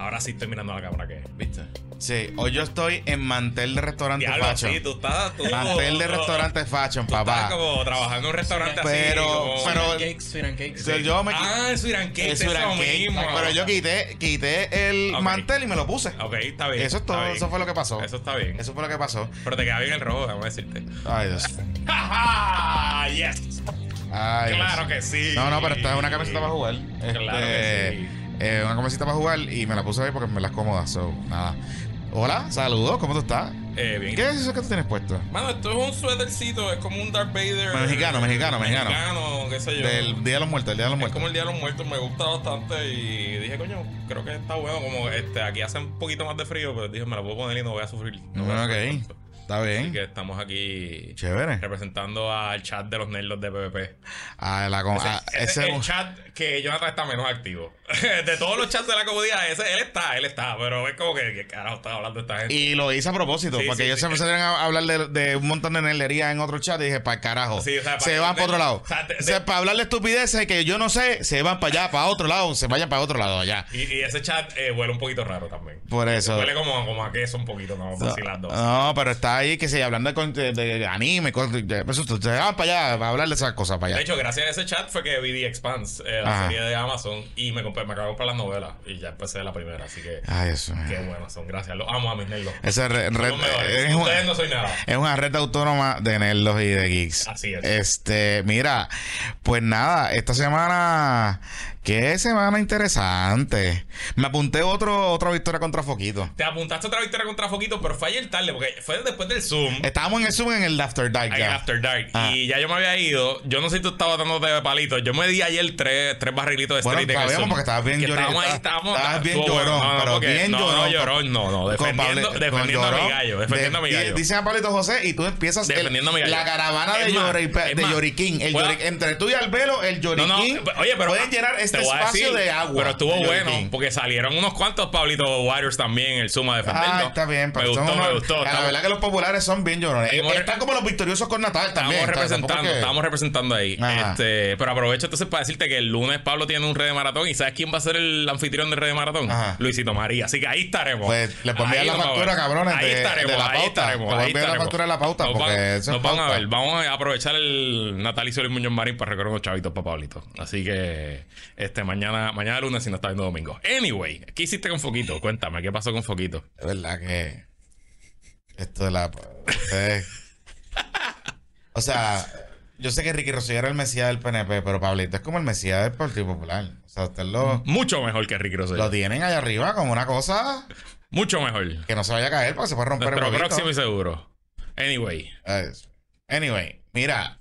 Ahora sí estoy mirando la cámara que, ¿viste? Sí, hoy yo estoy en mantel de restaurante Diablo, fashion. sí, tú estás. Tú, Mantel de restaurante fashion, Tú estás papá. como trabajando en un restaurante Pero- así. pero- Cakes, Sweet and Cakes. Sí, yo me Ah, el Sweet and Cake, el es Sweet and eso Cake, mismo. Pero yo quité, quité el mantel y me lo puse. Ok, está bien. Eso es todo, eso fue lo que pasó. Eso está bien. Eso fue lo que pasó. Pero te queda bien el rojo, déjame decirte. Ay, Dios. ¡Ja, ¡Yes! Ay, Claro Dios. que sí. No, no, pero esta es una camiseta para jugar. Claro Este, que sí. Eh, una camiseta para jugar y me la puse hoy porque me la es cómoda. So, nada. Hola, saludos, ¿cómo tú estás? Eh, bien. ¿Qué es eso que tú tienes puesto? Mano, esto es un suétercito, es como un Darth Vader. Mexicano, mexicano, mexicano. Mexicano, qué sé yo. Del Día de los Muertos, el Día de los Es Muertos. como el Día de los Muertos, me gusta bastante y dije, coño, creo que está bueno. Como este, aquí hace un poquito más de frío, pero dije, me la puedo poner y no voy a sufrir. No voy a sufrir Ok, tanto. está Así bien. que estamos aquí Chévere. representando al chat de los nerdos de PvP. Ah, la con- Ese, ah, ese ese- es el chat que Jonathan está menos activo. de todos los chats de la comunidad, ese, él está, él está. Pero es como que, ¿qué carajo está hablando esta gente? Y lo hice a propósito, Sí, porque sí, ellos sí. se empezaron a hablar de, de un montón de nerdería en otro chat y dije, para carajo. Sí, o sea, para se van para otro lado. o sea, de- O sea, de- para hablar de estupideces que yo no sé, se van para allá, para otro lado, se vayan para otro lado allá. Y, y ese chat eh, huele un poquito raro también. Por eso. Huele como, como a queso un poquito, no, vacilando. No, pero está ahí que se hablando de, de- de anime, de, eso, se van para allá, para hablar de esas cosas para De allá. hecho, gracias a ese chat fue que vi The Expanse, eh, la Ajá. serie de Amazon, y me, compré, me acabo de comprar las novelas. Y ya empecé la primera, así que Ay, eso. qué buenas son. Gracias. Los amo a mis nerdos. Esa red, mejores. es, una, Ustedes no soy nada. es una red autónoma de nerdos y de geeks. Así es. Este, mira, pues nada, esta semana, qué semana interesante. Me apunté otro, otra victoria contra Foquito. Te apuntaste otra victoria contra Foquito, pero fue ayer tarde, porque fue después del Zoom. Estábamos en el Zoom en el After Dark. en ya. After Dark. Ah. Y ya yo me había ido. Yo no sé si tú estabas dándote de palitos. Yo me di ayer tres, tres barrilitos de Bueno, street en el Zoom. porque estabas bien llorón. Estábamos ahí, estábamos. estabas bien bueno. llorón, No, no, pero porque- bien no, llorón. No, llorón, no, no. Con Defendiendo, Pablo- defendiendo con a mi llorón. gallo. Defendiendo a mi De- gallo. Dice a Pablito José y tú empiezas el- Defendiendo a mi gallo. la caravana de, Es más, de más. El puedo- Yori- entre tú y Albelo, el no, Yoriquín oye, pero pueden llenar te este espacio decir, de agua. Pero estuvo de bueno, porque salieron unos cuantos Pablito Warriors también en el Zoom a defenderlo. Ah, está bien, pero me gustó, unos- me gustó. La Estamos- verdad que los populares son bien llorones. Estamos- Están como los victoriosos con Natal también. Estamos representando, que- estamos representando ahí. Este, pero aprovecho entonces para decirte que el lunes Pablo tiene un red de maratón. ¿Y sabes quién va a ser el anfitrión del red de maratón? Ajá. Luisito María. Así que ahí estaremos. Pues le puedo enviar Ahí la factura, cabrones, Ahí de- estaremos, de la ahí pauta. estaremos, ahí la factura de la pauta, Nos porque van- eso a ver. Vamos a aprovechar el natalicio del Muñoz Marín para recoger unos chavitos para Pablito. Así que este mañana, mañana lunes si no está viendo domingo. Anyway, ¿qué hiciste con Foquito? Cuéntame, ¿qué pasó con Foquito? Es verdad que esto de la eh, o sea yo sé que Ricky Rosselló era el mesías del PNP pero Pablito es como el mesías del Partido Popular o sea usted lo, Mucho mejor que Ricky Rosselló. lo tienen allá arriba como una cosa Mucho mejor. que no se vaya a caer porque se puede romper el Pero huevito. próximo y seguro. Anyway. Anyway mira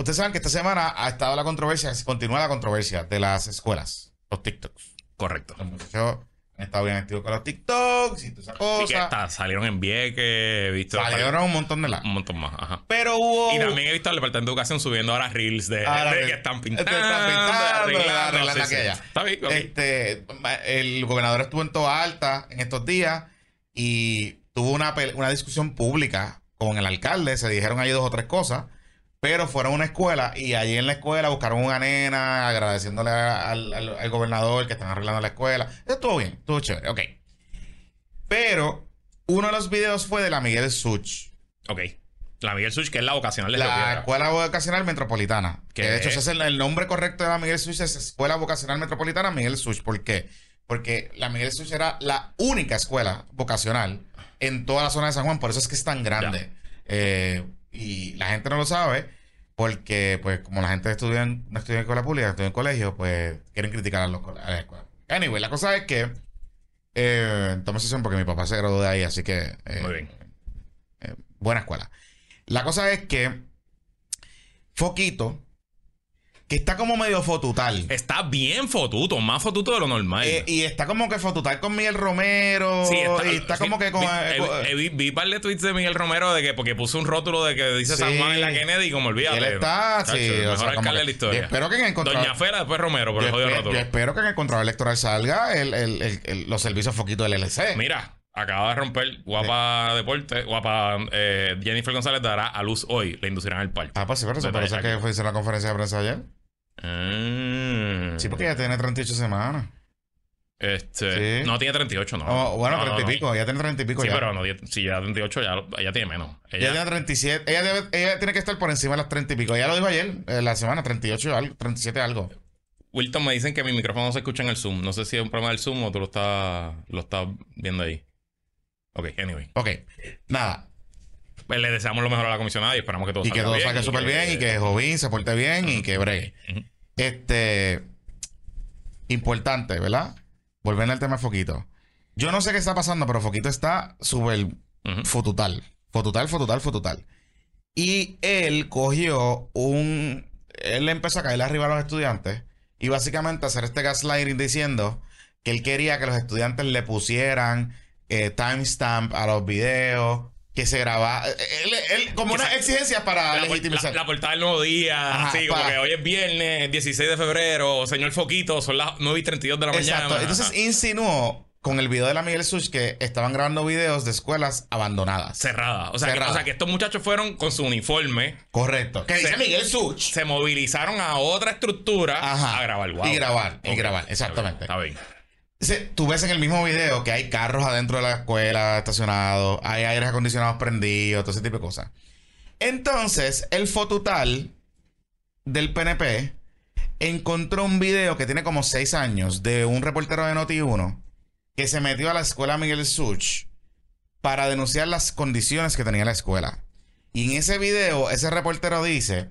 ustedes saben que esta semana ha estado la controversia continúa la controversia de las escuelas los TikToks Correcto. los muchachos han estado bien activos con los TikToks y toda esa Y que está, salieron en Vieques, he visto salieron un montón de la un montón más. Ajá. pero hubo Y también he visto al Departamento de Educación subiendo ahora reels de, Ahora de que están pintando, están pintando, arreglando, arreglando sí, sí. aquella. Está bien, ok. Este, el gobernador estuvo en toda alta en estos días y tuvo una, una discusión pública con el alcalde. Se dijeron ahí dos o tres cosas, pero fueron a una escuela y allí en la escuela buscaron una nena agradeciéndole al, al- al gobernador que están arreglando la escuela. Eso estuvo bien, estuvo chévere, ok. Pero uno de los videos fue de la Miguel Such. Ok. La Miguel Such, que es la vocacional de Río La Piedra. Escuela Vocacional Metropolitana. Que de hecho ese es el, el nombre correcto de la Miguel Such, es Escuela Vocacional Metropolitana Miguel Such. ¿Por qué? Porque la Miguel Such era la única escuela vocacional en toda la zona de San Juan, por eso es que es tan grande. Eh, y la gente no lo sabe, porque pues como la gente estudia en, no estudia en escuela pública, estudia en colegio, pues quieren criticar a, los, a la escuela. Anyway, la cosa es que eh, toma sesión porque mi papá se graduó de ahí, así que eh, Muy bien. eh, buena escuela. La cosa es que Foquito, que está como medio fotutal. Está bien fotuto, más fotuto de lo normal. eh, y está como que fotutal con Miguel Romero. Sí, y está sí, como que con. vi, eh, vi, par de tweets de Miguel Romero de que porque puso un rótulo de que dice San Sí. Juan en la Kennedy y como olvídate. él está, sí, el o mejor sea, como alcalde de la historia. espero que en el control- Doña Fela, después Romero, por yo, el jodido espe- rótulo. yo espero que en el control electoral salga el, el- los servicios Foquito del LC. Mira, acaba de romper Guapa Deporte, Guapa eh, Jennifer González dará a luz hoy, la inducirán al parque. Ah, pues sí, pero eso parece que fue la conferencia de prensa ayer. Ah. Sí, porque ya tiene 38 semanas. Este, Sí. No tiene 38, no. Oh, bueno, No, no, 30 y no. pico. Ella tiene 30 y pico Sí, ya. pero no, si ya 38, ya, ella tiene menos. Ella Ella, tiene 37. Ella, debe- ella tiene que estar por encima de las 30 y pico. Ella lo dijo ayer, eh, la semana 38 algo, 37 algo. Wilton me dicen que mi micrófono no se escucha en el Zoom. No sé si es un problema del Zoom o tú lo estás, lo estás viendo ahí. Ok, anyway. Ok, nada. Pues le deseamos lo mejor a la comisionada y esperamos que todo Y salga que todo bien. salga súper bien y que Jovín se porte bien y que bregue. Este. Importante, ¿verdad? Volviendo al tema de Foquito. Yo no sé qué está pasando, pero Foquito está súper Ujú. fotutal. Fotutal, fotutal, fotutal. Y él cogió un. Él empezó a caerle arriba a los estudiantes y básicamente hacer este gaslighting diciendo que él quería que los estudiantes le pusieran eh, timestamp a los videos, que se grababa. Él, él- como Que una se- exigencia para La, legitimizar. la- la portada del nuevo día, Ajá, así como que hoy es viernes, 16 de febrero, señor Foquito, son las 9 y 32 de la Exacto. mañana. Entonces Ajá. insinuó con el video de la Miguel Such que estaban grabando videos de escuelas abandonadas. cerrada. O sea, Cerrada. o sea, que estos muchachos fueron con su uniforme, Correcto. Que dice Miguel Such. se movilizaron a otra estructura Ajá. a grabar. Wow. Y grabar, y Ok, grabar, exactamente. Está bien. Dice, Tú ves en el mismo video que hay carros adentro de la escuela estacionados, hay aires acondicionados prendidos, todo ese tipo de cosas. Entonces, el fotutal del PNP encontró un video que tiene como seis años de un reportero de Noti1 que se metió a la escuela Miguel Such para denunciar las condiciones que tenía la escuela. Y en ese video, ese reportero dice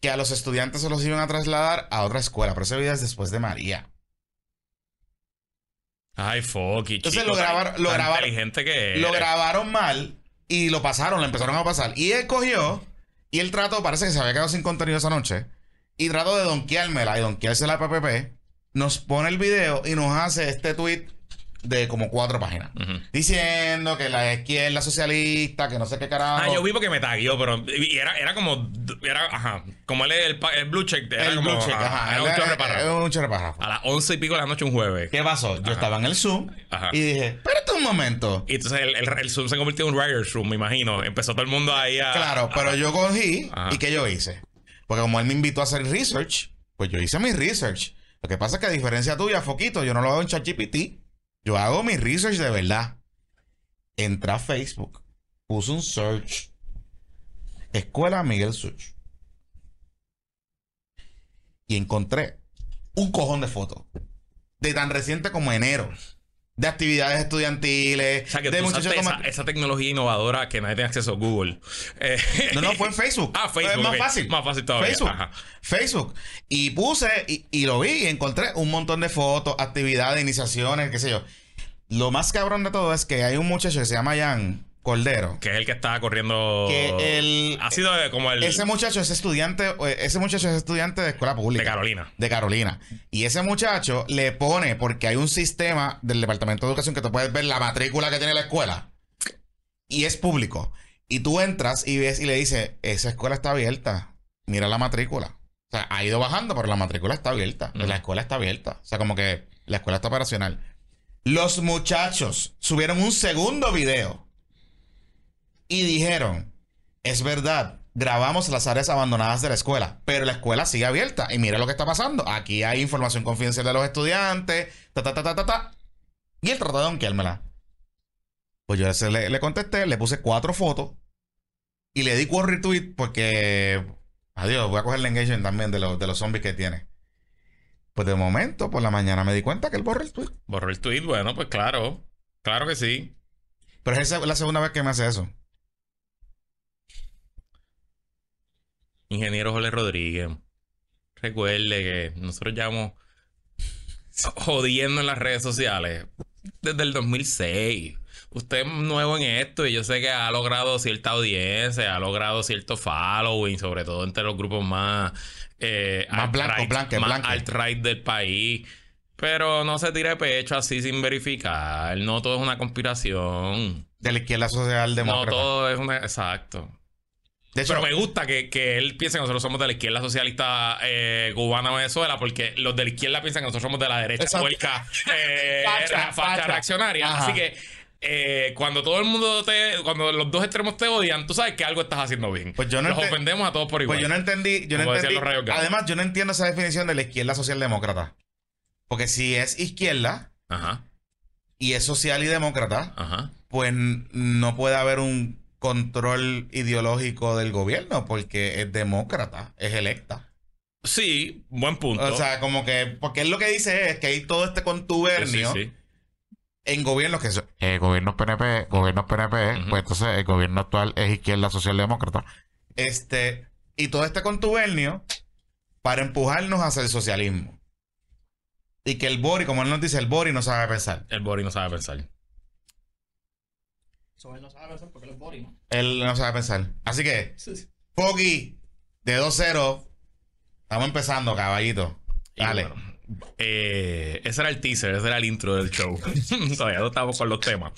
que a los estudiantes se los iban a trasladar a otra escuela, pero ese video es después de María. Ay, Foki. Entonces chico, lo grabaron- tan- lo que Lo grabaron mal y lo pasaron, lo empezaron a pasar. Y él cogió y él trató, parece que se había quedado sin contenido esa noche, y trató de donkeármela y donkearse la PPP. Nos pone el video y nos hace este tweet de como cuatro páginas. Diciendo que la izquierda socialista, que no sé qué carajo. Ah, yo vi porque me taguió, pero y era, era como. Era, ajá. Como él el, el blue check. Era el como. blue check, ajá, ajá. Era un chorre para. el- un chorre párrafo. A las once y pico de la noche, un jueves. ¿Qué pasó? Yo estaba en el Zoom Ajá. y dije, espérate un momento. Y entonces el, el, el Zoom se convirtió en un Writer's Room, me imagino. Empezó todo el mundo ahí a. Claro, pero yo cogí y ¿qué yo hice? Porque como él me invitó a hacer research, pues yo hice mi research. Lo que pasa es que a diferencia tuya, Foquito, yo no lo hago en ChatGPT. Yo hago mi research de verdad. Entré a Facebook, puse un search. Escuela Miguel Such. Y encontré un cojón de fotos. De tan reciente como enero. De actividades estudiantiles. O sea, que de muchachos como- esa, esa tecnología innovadora que nadie tiene acceso a Google. Eh, No, no, fue en Facebook. Ah, Facebook, Es más fácil. Más fácil todavía, Facebook. ajá. Facebook. Y puse y, y lo vi y encontré un montón de fotos, actividades, iniciaciones, qué sé yo. Lo más cabrón de todo es que hay un muchacho que se llama Jan Cordero. que es el que estaba corriendo. Que el- Ha sido como el. Ese muchacho es estudiante, eh, ese muchacho es estudiante de escuela pública. de Carolina. De Carolina. Y ese muchacho le pone, porque hay un sistema del Departamento de Educación que tú puedes ver la matrícula que tiene la escuela. Y es público. Y tú entras y ves y le dices, esa escuela está abierta. Mira la matrícula. O sea, ha ido bajando, pero la matrícula está abierta. La escuela está abierta. O sea, como que la escuela está operacional. Los muchachos subieron un segundo video y dijeron, es verdad, grabamos las áreas abandonadas de la escuela, pero la escuela sigue abierta. Y mira lo que está pasando. Aquí hay información confidencial de los estudiantes, ta, ta, ta, ta, ta, ta. Y él trató de donkeármela. Pues yo le, le contesté, le puse cuatro fotos y le di cuatro retweet porque, adiós, voy a coger el engagement también de los, de los zombies que tiene. Pues de momento, por la mañana me di cuenta que él borró el tweet. Borró el tweet, bueno, pues claro. Claro que sí. Pero es la segunda vez que me hace eso. Ingeniero Jorge Rodríguez. Recuerde que nosotros llevamos jodiendo en las redes sociales desde el 2006. Usted es nuevo en esto y yo sé que ha logrado cierta audiencia, ha logrado cierto following, sobre todo entre los grupos más... eh, Más blanco, alt-right- más del país. Pero no se tire pecho así sin verificar. No todo es una conspiración. De la izquierda social No demócrata. todo es una... Exacto. De hecho, Pero me gusta que, que él piense que nosotros somos de la izquierda socialista eh, cubana Venezuela, porque los de la izquierda piensan que nosotros somos de la derecha puerca, eh, Facha, reaccionaria. Ajá. Así que eh, cuando todo el mundo te, cuando los dos extremos te odian, tú sabes que algo estás haciendo bien. Pues yo no los ofendemos a todos por igual. Pues yo no entendí, yo no entendí. los rayos gamma. Además, yo no entiendo esa definición de la izquierda socialdemócrata. Porque si es izquierda, Ajá. y es social y demócrata, Ajá. pues no puede haber un control ideológico del gobierno porque es demócrata, es electa. Sí, buen punto. O sea, como que, porque él lo que dice es que hay todo este Sí, sí, contubernio sí. en gobiernos que son eh, gobiernos PNP, gobiernos PNP, pues entonces el gobierno actual es izquierda socialdemócrata. este y todo este contubernio para empujarnos hacia el socialismo. Y que el Bori, como él nos dice, el Bori no sabe pensar. El Boris no sabe pensar. Él no sabe pensar porque él es body, ¿no? Él no sabe pensar. Así que. Foggy, de 2-0, estamos empezando, caballito. Dale. bueno, eh, ese era el teaser, ese era el intro del show. Todavía no estamos con los temas.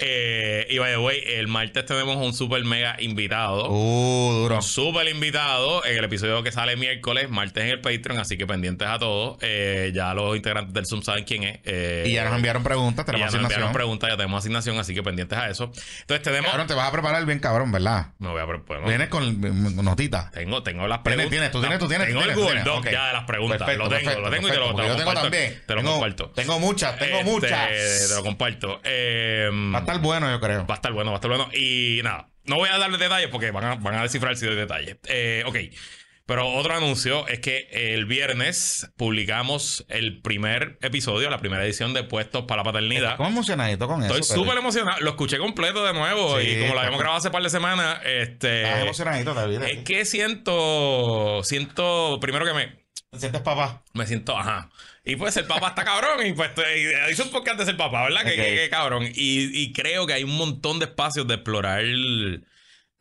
Eh, y by the way, el martes tenemos un super mega invitado. Uh, duro. Un super invitado en el episodio que sale miércoles, martes en el Patreon, así que pendientes a todos. Eh, ya los integrantes del Zoom saben quién es. eh, Y ya nos enviaron preguntas, y ya tenemos nos enviaron preguntas, ya tenemos asignación, así que pendientes a eso. Entonces tenemos. Cabrón, te vas a preparar bien cabrón, ¿verdad? Me voy a pre- bueno, Vienes con con notitas. Tengo, tengo las Tienes, preguntas. tienes, tú tienes, tú tienes. Tengo tú el tienes, Google Doc tienes. ya de las preguntas. Perfecto, lo tengo, perfecto, lo tengo y te lo, te lo yo tengo comparto. también. Te lo Tengo- comparto. Tengo muchas, tengo Este, muchas. Te lo comparto. Eh, a estar bueno, yo creo. Va a estar bueno, va a estar bueno. Y nada, no voy a darles detalles porque van a, van a descifrar si doy detalles. Eh, ok. Pero otro anuncio es que el viernes publicamos el primer episodio, la primera edición de Puestos para la Paternidad. ¿Cómo emocionadito con eso? Estoy súper emocionado. Lo escuché completo de nuevo Sí, y como lo habíamos grabado hace par de semanas, este... Estás emocionadito, David. Es que siento, siento, primero que me, ¿Te sientes papá? me siento, ajá. Y pues el papá está cabrón. Y pues eh, hizo un podcast de ser papá, ¿verdad? Que, Ok. que- que cabrón. Y, y creo que hay un montón de espacios de explorar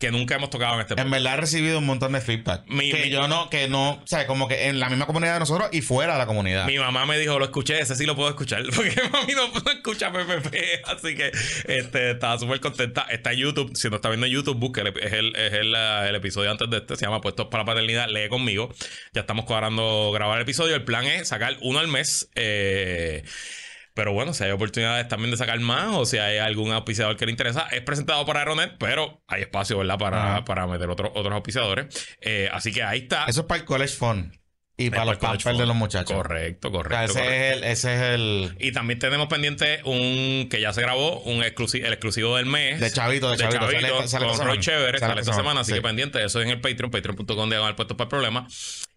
que nunca hemos tocado en este En podcast. verdad he recibido un montón de feedback. Mi- que mi- yo no, que no, o sea, como que en la misma comunidad de nosotros y fuera de la comunidad. Mi mamá me dijo, lo escuché, ese sí lo puedo escuchar. Porque mami no puedo escuchar PPP. Así que este, estaba súper contenta. Está en YouTube. Si no está viendo en YouTube, búsquele. Es, el, es el, uh, el episodio antes de este. Se llama Puestos para la Paternidad. Lee conmigo. Ya estamos cuadrando grabar el episodio. El plan es sacar uno al mes. Eh, pero bueno, si hay oportunidades también de sacar más o si hay algún auspiciador que le interesa, es presentado por Aeronet, pero hay espacio, ¿verdad? Para, para meter otros otros auspiciadores. Eh, así que ahí está. Eso es para el college fund. Y Es para los el college pampers de los muchachos. Correcto, O sea, correcto. ese, correcto. Es el, ese es el. Y también tenemos pendiente un que ya se grabó, un exclusivo, el exclusivo del mes. De Chavito, de Chavito. Sale- Chavito, sale con esta Roy. Chévere, Sale sale esta semana, así sí. que pendiente, eso es en el Patreon, patreon.com diagonal puestos para el problema.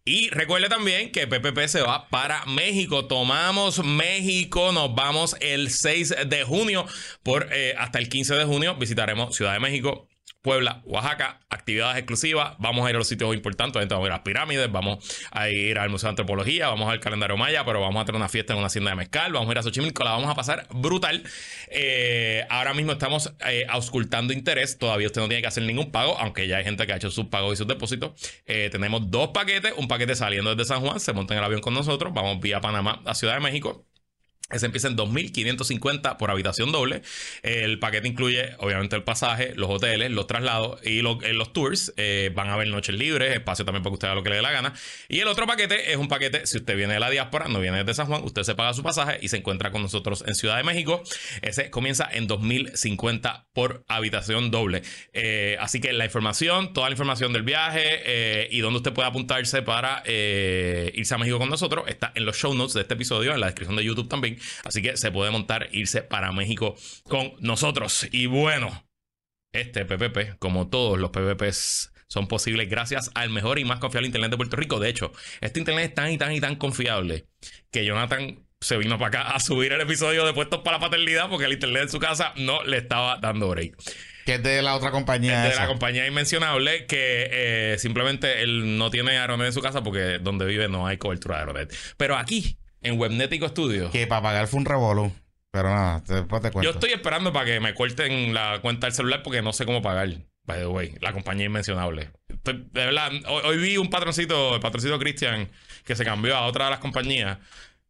Y recuerde también que PPP se va para México. Tomamos México, nos vamos el 6 de junio por eh, hasta el 15 de junio. Visitaremos Ciudad de México, Puebla, Oaxaca, actividades exclusivas. Vamos a ir a los sitios importantes. Vamos a ir a las pirámides, vamos a ir al Museo de Antropología, vamos al calendario maya, pero vamos a tener una fiesta en una hacienda de mezcal. Vamos a ir a Xochimilco, la vamos a pasar brutal. Eh, ahora mismo estamos eh, auscultando interés. Todavía usted no tiene que hacer ningún pago, aunque ya hay gente que ha hecho sus pagos y sus depósitos. Eh, tenemos dos paquetes: un paquete saliendo desde San Juan, se monta en el avión con nosotros. Vamos vía Panamá a Ciudad de México. Ese empieza en 2.550 por habitación doble. El paquete incluye, obviamente, el pasaje, los hoteles, los traslados y eh, los tours. Eh, van a haber noches libres, espacio también para que usted haga lo que le dé la gana. Y el otro paquete es un paquete, si usted viene de la diáspora, no viene desde San Juan, usted se paga su pasaje y se encuentra con nosotros en Ciudad de México. Ese comienza en 2.050 por habitación doble. Eh, así que la información, toda la información del viaje y dónde usted puede apuntarse para irse a México con nosotros está en los show notes de este episodio, en la descripción de YouTube también. Así que se puede montar, irse para México con nosotros. Y bueno, este PPP, como todos los PPPs, son posibles gracias al mejor y más confiable Internet de Puerto Rico. De hecho, este Internet es tan y tan y tan confiable que Jonathan se vino para acá a subir el episodio de Puestos para la Paternidad porque el Internet en su casa no le estaba dando break. Que es de la otra compañía. de esa. la compañía inmencionable que eh, simplemente él no tiene Aeronet en su casa porque donde vive no hay cobertura de Aeronet. Pero aquí, en Webnetico Studio, Que para pagar fue un revolú. Pero nada, después te cuento. yo estoy esperando para que me corten la cuenta del celular porque no sé cómo pagar. By the way, la compañía inmencionable. Estoy- de verdad, hoy, hoy vi un patroncito, el patroncito Cristian, que se cambió a otra de las compañías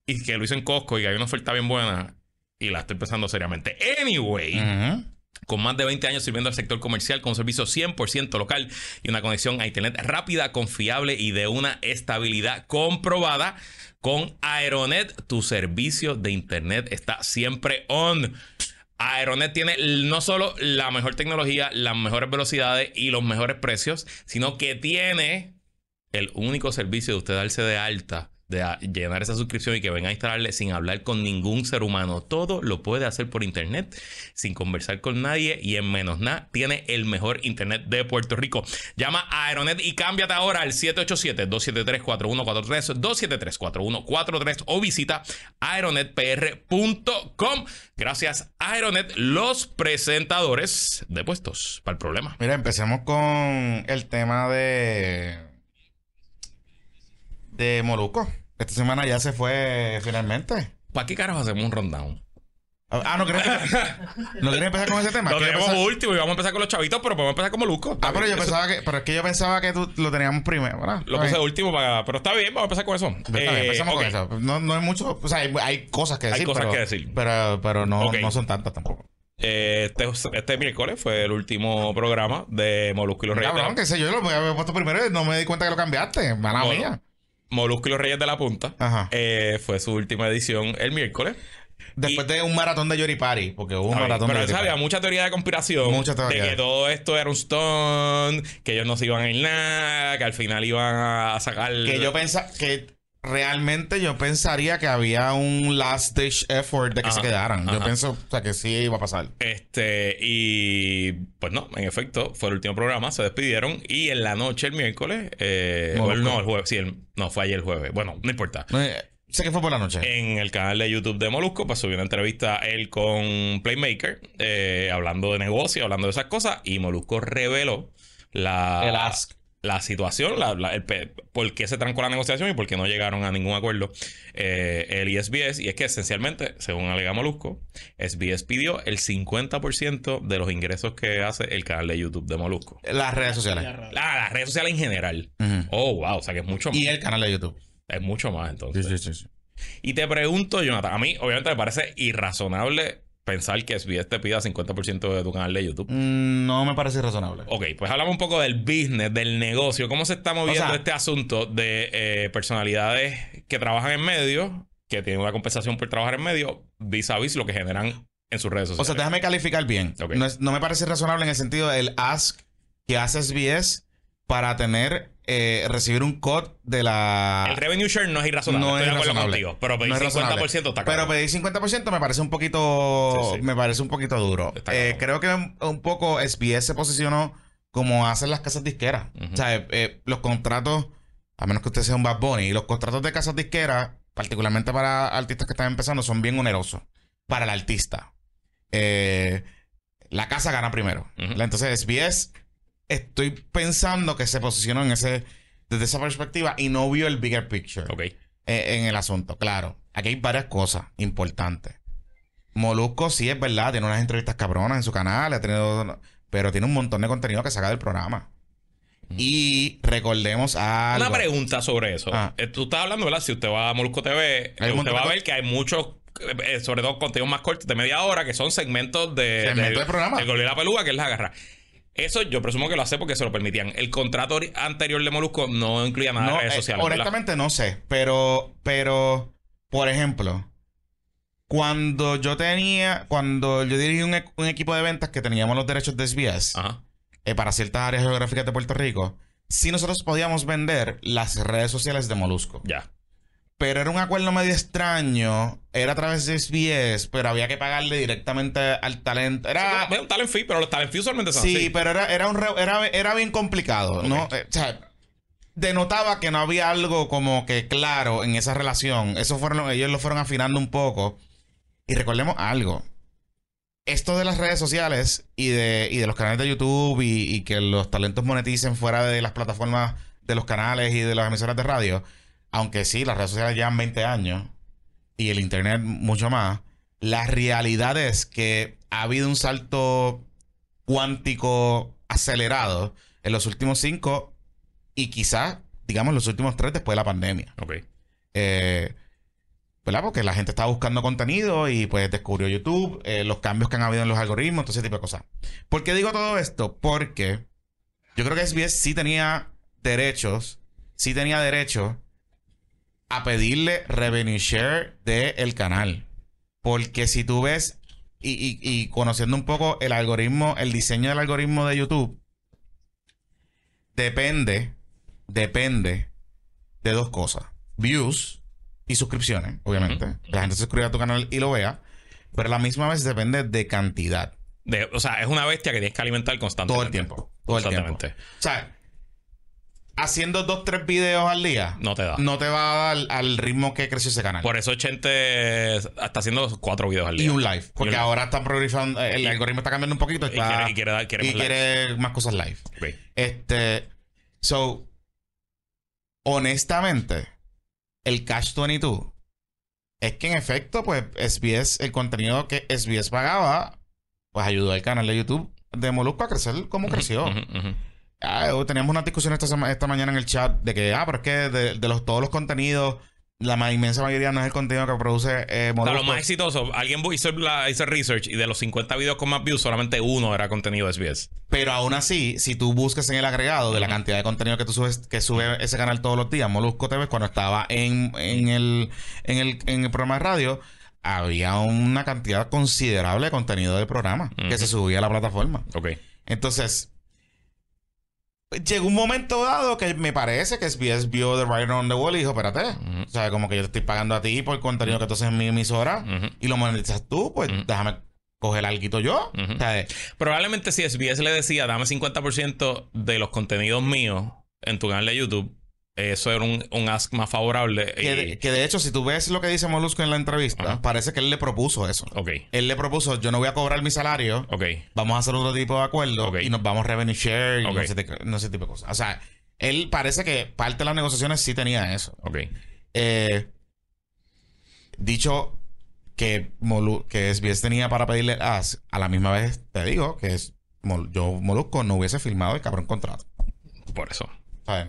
y que lo hizo en Costco y que hay una oferta bien buena y la estoy pensando seriamente. Anyway, con más de 20 años sirviendo al sector comercial con un servicio 100% local y una conexión a internet rápida, confiable y de una estabilidad comprobada. Con Aeronet, tu servicio de internet está siempre on. Aeronet tiene no solo la mejor tecnología, las mejores velocidades y los mejores precios, sino que tiene el único servicio de usted darse de alta de llenar esa suscripción y que venga a instalarle sin hablar con ningún ser humano. Todo lo puede hacer por internet, sin conversar con nadie y en menos nada. Tiene el mejor internet de Puerto Rico. Llama a Aeronet y cámbiate ahora al 787-273-4143, 273-4143 o visita aeronetpr.com. Gracias Aeronet, los presentadores de puestos para el problema. Mira, empecemos con el tema de. De Molusco. Esta semana ya se fue finalmente. ¿Para qué carajo hacemos un rundown? Ah, no quería no quería empezar con ese tema. Lo tenemos empezar- último y vamos a empezar con los chavitos, pero podemos empezar como Luco. Ah, pero yo pensaba que. Pero es que yo pensaba que tú lo teníamos primero, ¿verdad? Lo puse último, para... pero está bien, vamos a empezar con eso. Está bien, Eh, empezamos con eso. No, no hay mucho. O sea, hay, hay cosas que Hay decir. cosas pero, que decir. Pero, pero no, no son tantas tampoco. Eh, este, este miércoles fue el último programa de Molusco y los Reyes Cabrón, qué sé yo, yo lo había puesto primero y no me di cuenta que lo cambiaste. Mala Bueno, mía. Molusco y los Reyes de la Punta. Ajá. Eh, fue su última edición el miércoles. Después de un maratón de Yoripari, porque hubo un maratón Pero de esa había Yoripari. mucha teoría de conspiración. Mucha teoría. De que todo esto era un stunt, que ellos no se iban a ir nada, que al final iban a sacar. Que yo pensaba que realmente yo pensaría que había un last ditch effort de que Ajá, se quedaran. Yo pienso, o sea, que sí iba a pasar. Este, y pues no, en efecto, fue el último programa, se despidieron y en la noche el miércoles, eh, el- no, el jueves, sí, el- no, fue ayer el jueves, bueno, no importa. Eh, sé que fue por la noche. En el canal de YouTube de Molusco, pues subió una entrevista él con Playmaker, eh, hablando de negocio, hablando de esas cosas, y Molusco reveló la, El ask. La situación, la, la- el por qué se trancó la negociación y por qué no llegaron a ningún acuerdo eh, el y SBS. Y es que esencialmente, según alega Molusco, SBS pidió el 50% de los ingresos que hace el canal de YouTube de Molusco. Las redes sociales. La- las redes sociales en general. Oh, wow, o sea que es mucho más. Y el canal de YouTube. Es mucho más entonces. Sí, sí, sí. sí. Y te pregunto, Jonathan, a mí obviamente me parece irrazonable pensar que SBS te pida 50% de tu canal de YouTube. Mm, No me parece razonable. Ok, pues hablamos un poco del business, del negocio, cómo se está moviendo O sea- este asunto de eh, personalidades que trabajan en medios, que tienen una compensación por trabajar en medios, vis a vis lo que generan en sus redes O sociales. sea, déjame calificar bien. No, es- no me parece razonable en el sentido del ask que hace SBS para tener, eh, recibir un cut de la... el revenue share no es irrazonable, No estoy es de acuerdo razonable. contigo, pero pedir No es 50% razonable. está Pero claro. pedir 50% me parece un poquito. Sí, sí. Me parece un poquito duro. Eh, creo que un, poco SBS se posicionó como hacen las casas disqueras. O sea, eh, los contratos, a menos que usted sea un Bad Bunny, los contratos de casas disqueras, particularmente para artistas que están empezando, son bien onerosos para el artista. La casa gana primero. Entonces, SBS, estoy pensando que se posicionó en ese, desde esa perspectiva y no vio el bigger picture eh, en el asunto. Claro, aquí hay varias cosas importantes. Molusco sí es verdad, tiene unas entrevistas cabronas en su canal, ha tenido, pero tiene un montón de contenido que saca del programa. Y recordemos a Una pregunta sobre eso. Ah. Eh, Tú estás hablando, ¿verdad? Si usted va a Molusco TV, usted va a de ver que hay muchos, eh, sobre todo contenidos más cortos de media hora, que son segmentos de... Segmentos de programa. El la Pelúa, que es la garra. Eso yo presumo que lo hace porque se lo permitían. El contrato anterior de Molusco no incluía nada No, de redes eh, sociales. ¿verdad? honestamente no sé, pero, pero, por ejemplo, cuando yo tenía, cuando yo dirigí un, un equipo de ventas que teníamos los derechos de SBS Ajá. eh, para ciertas áreas geográficas de Puerto Rico, sí nosotros podíamos vender las redes sociales de Molusco. Ya. Pero era un acuerdo medio extraño, era a través de SBS, pero había que pagarle directamente al talento. Era, un talent fee, pero los talent fee usualmente son Sí, así. pero era, era, un re- era, era bien complicado, ¿no? Eh, o sea, denotaba que no había algo como que claro en esa relación. Eso fueron, ellos lo fueron afinando un poco. Y recordemos algo. Esto de las redes sociales y de, y de los canales de YouTube y, y que los talentos moneticen fuera de las plataformas de los canales y de las emisoras de radio, aunque sí, las redes sociales llevan 20 años y el Internet mucho más, la realidad es que ha habido un salto cuántico acelerado en los últimos cinco y quizás, digamos, los últimos tres después de la pandemia. Ok. Eh, ¿Verdad? Porque la gente estaba buscando contenido y pues descubrió YouTube, eh, los cambios que han habido en los algoritmos, todo ese tipo de cosas. ¿Por qué digo todo esto? Porque yo creo que SBS sí tenía derechos, sí tenía derecho a pedirle revenue share del canal. Porque si tú ves y, y- y conociendo un poco el algoritmo, el diseño del algoritmo de YouTube, depende, depende de dos cosas. Views y suscripciones, obviamente. La gente se suscriba a tu canal y lo vea. Pero a la misma vez depende de cantidad. De- o sea, es una bestia que tienes que alimentar constantemente. Todo el tiempo. Todo el tiempo. O sea, haciendo dos, tres videos al día, No te da. no te va a dar al ritmo que creció ese canal. Por eso Chente está haciendo cuatro videos al día. y un live. Porque un- ahora están priorizando, el algoritmo está cambiando un poquito. Y quiere- y quiere dar- quiere y más quiere más cosas live. Este, so, honestamente, el Cash 22 es que en efecto, pues SBS, el contenido que SBS pagaba, pues ayudó al canal de YouTube de Molusco a crecer como creció. Ujú. Ah, eh, teníamos una discusión esta, esta mañana en el chat de que, ah, pero es que de, de los, todos los contenidos, la ma- inmensa mayoría no es el contenido que produce eh, O sea, Molusco. lo más exitoso, alguien hizo, la, hizo research y de los 50 videos con más views, solamente uno era contenido de SBS. Pero aún así, si tú buscas en el agregado de la cantidad de contenido que tú subes, que sube ese canal todos los días, Molusco TV, cuando estaba en, en, el, en, el, en el programa de radio, había una cantidad considerable de contenido del programa que se subía a la plataforma. Ok. Entonces, llegó un momento dado que me parece que SBS vio The Writing on the Wall y dijo, espérate, Ujú. o sea, como que yo te estoy pagando a ti por el contenido que tú haces en mi emisora y lo monetizas tú, pues déjame coger algo yo. O sea, eh, Probablemente si SBS le decía, dame 50% de los contenidos míos en tu canal de YouTube, eso era un, un ask más favorable. Que de, que de hecho, si tú ves lo que dice Molusco en la entrevista, Ajá. parece que él le propuso eso. Ok, Él le propuso, yo no voy a cobrar mi salario, ok. vamos a hacer otro tipo de acuerdo Ok. y nos vamos revenue share y no, ese, te- no ese tipo de cosas. O sea, él parece que parte de las negociaciones sí tenía eso. Ok. Eh, dicho que, Molu- que SBS tenía para pedirle as, a la misma vez te digo que es, yo, Molusco, no hubiese firmado el cabrón contrato. Por eso. ¿sabes?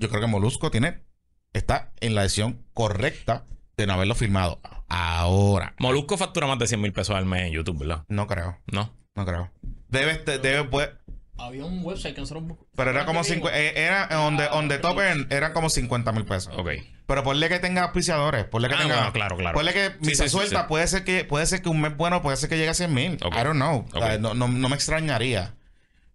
Yo creo que Molusco tiene, está en la decisión correcta de no haberlo firmado. Ahora, Molusco factura más de 100 mil pesos al mes en YouTube, ¿verdad? no creo, No. no creo. Debe, este- debe, pues, Había un website que nosotros buscamos. pero era como cincu- eh, era on the, on the top end, eran como 50 mil pesos. Ok. Pero ponle que tenga auspiciadores, ponle que Ah, tenga. bueno, claro, claro. Ponle que Sí, misa sí, suelta, sí. puede ser que, puede ser que un mes bueno, puede ser que llegue a 100 mil. Ok. I don't know. O sea, Ok. no, no- no me extrañaría.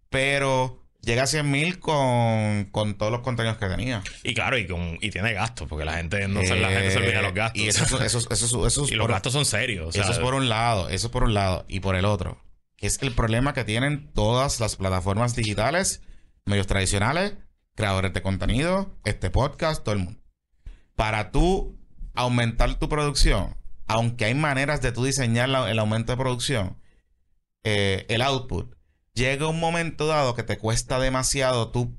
Pero llega a 100 mil con, con todos los contenidos que tenía. Y claro, y, con, y tiene gastos, porque la gente no se, la gente se olvida los Eh, gastos. Y eso, eso, eso, eso, eso es Y los gastos son serios. eso es por un lado, eso es por un lado. Y por el otro, que es el problema que tienen todas las plataformas digitales, medios tradicionales, creadores de contenido, este podcast, todo el mundo. Para tú aumentar tu producción, aunque hay maneras de tú diseñar la- el aumento de producción, eh, el output, llega un momento dado que te cuesta demasiado tú...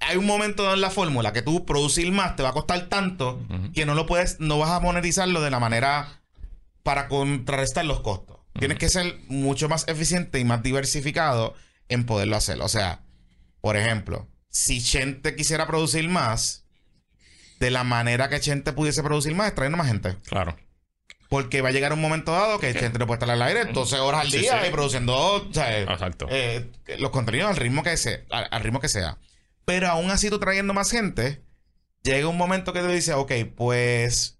Hay un momento dado en la fórmula que tú producir más te va a costar tanto que no lo puedes, no vas a monetizarlo de la manera para contrarrestar los costos. Tienes que ser mucho más eficiente y más diversificado en poderlo hacer. O sea, por ejemplo, si Chente quisiera producir más, de la manera que Chente pudiese producir más, es trayendo más gente. Claro. Porque va a llegar un momento dado que Chente no puede estar al aire 12 horas al día y produciendo o sea, eh, los contenidos al ritmo que sea, al, al ritmo que sea. Pero aún así tú trayendo más gente, llega un momento que tú dices, ok, pues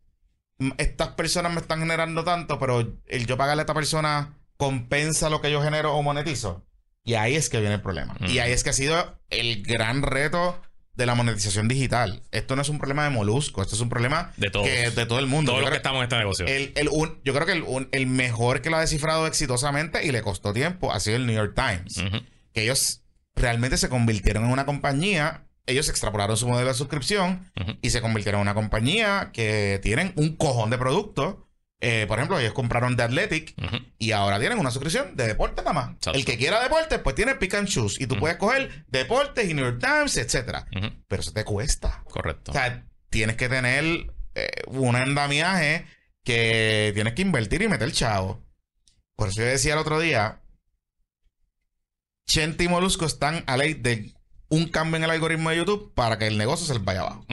mm, estas personas me están generando tanto, pero el yo pagarle a esta persona compensa lo que yo genero o monetizo. Y ahí es que viene el problema. Y Ujú. ahí es que ha sido el gran reto de la monetización digital. Esto no es un problema de Molusco, esto es un problema De todos. que- de todo el mundo. Todos Yo los que estamos en este negocio. el, el un- yo creo que el, un- el mejor que lo ha descifrado exitosamente y le costó tiempo ha sido el New York Times. Que ellos realmente se convirtieron en una compañía. Ellos extrapolaron su modelo de suscripción y se convirtieron en una compañía que tienen un cojón de productos. Eh, por ejemplo, ellos compraron The Athletic y ahora tienen una suscripción de deporte nada más. Exacto. El que quiera deporte, pues tiene pick and choose. Y tú puedes coger deportes y New York Times, etcétera. Pero eso te cuesta. Correcto. O sea, tienes que tener eh, un andamiaje que tienes que invertir y meter chavo. Por eso yo decía el otro día, Chente y Molusco están a ley de un cambio en el algoritmo de YouTube para que el negocio se les vaya abajo.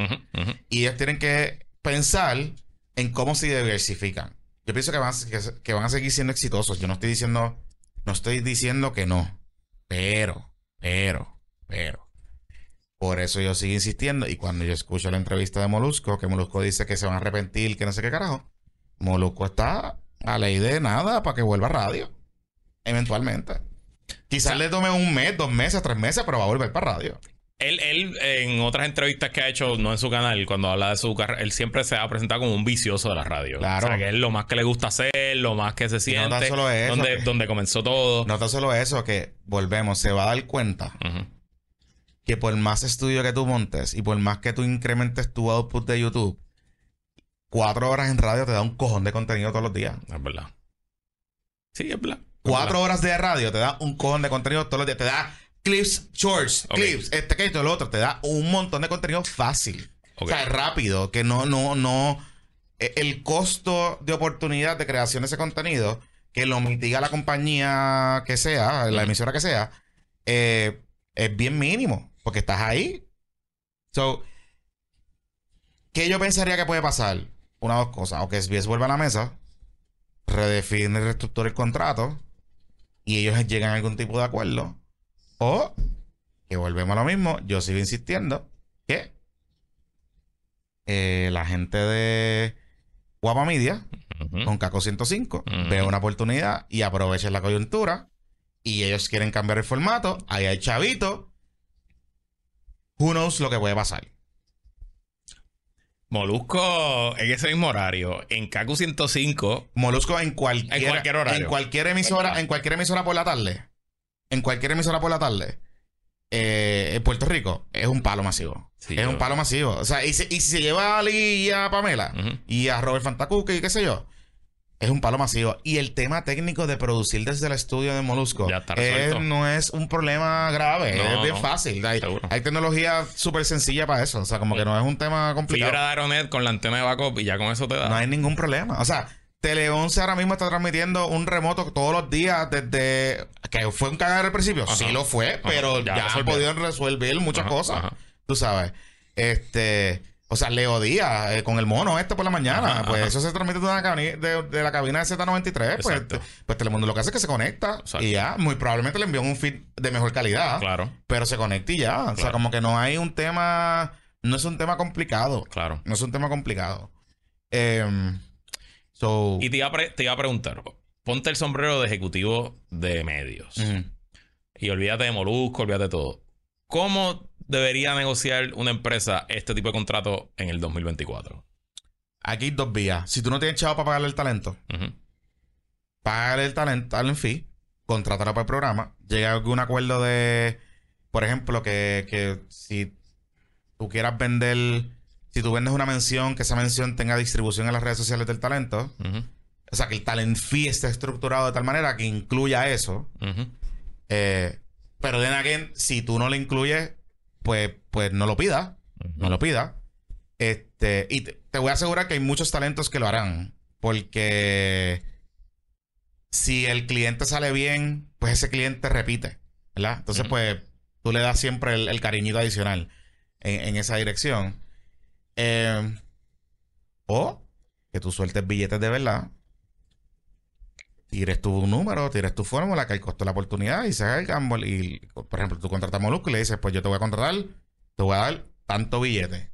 Y ellos tienen que pensar en cómo se diversifican. Yo pienso que van, que van a seguir siendo exitosos. Yo no estoy diciendo, no estoy diciendo que no. Pero, pero, pero. Por eso yo sigo insistiendo. Y cuando yo escucho la entrevista de Molusco, que Molusco dice que se van a arrepentir, que no sé qué carajo. Molusco está a ley de nada para que vuelva a radio. Eventualmente. Quizás le tome un mes, dos meses, tres meses, pero va a volver para radio. Él, él, en otras entrevistas que ha hecho, no en su canal, cuando habla de su carrera, él siempre se ha presentado como un vicioso de la radio. Claro. O sea, que es lo más que le gusta hacer, lo más que se siente. tan solo eso, donde, que- donde comenzó todo. No tan solo eso, que volvemos, se va a dar cuenta que por más estudio que tú montes y por más que tú incrementes tu output de YouTube, cuatro horas en radio te da un cojón de contenido todos los días. Es verdad. Sí, es verdad. Es Cuatro verdad. horas de radio te da un cojón de contenido todos los días. Te da clips, shorts, clips, este que esto, lo otro. Te da un montón de contenido fácil. Ok. O sea, rápido, que no, no, no. e- El costo de oportunidad de creación de ese contenido, que lo mitiga la compañía que sea, la emisora que sea, eh, es bien mínimo, porque estás ahí. So, ¿qué yo pensaría que puede pasar? Una o dos cosas. O que SBS vuelva a la mesa, redefine y reestructure el contrato, y ellos llegan a algún tipo de acuerdo. O que volvemos a lo mismo, yo sigo insistiendo que eh, la gente de Guapa Media con Caco 105 Ujú. ve una oportunidad y aprovechen la coyuntura y ellos quieren cambiar el formato, ahí hay chavito. Who knows lo que puede pasar. Molusco en ese mismo horario, en KQ 105, Molusco en cualquier, En cualquier horario. en cualquier emisora, en cualquier emisora por la tarde. En cualquier emisora por la tarde. eh, en Puerto Rico es un palo masivo. Sí, es un palo masivo. O sea, y, si- y si se lleva a Ali y a Pamela y a Robert Fantacuque y qué sé yo, es un palo masivo. Y el tema técnico de producir desde el estudio de Molusco eh, no es un problema grave, No, es bien no. fácil. Hay, hay tecnología súper sencilla para eso. O sea, como que no es un tema complicado. fibra de Aeronet con la antena de backup y ya con eso te da. No hay ningún problema. O sea, Tele 11 ahora mismo está transmitiendo un remoto todos los días desde... Que fue un cagar al principio. Ajá. Sí lo fue, pero Ya ya, han podido resolver muchas Ajá, cosas. Tú sabes. Este... O sea, Leo Díaz eh, con el mono este por la mañana. Pues eso se transmite de, una cabina- de, de la cabina de Z93. Pues, pues Telemundo lo que hace es que se conecta. Exacto. Y ya, muy probablemente le envió un feed de mejor calidad. Claro, Pero se conecta y ya. O sea, como que no hay un tema... No es un tema complicado. claro. No es un tema complicado. Em, so, Y te iba, te iba a preguntar, ponte el sombrero de ejecutivo de medios. Y olvídate de Molusco, olvídate de todo. ¿Cómo debería negociar una empresa este tipo de contrato en el 2024? Aquí hay dos vías. Si tú no tienes chavo para pagarle el talento, Ujú. págale el talento, dale en fee, contrátalo para el programa, llega a algún acuerdo de, por ejemplo, que, que si tú quieras vender, si tú vendes una mención, que esa mención tenga distribución en las redes sociales del talento, o sea, que el talent fee esté estructurado de tal manera que incluya eso. Eh, pero then again, si tú no lo incluyes, pues, pues no lo pidas. no lo pida. Este, y te, te voy a asegurar que hay muchos talentos que lo harán. Porque si el cliente sale bien, pues ese cliente repite. ¿Verdad? Entonces, pues, tú le das siempre el, el cariñito adicional en, en esa dirección. Eh, o que tú sueltes billetes de verdad. Tires tu número, tires tu fórmula, que el costo de la oportunidad y se haga el gamble. Y, por ejemplo, tú contratas a Molusco y le dices, pues yo te voy a contratar, te voy a dar tanto billete.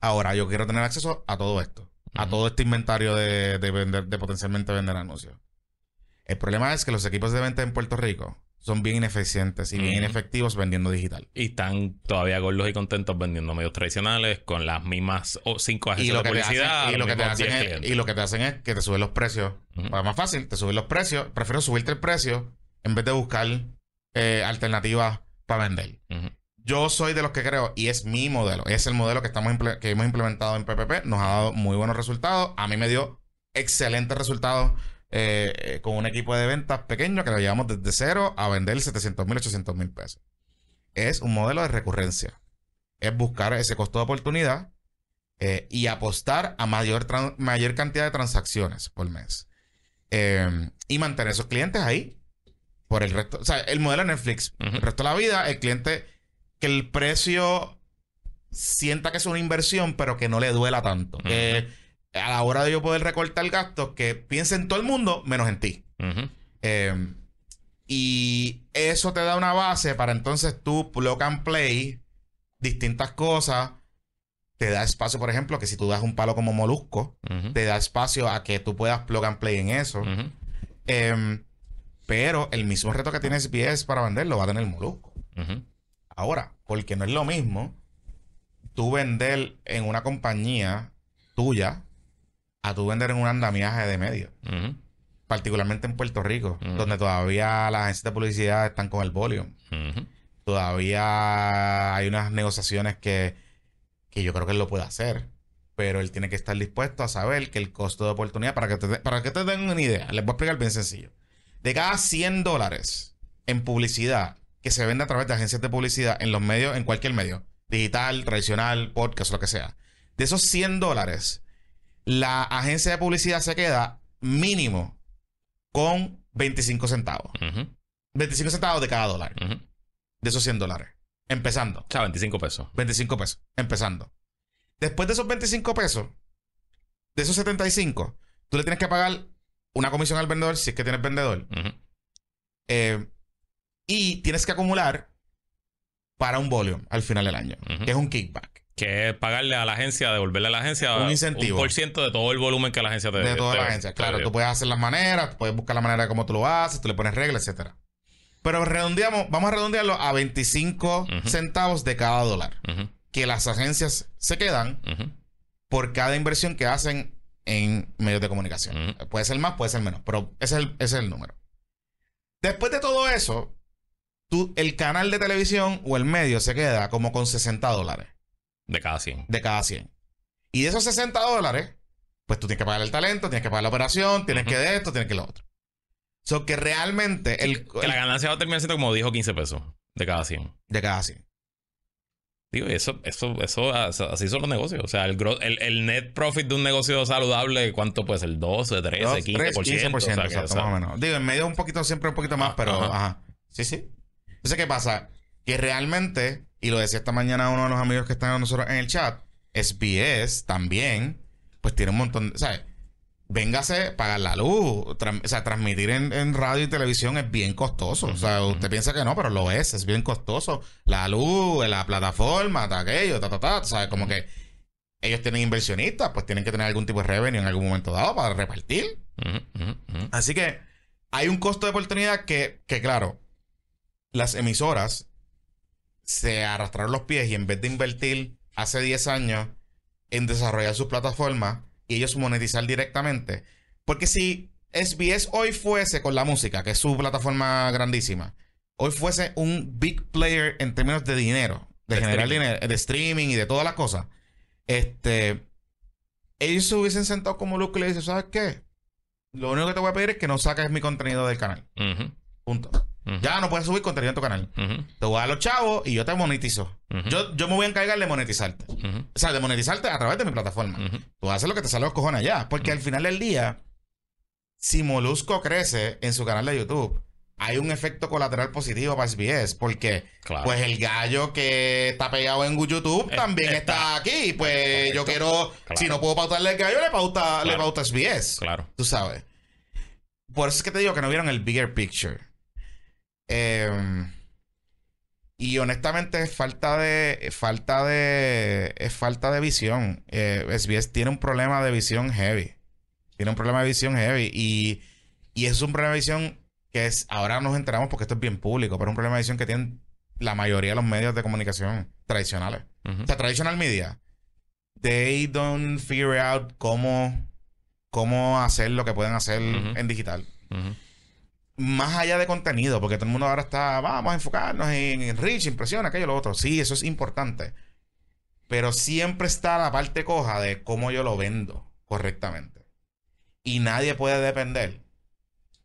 Ahora, yo quiero tener acceso a todo esto. A todo este inventario de, de vender, de potencialmente vender anuncios. El problema es que los equipos de venta en Puerto Rico son bien ineficientes y bien inefectivos vendiendo digital. Y están todavía gordos y contentos vendiendo medios tradicionales con las mismas o cinco Y agencias lo, de que publicidad. hacen, y, lo que te hacen 10 es, clientes. y lo que te hacen es que te suben los precios. Para más fácil, te suben los precios. Prefiero subirte el precio en vez de buscar eh, alternativas para vender. Yo soy de los que creo, y es mi modelo, es el modelo que, estamos que hemos implementado en PPP, nos ha dado muy buenos resultados. A mí me dio excelentes resultados eh, eh, con un equipo de ventas pequeño que lo llevamos desde cero a vender 700 mil, 800 mil pesos. Es un modelo de recurrencia. Es buscar ese costo de oportunidad eh, y apostar a mayor, mayor cantidad de transacciones por mes. Eh, y mantener esos clientes ahí por el resto. O sea, el modelo de Netflix, el resto de la vida, el cliente, que el precio sienta que es una inversión, pero que no le duela tanto. Que a la hora de yo poder recortar gastos, que piense en todo el mundo menos en ti. Eh, y eso te da una base para entonces tú plug and play distintas cosas. Te da espacio, por ejemplo, que si tú das un palo como molusco, te da espacio a que tú puedas plug and play en eso. Em, pero el mismo reto que tiene SBS para venderlo va a tener Molusco. Ahora, Porque no es lo mismo tú vender en una compañía tuya a tú vender en un andamiaje de medios. Particularmente en Puerto Rico, donde todavía las agencias de publicidad están con el volumen. Todavía hay unas negociaciones que, que yo creo que él lo puede hacer. Pero él tiene que estar dispuesto a saber que el costo de oportunidad, para que te, para que te den una idea, les voy a explicar bien sencillo. De cada 100 dólares en publicidad que se vende a través de agencias de publicidad en los medios, en cualquier medio, digital, tradicional, podcast, lo que sea, de esos 100 dólares, la agencia de publicidad se queda mínimo con 25 centavos. Ujú, 25 centavos de cada dólar de esos 100 dólares. Empezando. O sea, 25 pesos. 25 pesos. Empezando. Después de esos 25 pesos, de esos 75, tú le tienes que pagar una comisión al vendedor si es que tienes vendedor. Eh, y tienes que acumular para un volume al final del año, que es un kickback. Que es pagarle a la agencia, devolverle a la agencia Un incentivo. un por ciento de todo el volumen que la agencia te De toda te- la agencia. Claro, tú puedes hacer las maneras, puedes buscar la manera de cómo tú lo haces, tú le pones reglas, etcétera. Pero redondeamos, vamos a redondearlo a 25 Ujú. centavos de cada dólar que las agencias se quedan por cada inversión que hacen en medios de comunicación. Puede ser más, puede ser menos, pero ese es el, ese es el número. Después de todo eso, tú, el canal de televisión o el medio se queda como con 60 dólares De cada 100. de cada 100. Y de esos 60 dólares, pues tú tienes que pagar el talento, tienes que pagar la operación, tienes Ujú. que de esto, tienes que lo otro. So que realmente el, Que la ganancia va a terminar siendo como dijo 15 pesos de cada 100. de cada 100. Digo, eso, eso, eso, así son los negocios. O sea, el, el, el net profit de un negocio saludable, ¿cuánto puede ser? 12, 13, Dos, 15%. tres, 15%, o sea, que, exacto, o sea, más o menos. Digo, en medio un poquito, siempre un poquito más, Ah, pero ajá. ajá. Sí, sí. Entonces, ¿qué pasa? Que realmente, y lo decía esta mañana uno de los amigos que están con nosotros en el chat, SBS también, pues tiene un montón, de- ¿sabes? Véngase, pagar la luz, o sea, transmitir en, en radio y televisión es bien costoso. O sea, usted piensa que no, pero lo es, es bien costoso. La luz, la plataforma, ta aquello, ta, ta, ta, ¿sabes? Como que ellos tienen inversionistas, pues tienen que tener algún tipo de revenue en algún momento dado para repartir. Así que hay un costo de oportunidad que, que, claro, las emisoras se arrastraron los pies y en vez de invertir hace 10 años en desarrollar sus plataformas y ellos monetizar directamente. Porque si SBS hoy fuese con la música, que es su plataforma grandísima, hoy fuese un big player en términos de dinero, de, De generar streaming. dinero, de streaming y de todas las cosas, este, ellos se hubiesen sentado como Luke y le dicen, ¿sabes qué? Lo único que te voy a pedir es que no saques mi contenido del canal. Punto. Ya no puedes subir contenido en tu canal. ujú, Te voy a dar los chavos y yo te monetizo. Yo, yo me voy a encargar de monetizarte. O sea, de monetizarte a través de mi plataforma. Tú haces lo que te sale los cojones allá. Porque al final del día, si Molusco crece en su canal de YouTube, hay un efecto colateral positivo para SBS. Porque, Claro. pues, el gallo que está pegado en YouTube también está, está. aquí. Pues, yo quiero, Claro. si no puedo pautarle al gallo, le pauta, le pauta SBS. Claro. Tú sabes. Por eso es que te digo que no vieron el bigger picture. Em, y honestamente es falta de. falta de. Es falta de visión. Eh, SBS tiene un problema de visión heavy. Tiene un problema de visión heavy. Y, y es un problema de visión que es. Ahora nos enteramos porque esto es bien público, pero es un problema de visión que tienen la mayoría de los medios de comunicación tradicionales. Ujú. O sea, traditional media. They don't figure out cómo, cómo hacer lo que pueden hacer en digital. Ujú. Más allá de contenido, porque todo el mundo ahora está, vamos a enfocarnos en, en reach, impresión, aquello, lo otro. Sí, eso es importante. Pero siempre está la parte coja de cómo yo lo vendo correctamente. Y nadie puede depender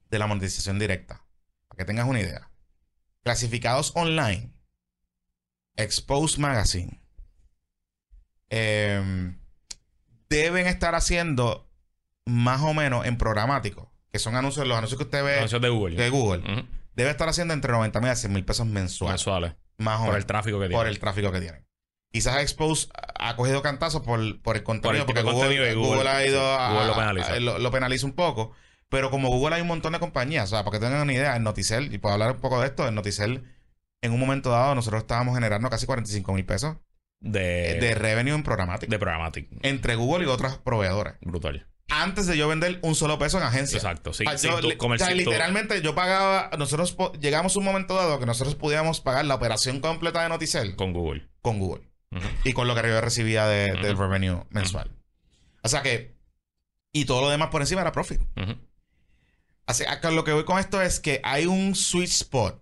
de la monetización directa. Para que tengas una idea. Clasificados online. Expose Magazine. em, deben estar haciendo más o menos en programático. Que son anuncios, los anuncios que usted ve Anuncios de Google. de Google. Debe estar haciendo entre 90 mil a 100 mil pesos mensuales. Mensuales. Más o Por el menos. tráfico que tiene. Por el tráfico que tienen. Quizás Expose ha cogido cantazos por, por el contenido, tipo porque de Google, contenido Google Google- ha ido a, Google lo penaliza. a- lo, lo penaliza un poco. Pero como Google hay un montón de compañías, o sea, para que tengan una idea, en Noticel, y puedo hablar un poco de esto, en Noticel, en un momento dado, nosotros estábamos generando casi 45 mil pesos De, de revenue en programático. de Programmatic. entre Google y otros proveedores. Brutal. Antes de yo vender un solo peso en agencia. Exacto, sí, O sea, yo tú o literalmente yo pagaba, nosotros llegamos a un momento dado que nosotros pudiéramos pagar la operación completa de Noticel con, Con Google. Google Ujú. y con lo que yo recibía de, del revenue mensual. O sea que, y todo lo demás por encima era profit. Así, acá lo que voy con esto es que hay un sweet spot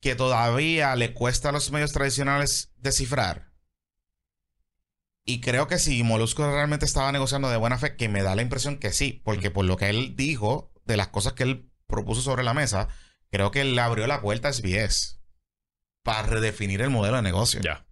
que todavía le cuesta a los medios tradicionales descifrar. Y creo que si Molusco realmente estaba negociando de buena fe, que me da la impresión que sí, porque por lo que él dijo, de las cosas que él propuso sobre la mesa, creo que él le abrió la puerta a SBS para redefinir el modelo de negocio. Ya.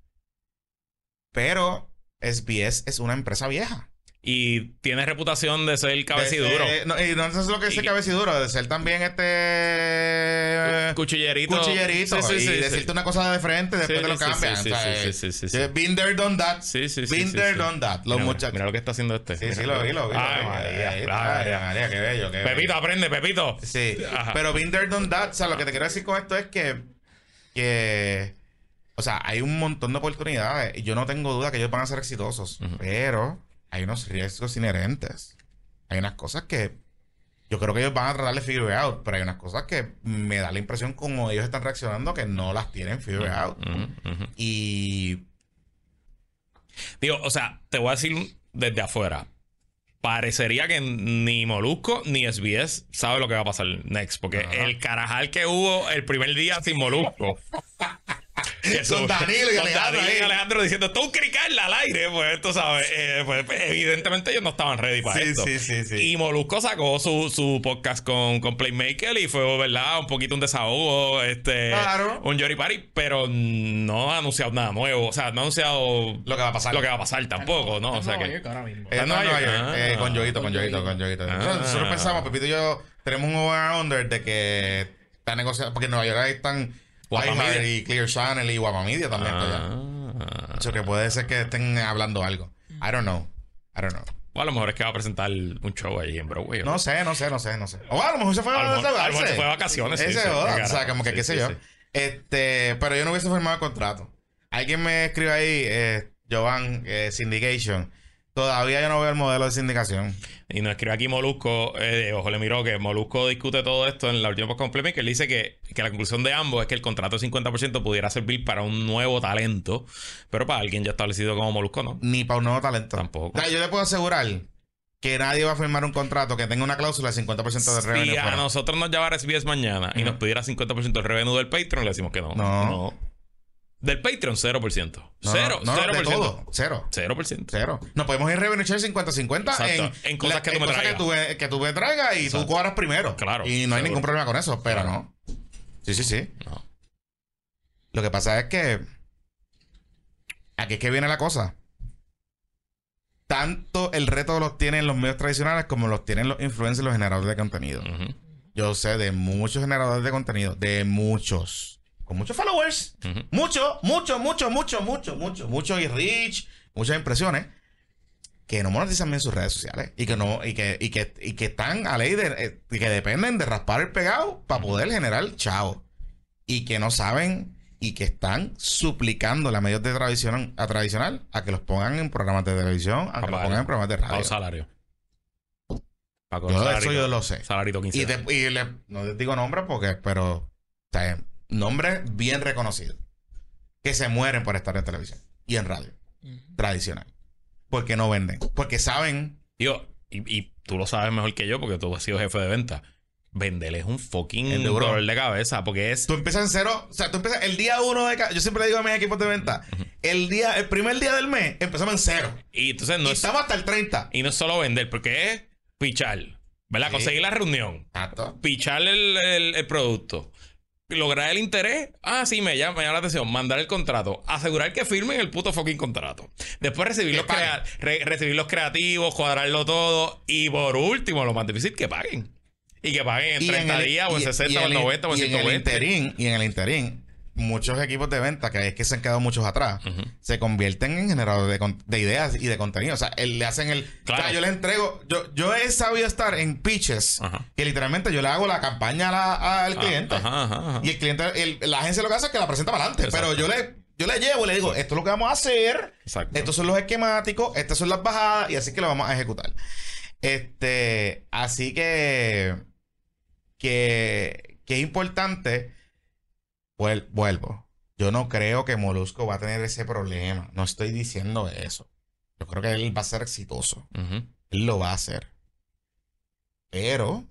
Pero SBS es una empresa vieja. Y tiene reputación de ser cabeciduro. De- eh, no, y no es lo que dice Y- cabeciduro, de ser también este. Cuchillerito. cuchillerito. Sí, sí, y sí, decirte una cosa de frente, después te lo cambian. sí, o sea, sí, sí, eh, sí. Been there, done that. Sí, sí, sí. Been there, done that. Los Mira, muchachos. Mira lo que está haciendo este. Sí, sí, lo vi, lo vi. Ay. María, María. Qué bello, qué Pepito, bello. aprende, Pepito. Sí. Ajá. Pero been there, done that. O sea, lo que te quiero decir con esto es que. que o sea, hay un montón de oportunidades. Y yo no tengo duda que ellos van a ser exitosos. Pero hay unos riesgos inherentes. Hay unas cosas que. Yo creo que ellos van a tratar de figure out. Pero hay unas cosas que me da la impresión como ellos están reaccionando que no las tienen figure out. Y. Digo, o sea, te voy a decir desde afuera. Parecería que ni Molusco ni SBS sabe lo que va a pasar next. Porque el carajal que hubo el primer día sin Molusco. Eso- Son Danilo y Alejandro Danilo y. Alejandro diciendo, es un crical al aire. Pues tú sabes, eh, pues, evidentemente ellos no estaban ready para Sí, esto. sí, sí, sí. Y Molusco sacó su, su podcast con, con Playmaker y fue, ¿verdad? Un poquito un desahogo, este, Claro. un Jory Party, pero no ha anunciado nada nuevo. O sea, no ha anunciado Lo que va a pasar. lo que va a pasar tampoco, ¿no? O sea Nueva que. York ahora mismo. ¿Está en no, Nueva Nueva York? York, con Yoito, con Yoito. con Yoito. Ah. Nosotros, nosotros pensamos, Pepito y yo tenemos un over-under de que está negociando, porque en Nueva York ahí están IHeart y Clear Channel y Guapamedia también está allá. Ah. Eso que puede ser que estén hablando algo. I don't know. I don't know. O a lo mejor es que va a presentar un show ahí en Broadway. ¿o No sé, no sé, no sé, no sé. O a lo mejor se fue A lo a, mejor- a lo mejor se fue de vacaciones, Ese sí, qué o sea, como que Sí, qué sé sí, yo. Este, pero yo no hubiese firmado el contrato. Alguien me escribe ahí, eh, Jovan, eh, Syndication. Todavía yo no veo el modelo de sindicación. Y nos escribe aquí Molusco, eh, ojo, le miró que Molusco discute todo esto en la última post complement, que él dice que, que la conclusión de ambos es que el contrato de 50% pudiera servir para un nuevo talento, pero para alguien ya establecido como Molusco, ¿no? Ni para un nuevo talento. Tampoco. O sea, yo le puedo asegurar que nadie va a firmar un contrato que tenga una cláusula de 50% de Si revenue. a fuera. nosotros nos llamara SBS mañana y nos pidiera 50% del revenue del Patreon, le decimos que no. No. Del Patreon, 0%. No, Cero, no, no, 0%. de todo. Cero. 0%. Cero. No podemos ir revenue share 50-50 en. En cosas que tú me cosas traigas. que tú, me- que tú me traigas y Exacto. tú cobras primero. Claro, Y no hay seguro. ningún problema con eso, pero Claro. no. Sí, sí, sí. No. Lo que pasa es que aquí es que viene la cosa. Tanto el reto los tienen los medios tradicionales como los tienen los influencers y los generadores de contenido. Yo sé de muchos generadores de contenido, de muchos, con muchos followers, ujú. mucho, mucho, mucho, mucho, mucho, mucho, mucho y reach, muchas impresiones que no monetizan bien sus redes sociales y que no y que y que, y que están a ley de eh, y que dependen de raspar el pegado para poder generar chao y que no saben y que están suplicando a medios de tradición a tradicional a que los pongan en programas de televisión, a que los pongan en programas de radio. salario. Pago Yo salario. eso yo lo sé. Salarito 15. Y, y le- no les digo nombres porque, pero, o sea, nombres bien reconocidos. Que se mueren por estar en televisión y en radio. Tradicional. Porque no venden. Porque saben. Digo, y, y tú lo sabes mejor que yo porque tú has sido jefe de venta. Vender es un fucking duro. dolor de cabeza porque es... Tú empiezas en cero. O sea, tú empiezas el día uno de cada. Yo siempre le digo a mis equipos de venta. El día, el primer día del mes empezamos en cero. Y entonces no y es, estamos hasta el 30. y no es solo vender, porque es pichar, ¿verdad? Sí. Conseguir la reunión, Exacto. pichar el, el- el producto, lograr el interés. Ah, sí, me llama, me llama la atención. Mandar el contrato, asegurar que firmen el puto fucking contrato. Después recibir, los, crea- re- recibir los creativos, cuadrarlo todo. Y por último, lo más difícil, que paguen. Y que paguen en Y 30 el- días, o en y- 60, y o en el- 90, o en y en el 120. interín, y en el interín, muchos equipos de venta, que es que se han quedado muchos atrás, se convierten en generadores de, ideas y de contenido. O sea, el- le hacen el. Claro. O sea, yo les entrego. Yo, yo he sabido estar en pitches que literalmente yo le hago la campaña a la- al Ah, cliente. Y el cliente, el- la agencia lo que hace es que la presenta para adelante. Pero yo le, Yo le llevo y le digo, esto es lo que vamos a hacer. Exacto. Estos son los esquemáticos, estas son las bajadas y así que lo vamos a ejecutar. Este, así que, que, que es importante, vuel- vuelvo. Yo no creo que Molusco va a tener ese problema. No estoy diciendo eso. Yo creo que él va a ser exitoso. Él lo va a hacer. Pero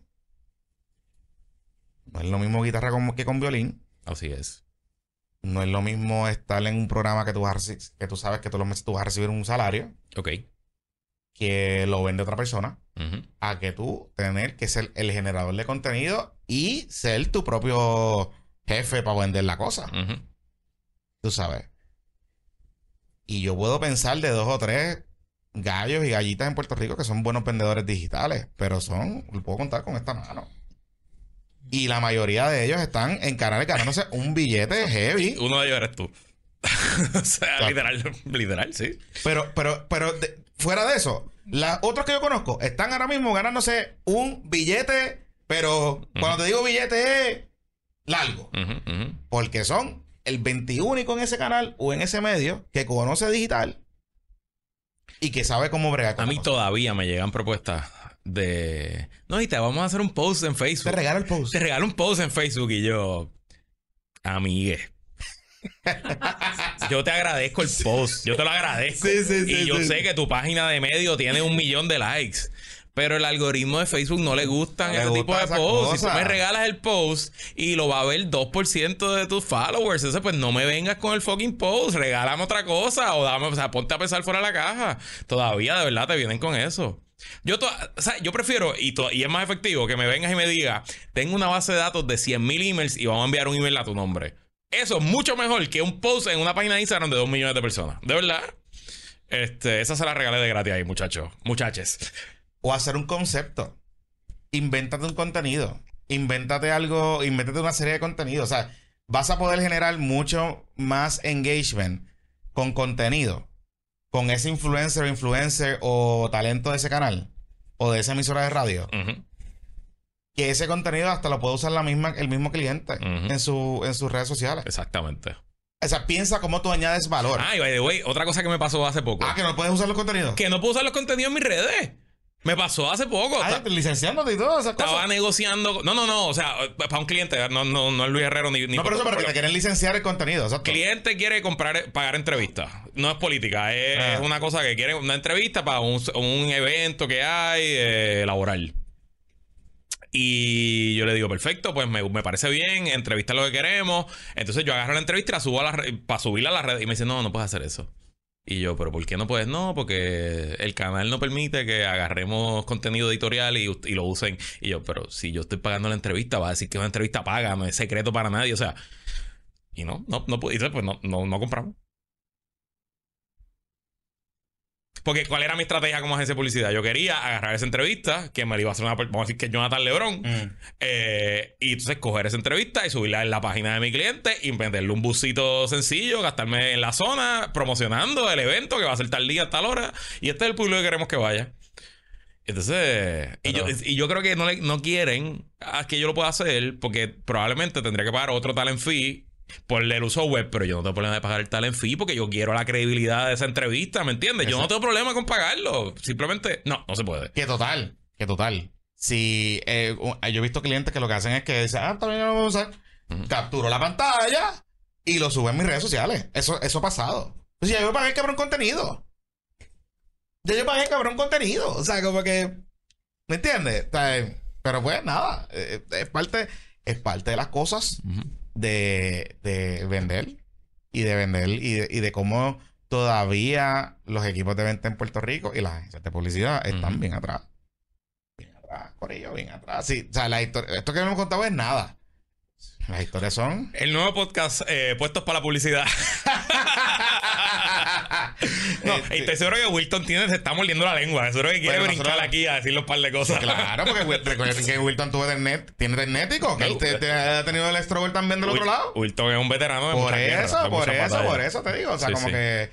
no es lo mismo guitarra con- que con violín. Así es. No es lo mismo estar en un programa que tú, vas a que tú sabes que todos los meses tú vas a recibir un salario Ok. que lo vende otra persona a que tú tener que ser el generador de contenido y ser tu propio jefe para vender la cosa. Tú sabes. Y yo puedo pensar de dos o tres gallos y gallitas en Puerto Rico que son buenos vendedores digitales, pero son, lo puedo contar con esta mano. Y la mayoría de ellos están en canales ganándose un billete heavy. Uno de ellos eres tú. o sea, Claro. literal, literal, sí. Pero, pero, pero de- fuera de eso, las otros que yo conozco están ahora mismo ganándose un billete, pero cuando te digo billete es largo. Porque son el 21 en ese canal o en ese medio que conoce digital y que sabe cómo bregar con A mí todavía me llegan propuestas de... No, y te vamos a hacer un post en Te Facebook. regalo el post. Te regalo un post en Facebook y yo... Amigue. yo te agradezco el post. Yo te lo agradezco. Sí, sí, sí, y yo sé que tu página de medio tiene un millón de likes. Pero el algoritmo de Facebook no le gustan le este tipo de posts. Si tú me regalas el post y lo va a ver 2% de tus followers, entonces pues no me vengas con el fucking post. Regálame otra cosa o dame, o sea, ponte a pensar fuera de la caja. Todavía de verdad te vienen con eso. Yo, to- o sea, yo prefiero, y, to- y es más efectivo, que me vengas y me digas, tengo una base de datos de 100.000 emails y vamos a enviar un email a tu nombre. Eso es mucho mejor que un post en una página de Instagram de 2 millones de personas. De verdad. Este, esa se la regalé de gratis ahí, muchachos. Muchaches. O hacer un concepto. Invéntate un contenido. Invéntate algo, invéntate una serie de contenidos. O sea, vas a poder generar mucho más engagement con contenido. Con ese influencer o influencer o talento de ese canal. O de esa emisora de radio. Que ese contenido hasta lo puede usar la misma, el mismo cliente en, su, en sus redes sociales. Exactamente. O sea, piensa cómo tú añades valor. Ah, y by the way, otra cosa que me pasó hace poco. Ah, que no puedes usar los contenidos. Que no puedo usar los contenidos en mis redes. Me pasó hace poco. Ah, licenciándote y todas esas Estaba cosas. negociando. No, no, no. O sea, para un cliente. No, no, no es Luis Herrero ni. ni No, pero eso, pero que te quieren licenciar el contenido. Exacto. cliente quiere comprar, pagar entrevistas. No es política, es, Ah. es una cosa que quiere una entrevista para un, un evento que hay eh, laboral. Y yo le digo, perfecto, pues me, me parece bien, entrevista lo que queremos. Entonces yo agarro la entrevista y la subo a la para subirla a la red. Y me dice, no, no puedes hacer eso. Y yo, pero ¿por qué no puedes? No, porque el canal no permite que agarremos contenido editorial y, lo usen. Y yo, pero si yo estoy pagando la entrevista, va a decir que una entrevista paga, no es secreto para nadie. O sea, y no, no, no, y pues no, no, no compramos. Porque ¿cuál era mi estrategia como agencia de publicidad? Yo quería agarrar esa entrevista, que me la iba a hacer una, vamos a decir que Jonathan Lebron, Mm. eh, y entonces coger esa entrevista y subirla en la página de mi cliente y venderle un busito sencillo, gastarme en la zona, promocionando el evento que va a ser tal día, tal hora, y este es el público que queremos que vaya. Entonces, y, yo, y yo creo que no, le- no quieren a que yo lo pueda hacer porque probablemente tendría que pagar otro talent fee por el uso web, pero yo no tengo problema de pagar el talent fee porque yo quiero la credibilidad de esa entrevista, ¿me entiendes? Yo no tengo problema con pagarlo, simplemente no, no se puede. Que total, que total. Si eh, u- yo he visto clientes que lo que hacen es que dicen, ah, también lo vamos a usar. Capturo la pantalla y lo subo en mis redes sociales. Eso, eso ha pasado. Pues ya yo pagué cabrón contenido. Ya yo pagué cabrón contenido. O sea, como que. ¿Me entiendes? O sea, eh, pero pues nada. eh, Es parte, es parte de las cosas de, de vender y de vender y de, y de cómo todavía los equipos de venta en Puerto Rico y las agencias de publicidad están bien atrás. Bien atrás, por ello, bien atrás. Sí, o sea, la historia, esto que hemos contado es nada. Las historias son. El nuevo podcast eh, puestos para la publicidad. no, Este- estoy seguro que Wilton tiene, se está mordiendo la lengua. Seguro que quiere Bueno, brincar nosotros- aquí a decirle un par de cosas. Claro, porque recuerden que Wilton tuvo Ethernet, tiene Ethernético, que No, te- te ha tenido el struggle también del otro lado. Wilton es un veterano de Por guerras, eso, por eso, por eso te digo. O sea, Sí, como sí. que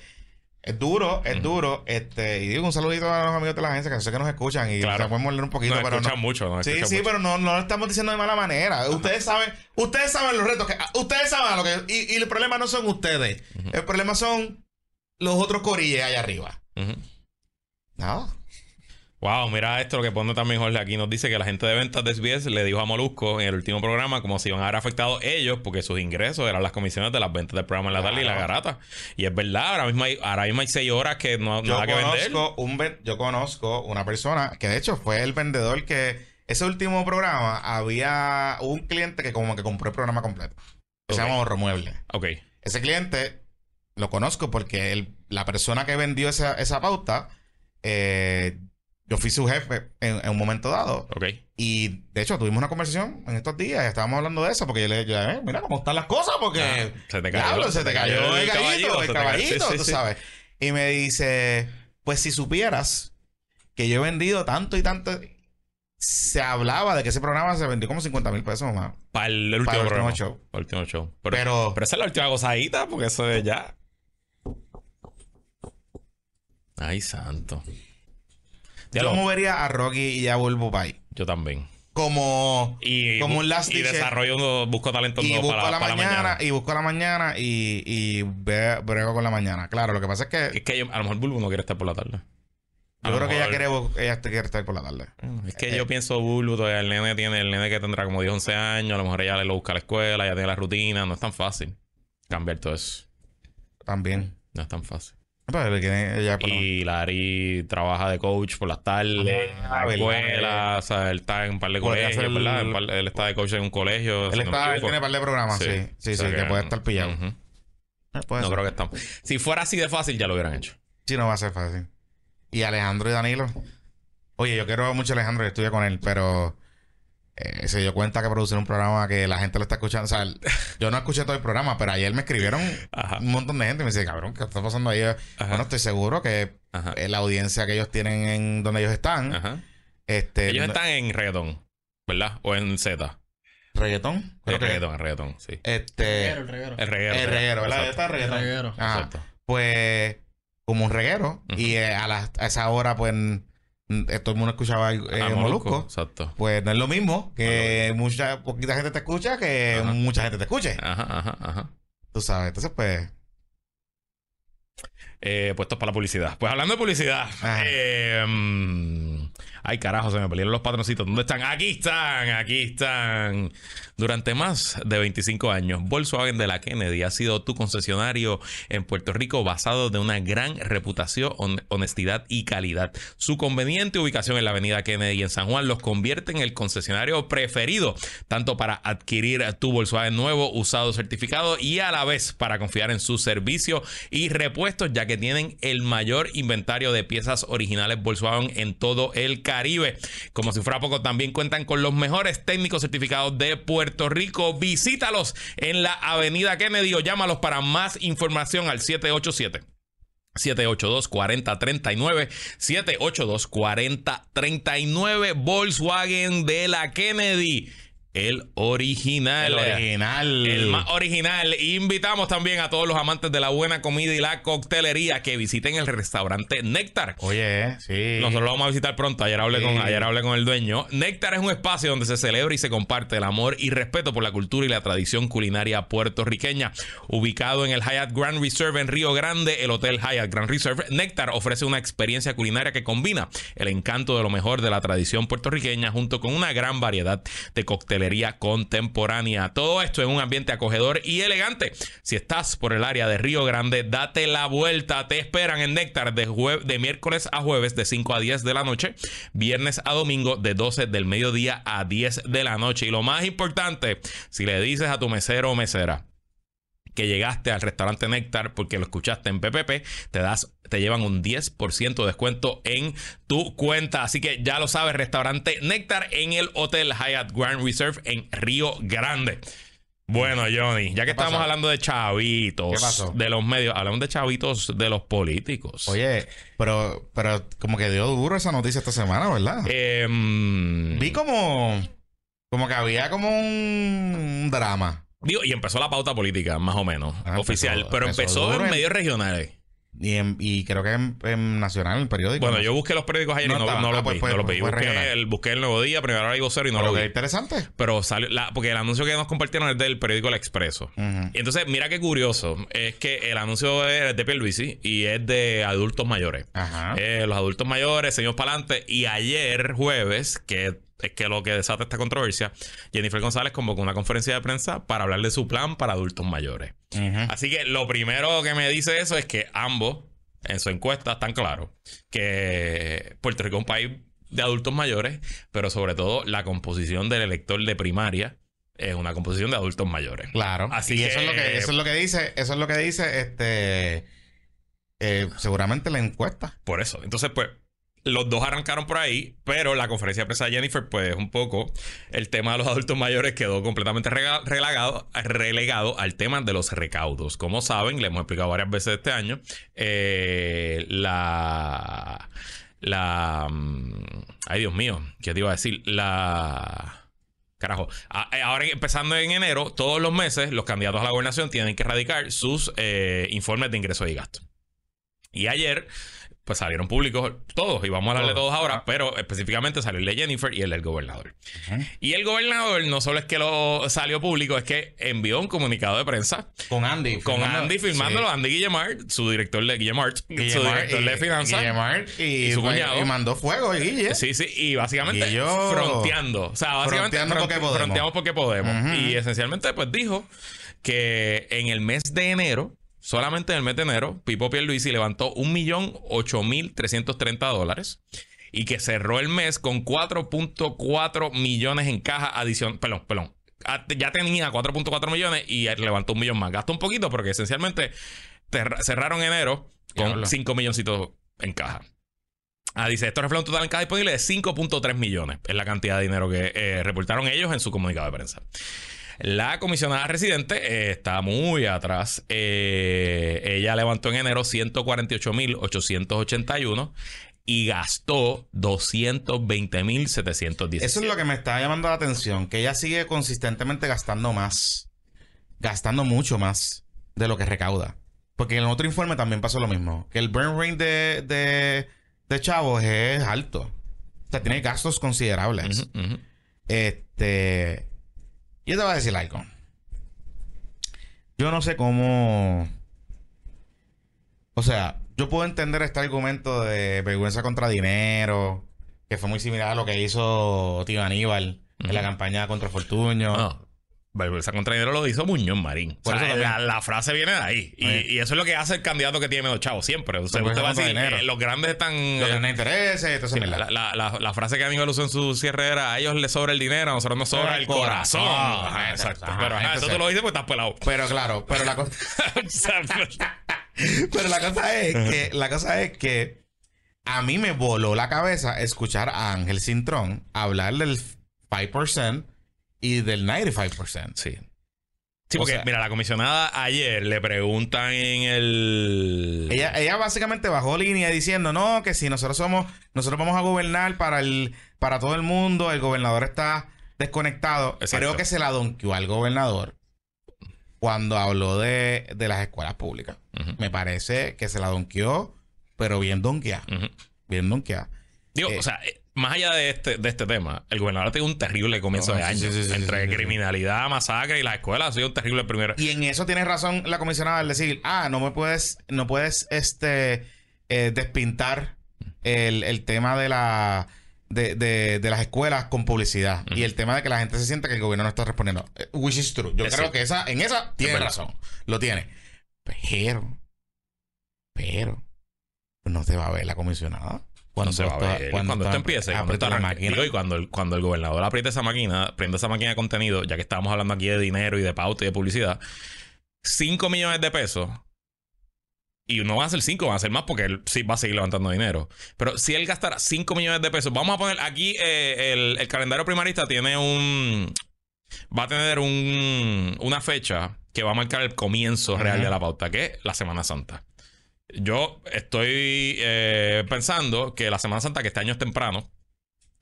Es duro, es duro. Este, y digo un saludito a los amigos de la agencia que sé que nos escuchan y Claro. se pueden morder un poquito, Nos pero escuchan no. mucho, nos Sí, escuchan sí, mucho. pero no, no lo estamos diciendo de mala manera. Ustedes saben, ustedes saben los retos que. Ustedes saben lo que. Y, y el problema no son ustedes. El problema son los otros corilles allá arriba. Ujú. Nada. Wow, mira esto lo que pone también Jorge aquí. Nos dice que la gente de ventas de SBS le dijo a Molusco en el último programa como si iban a haber afectado ellos porque sus ingresos eran las comisiones de las ventas del programa en la tarde y la garata. Y es verdad, ahora mismo hay, ahora mismo hay seis horas que no Yo nada que vender. conozco, un yo conozco una persona que de hecho fue el vendedor que ese último programa había un cliente que como que compró el programa completo. Que Se llama Ahorro Mueble. Ok. Ese cliente lo conozco porque él- la persona que vendió esa, esa pauta, eh, yo fui su jefe en, en un momento dado. Ok. Y de hecho tuvimos una conversación en estos días, estábamos hablando de eso, porque yo le dije, eh, mira cómo están las cosas, porque Ah, se te cayó, diablo, se te cayó el se el caballito, sí, sí, tú sí. sabes. Y me dice, pues si supieras que yo he vendido tanto y tanto, se hablaba de que ese programa se vendió como 50 mil pesos más. Para el, último Para el último programa. show. Para el último show. Pero, Pero, pero esa es la última gozadita porque eso es ya. Ay, santo. Yo lo- movería a Rocky y a Bulbo Pie yo también. como, Y, como un last y desarrollo, busco talento y busco para, la para mañana, y busco a la mañana y, y ve- brego con la mañana. Claro, lo que pasa es que Es que yo- a lo mejor Bulbo no quiere estar por la tarde. Yo creo que ella quiere, ella quiere estar por la tarde. Es que Eh, yo pienso Bulbo, todavía el nene tiene, el nene que tendrá como 10, 11 años, a lo mejor ella le lo busca a la escuela, ya tiene la rutina, no es tan fácil cambiar todo eso. También. No es tan fácil. Por la- Y Larry trabaja de coach por las tardes, en Ah, la escuela, o sea, él está en un par de colegios, ¿verdad? Él está de coach en un colegio. Él, está, tiene par de programas, sí. Sí, O sí, sea que, puede estar pillado. Eh, puede No ser. creo que estamos. Si fuera así de fácil, ya lo hubieran hecho. Sí, no va a ser fácil. Y Alejandro y Danilo. Oye, yo quiero mucho a Alejandro y estudio con él, pero eh, se dio cuenta que producir un programa que la gente lo está escuchando. O sea, el- yo no escuché todo el programa, pero ayer me escribieron Ajá. un montón de gente y me dice, cabrón, ¿qué está pasando ahí? Bueno, estoy seguro que eh, la audiencia que ellos tienen en donde ellos están, Ajá. este, Ellos no- están en reggaetón, ¿verdad? O en Z. reggaetón, que- reggaetón, en reggaetón, sí. este, El reguero. El reguero. el reguero, ¿verdad? Exacto. Está El reggaetón. reguero. Ajá. Exacto. pues como un reguero y eh, a, las- a esa hora pues todo el mundo escuchaba el eh, Ah, molusco Exacto. pues no es lo mismo que mucha poquita gente te escucha que Ajá. mucha gente te escuche Ajá, ajá, ajá. tú sabes entonces pues Eh, puestos para la publicidad. Pues hablando de publicidad. Ajá. eh, mm, ay, carajo, se me perdieron los patroncitos. ¿Dónde están? Aquí están, aquí están. Durante más de 25 años, Volkswagen de la Kennedy ha sido tu concesionario en Puerto Rico basado de una gran reputación, hon- honestidad y calidad. Su conveniente ubicación en la avenida Kennedy en San Juan los convierte en el concesionario preferido, tanto para adquirir tu Volkswagen nuevo, usado, certificado y a la vez para confiar en su servicio y repuestos, ya que tienen el mayor inventario de piezas originales Volkswagen en todo el Caribe. Como si fuera poco, también cuentan con los mejores técnicos certificados de Puerto Rico. Visítalos en la Avenida Kennedy o llámalos para más información al 787. 782-4039, 782-4039, Volkswagen de la Kennedy, el original. el original El más original. Invitamos también a todos los amantes de la buena comida y la coctelería que visiten el restaurante Néctar. oye sí Nosotros lo vamos a visitar pronto. Ayer hablé, Sí. con, ayer hablé con el dueño. Néctar es un espacio donde se celebra y se comparte el amor y respeto por la cultura y la tradición culinaria puertorriqueña. Ubicado en el Hyatt Grand Reserve en Río Grande, el Hotel Hyatt Grand Reserve, Néctar ofrece una experiencia culinaria que combina el encanto de lo mejor de la tradición puertorriqueña junto con una gran variedad de contemporánea. Todo esto en un ambiente acogedor y elegante. Si estás por el área de Río Grande, date la vuelta. Te esperan en Néctar de, de miércoles a jueves de 5 a 10 de la noche, viernes a domingo de 12 del mediodía a 10 de la noche. Y lo más importante, si le dices a tu mesero o mesera, que llegaste al restaurante Néctar porque lo escuchaste en PPP, te das te llevan un 10% de descuento en tu cuenta. Así que ya lo sabes, restaurante Néctar en el Hotel Hyatt Grand Reserve en Río Grande. Bueno, Johnny, ya que ¿Qué estamos pasó? hablando de chavitos de los medios, hablamos de chavitos de los políticos. oye pero pero como que dio duro esa noticia esta semana verdad Eh, mm, vi como como que había como un drama digo, y empezó la pauta política, más o menos, Ah, oficial, empezó- pero empezó en medios regionales. Y, en- y creo que en, en Nacional, en el periódico. Bueno, no yo busqué los periódicos ayer No y no, los Ah, pues, vi. pues, no los pues, vi. Busqué el, busqué el Nuevo Día, Primera Hora y Vocero y no Pero lo vi. interesante. Pero salió, la, porque el anuncio que nos compartieron es del periódico El Expreso. Y entonces, mira qué curioso. Es que el anuncio es de Pierluisi y es de adultos mayores. Ajá. Eh, los adultos mayores, seguimos para adelante. Y ayer, jueves, que es que lo que desata esta controversia, Jennifer González convocó una conferencia de prensa para hablar de su plan para adultos mayores. Así que lo primero que me dice eso es que ambos, en su encuesta, están claros que Puerto Rico es un país de adultos mayores, pero sobre todo la composición del elector de primaria es una composición de adultos mayores. Claro. Así y que- eso es lo que eso es lo que dice, eso es lo que dice este eh, seguramente la encuesta. Por eso. Entonces, pues, los dos arrancaron por ahí, pero la conferencia de prensa de Jennifer, pues, un poco, el tema de los adultos mayores quedó completamente relegado, relegado al tema de los recaudos. Como saben, le hemos explicado varias veces este año, eh, la... La... mm, Ay, Dios mío, ¿qué te iba a decir? La... Carajo. Eh, Ahora empezando en enero, todos los meses los candidatos a la gobernación tienen que radicar sus eh, informes de ingresos y gastos. Y ayer, pues salieron públicos todos, y vamos a hablar de Todos. ahora, Ah. pero específicamente salió el de Jennifer y el del gobernador. Y el gobernador no solo es que lo salió público, es que envió un comunicado de prensa Con Andy. con firmando- Andy firmándolo, Andy Guillemard, su director de Guillemard, su director y- de finanzas. Y, y su cuñado. y mandó fuego, Guille. Sí, sí, y básicamente yo- fronteando. O sea, básicamente Fronteando porque podemos. fronteamos porque podemos. Y esencialmente, pues dijo que en el mes de enero, solamente en el mes de enero, Pipo Pierluisi levantó 1.008.330 dólares y que cerró el mes con 4.4 millones en caja adicional. Perdón, perdón. Ah, Ya tenía 4.4 millones y levantó un millón más. Gastó un poquito porque esencialmente cerraron enero con Diablo. 5 milloncitos en caja. Ah, dice, esto refleja un total en caja disponible de 5.3 millones. Es la cantidad de dinero que eh, reportaron ellos en su comunicado de prensa. La comisionada residente eh, está muy atrás. Eh, ella levantó en enero 148.881 y gastó 220.717. Eso es lo que me está llamando la atención, que ella sigue consistentemente gastando más, gastando mucho más de lo que recauda. Porque en el otro informe también pasó lo mismo, que el burn rate de, de, de Chavos es alto. O sea, tiene gastos considerables. Este. Yo te voy a decir algo. Yo no sé cómo. O sea, yo puedo entender este argumento de vergüenza contra dinero, que fue muy similar a lo que hizo Tío Aníbal en la campaña contra Fortuño. No. Vergüenza contra dinero lo hizo Muñoz Marín. Por O sea, eso la, frase viene de ahí. Y, Sí. y eso es lo que hace el candidato que tiene menos chavos siempre. O sea, usted va a decir, eh, los grandes están... Lo que eh, entonces Sí, la, la- la- frase que Aníbal usó en su cierre era: a ellos les sobra el dinero, a nosotros nos sobra El el corazón. corazón. Ajá, exacto. Ajá, pero ajá, eso tú lo dices porque estás pelado. Pero claro, pero la cosa. Pues, Pero la cosa es que, la cosa es que a mí me voló la cabeza escuchar a Ángel Cintrón hablar del 5% y del 95%. sí. Sí, O porque sea- mira, la comisionada ayer le preguntan en el. Ella, ella básicamente bajó línea diciendo, no, que si nosotros somos, nosotros vamos a gobernar para el, para todo el mundo, el gobernador está desconectado. Exacto. Creo que se la donqueó al gobernador cuando habló de, de las escuelas públicas. Me parece que se la donqueó, pero bien donkeada. ujú. Bien donkeada. Digo, Eh, o sea, más allá de este, de este tema, el gobernador ha tenido un terrible comienzo No, de año. sí, sí, sí, Entre criminalidad, masacre y las escuelas ha sido un terrible primero. Y en eso tiene razón la comisionada al decir, ah, no me puedes, no puedes este eh, despintar el, el tema de la de, de- de las escuelas con publicidad. Y el tema de que la gente se sienta que el gobierno no está respondiendo. Eh, Which is true. Yo Es creo que esa, en esa tiene razón. Lo tiene. Pero, pero, no te va a ver la comisionada. Cuando se va a ver, cuando, esto empiece, cuando aprieta esto la máquina. Y cuando el, cuando el gobernador apriete esa máquina, prende esa máquina de contenido, ya que estábamos hablando aquí de dinero y de pauta y de publicidad, 5 millones de pesos. Y no van a ser 5, van a ser más porque él sí va a seguir levantando dinero. Pero si él gastara 5 millones de pesos, vamos a poner aquí eh, el, el calendario primarista tiene un. Va a tener un, una fecha que va a marcar el comienzo real de la pauta, que es la Semana Santa. Yo estoy eh, pensando que la Semana Santa, que este año es temprano,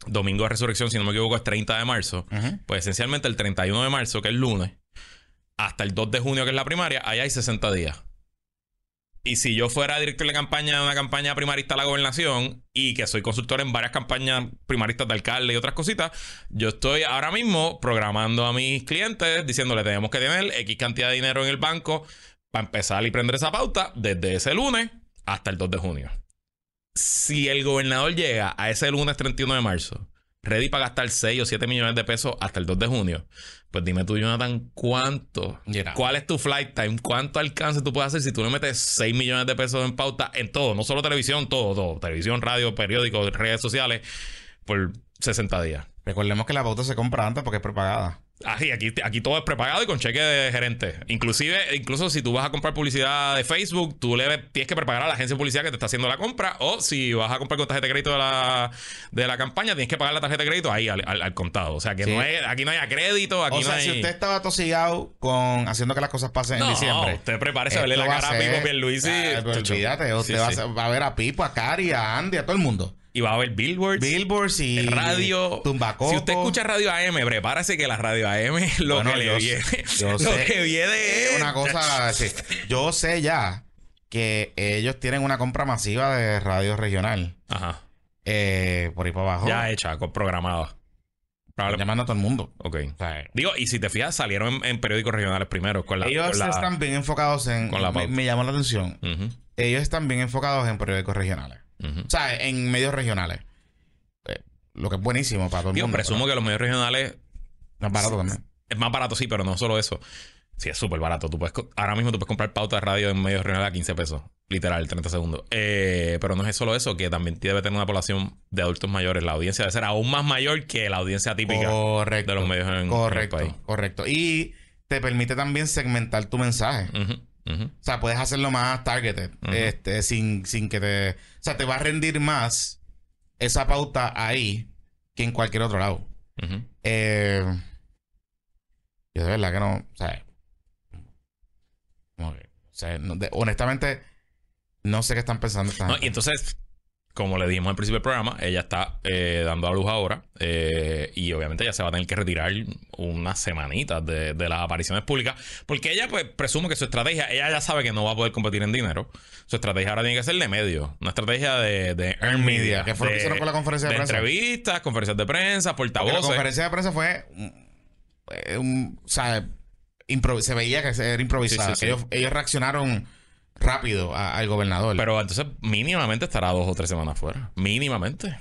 domingo de resurrección, si no me equivoco, es 30 de marzo. Pues esencialmente el 31 de marzo, que es lunes, hasta el 2 de junio, que es la primaria, ahí hay 60 días. Y si yo fuera director de campaña de una campaña primarista a la gobernación y que soy consultor en varias campañas primaristas de alcalde y otras cositas, yo estoy ahora mismo programando a mis clientes diciéndole tenemos que tener X cantidad de dinero en el banco para empezar y prender esa pauta desde ese lunes hasta el 2 de junio. Si el gobernador llega a ese lunes 31 de marzo, ready para gastar 6 o 7 millones de pesos hasta el 2 de junio, pues dime tú, Jonathan, ¿cuánto? ¿Cuál es tu flight time? ¿Cuánto alcance tú puedes hacer si tú le metes 6 millones de pesos en pauta en todo? No solo televisión, todo, todo. Televisión, radio, periódicos, redes sociales, por 60 días. Recordemos que la pauta se compra antes porque es prepagada. Así, aquí, aquí todo es prepagado y con cheque de gerente. Inclusive, incluso si tú vas a comprar publicidad de Facebook, tú le tienes que prepagar a la agencia de publicidad que te está haciendo la compra. O si vas a comprar con tarjeta de crédito de la, de la campaña, tienes que pagar la tarjeta de crédito ahí al, al- al contado. O sea que Sí. no es, aquí no hay crédito, aquí o sea, no hay. si usted estaba tosigado con haciendo que las cosas pasen no, en diciembre. usted prepárese a verle la cara a ser- Pipo Pierluisi. Ah, Chacho. olvídate, usted Sí, va, sí. A, va a ver a Pipo, a Cari, a Andy, a todo el mundo. Y va a haber billboards. Billboards y radio. Tumbacoco. Si usted escucha radio AM, prepárese que la radio AM lo Bueno, que le yo viene. yo lo sé. que viene es. una cosa, sí. yo sé ya que ellos tienen una compra masiva de radio regional Ajá. eh, por ahí para abajo. Ya hecha, con- programada. Están llamando a todo el mundo. Ok. O sea, Digo, y si te fijas, salieron en, en periódicos regionales primero con la. ellos con la- están bien enfocados en. con la me, me llamó la atención. Ellos están bien enfocados en periódicos regionales. O sea, en medios regionales. Eh, lo que es buenísimo para todo el Digo, mundo. presumo que los medios regionales es barato también. es más barato, sí, pero no solo eso. Sí, es súper barato. Tú puedes, ahora mismo tú puedes comprar pauta de radio en medios regionales a 15 pesos. Literal, 30 segundos. Eh, pero no es solo eso, que también debe tener una población de adultos mayores. La audiencia debe ser aún más mayor que la audiencia típica Correcto. de los medios en, en correcto, el país. correcto. Y te permite también segmentar tu mensaje. O sea, puedes hacerlo más targeted. Este, sin, sin que te. O sea, te va a rendir más esa pauta ahí que en cualquier otro lado. Eh, yo de verdad que no. O sea. como que, o sea, no- de- honestamente, no sé qué están pensando esta No, y entonces, como le dijimos al principio del programa, ella está eh, dando a luz ahora eh, y obviamente ella se va a tener que retirar unas semanitas de, de las apariciones públicas porque ella pues presumo que su estrategia, ella ya sabe que no va a poder competir en dinero. Su estrategia ahora tiene que ser de medio, una estrategia de, de earn media. ¿Qué fue lo que hicieron con la conferencia de prensa? entrevistas, conferencias de prensa, Porque la portavoces. conferencia de prensa fue. un- o sea, se veía que era improvisada. Sí, sí, sí. Ellos, ellos reaccionaron rápido a- al gobernador. Pero entonces mínimamente estará dos o tres semanas fuera. Mínimamente.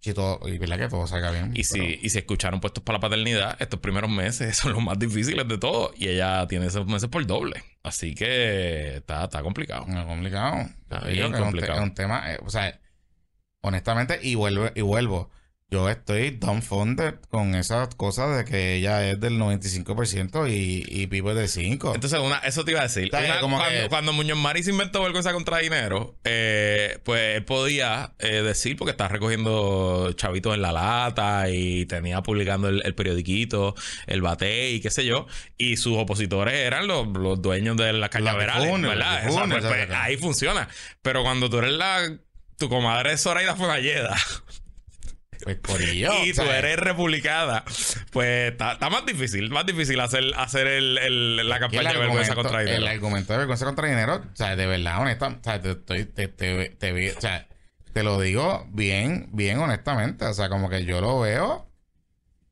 y, todo, y verdad que todo salga bien. Y si, pero- y si escucharon puestos para la paternidad, estos primeros meses son los más difíciles de todo. Y ella tiene esos meses por doble. Así que está, está complicado. Es complicado. Está bien creo que es un te- complicado. Es un tema, eh, o sea, honestamente, y vuelvo, y vuelvo. Yo estoy dumbfounded con esas cosas de que ella es del 95% y, y Pipo es del 5%. Entonces, una, eso te iba a decir. Una- como cuando, que- cuando Muñoz Maris inventó vergüenza contra dinero, eh, pues él podía eh, decir, porque estaba recogiendo chavitos en la lata y tenía publicando el, el periodiquito, el bate y qué sé yo, y sus opositores eran los, los dueños de las cañaverales, difuntos, ¿verdad? pues, pues, ahí funciona. Pero cuando tú eres la. Tu comadre es Zoraida Fonalleda Pues y o sea, tú eres republicana, pues está, más difícil, más difícil hacer, hacer el, el- la y el campaña de vergüenza contra dinero. El argumento de vergüenza contra dinero, o sea, de verdad, honesta, o sea, te, estoy- te, te- te vi- o sea, te lo digo bien, bien honestamente, o sea, como que yo lo veo,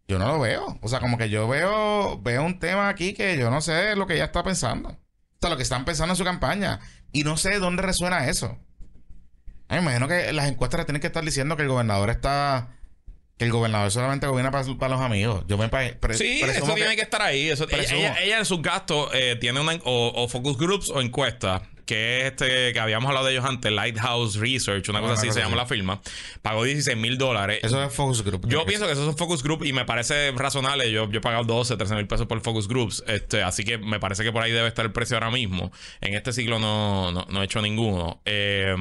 yo no lo veo, o sea, como que yo veo, veo un tema aquí que yo no sé lo que ella está pensando, o sea, lo que están pensando en su campaña, y no sé dónde resuena eso. Me imagino que las encuestas le tienen que estar diciendo que el gobernador está, el gobernador solamente gobierna para, para los amigos. Yo me pre- Sí, eso tiene que estar ahí. Eso, ella, presumo. ella- ella en sus gastos eh, tiene una, o, o focus groups o encuestas, que es este que habíamos hablado de ellos antes, Lighthouse Research, una Ah, cosa así se llama la firma. Pagó 16 mil dólares. Eso es focus group. Yo pienso que esos son focus group y me parece razonable. Yo, yo he pagado 12, 13 mil pesos por focus groups. Este, así que me parece que por ahí debe estar el precio ahora mismo. En este ciclo no, no, no he hecho ninguno. Eh,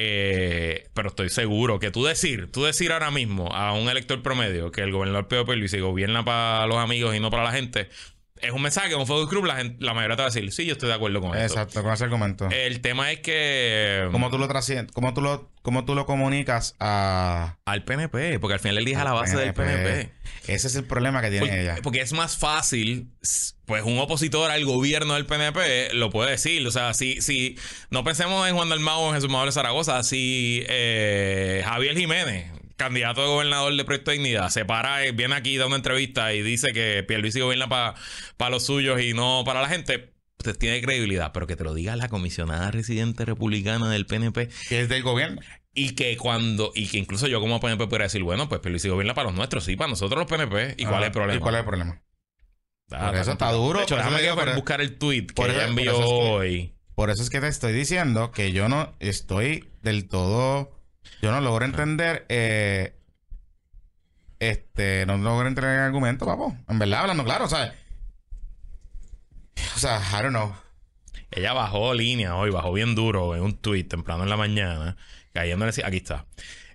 eh, pero estoy seguro que tú decir, tú decir ahora mismo a un elector promedio que el gobernador Pedro Pierluisi gobierna para los amigos y no para la gente, es un mensaje, un focus group, la, gente- la mayoría te va a decir, sí, yo estoy de acuerdo con esto. Exacto, con ese argumento. El tema es que... ¿Cómo tú lo trasciendes? ¿Cómo tú lo, cómo tú lo comunicas a Al PNP, porque al final día es a la base del PNP. Ese es el problema que tiene Porque, ella. porque es más fácil, pues un opositor al gobierno del PNP lo puede decir. O sea, si, si no pensemos en Juan Dalmau o en Jesús Manuel Zaragoza, si eh, Javier Jiménez, candidato de gobernador de Proyecto Dignidad, se para, eh, viene aquí, da una entrevista y dice que Pierluisi gobierna para los suyos y no para la gente, usted tiene credibilidad, pero que te lo diga la comisionada residente republicana del PNP Que es del gobierno. y que cuando, y que incluso yo como PNP podría decir, bueno, pues Pierluisi gobierna para los nuestros, sí, para nosotros los PNP. ¿Y cuál es el problema? Ah, ¿Y cuál es el problema? Ah, eso está duro, De hecho, déjame que por- buscar el tweet que por ella envió por eso es que- hoy. Por eso es que te estoy diciendo que yo no estoy del todo. Yo no logro entender. eh, este. No logro entender el argumento, papo. En verdad, hablando claro, o sea. O sea, I don't know. Ella bajó línea hoy, bajó bien duro en un tweet temprano en la mañana, cayéndole así- aquí está.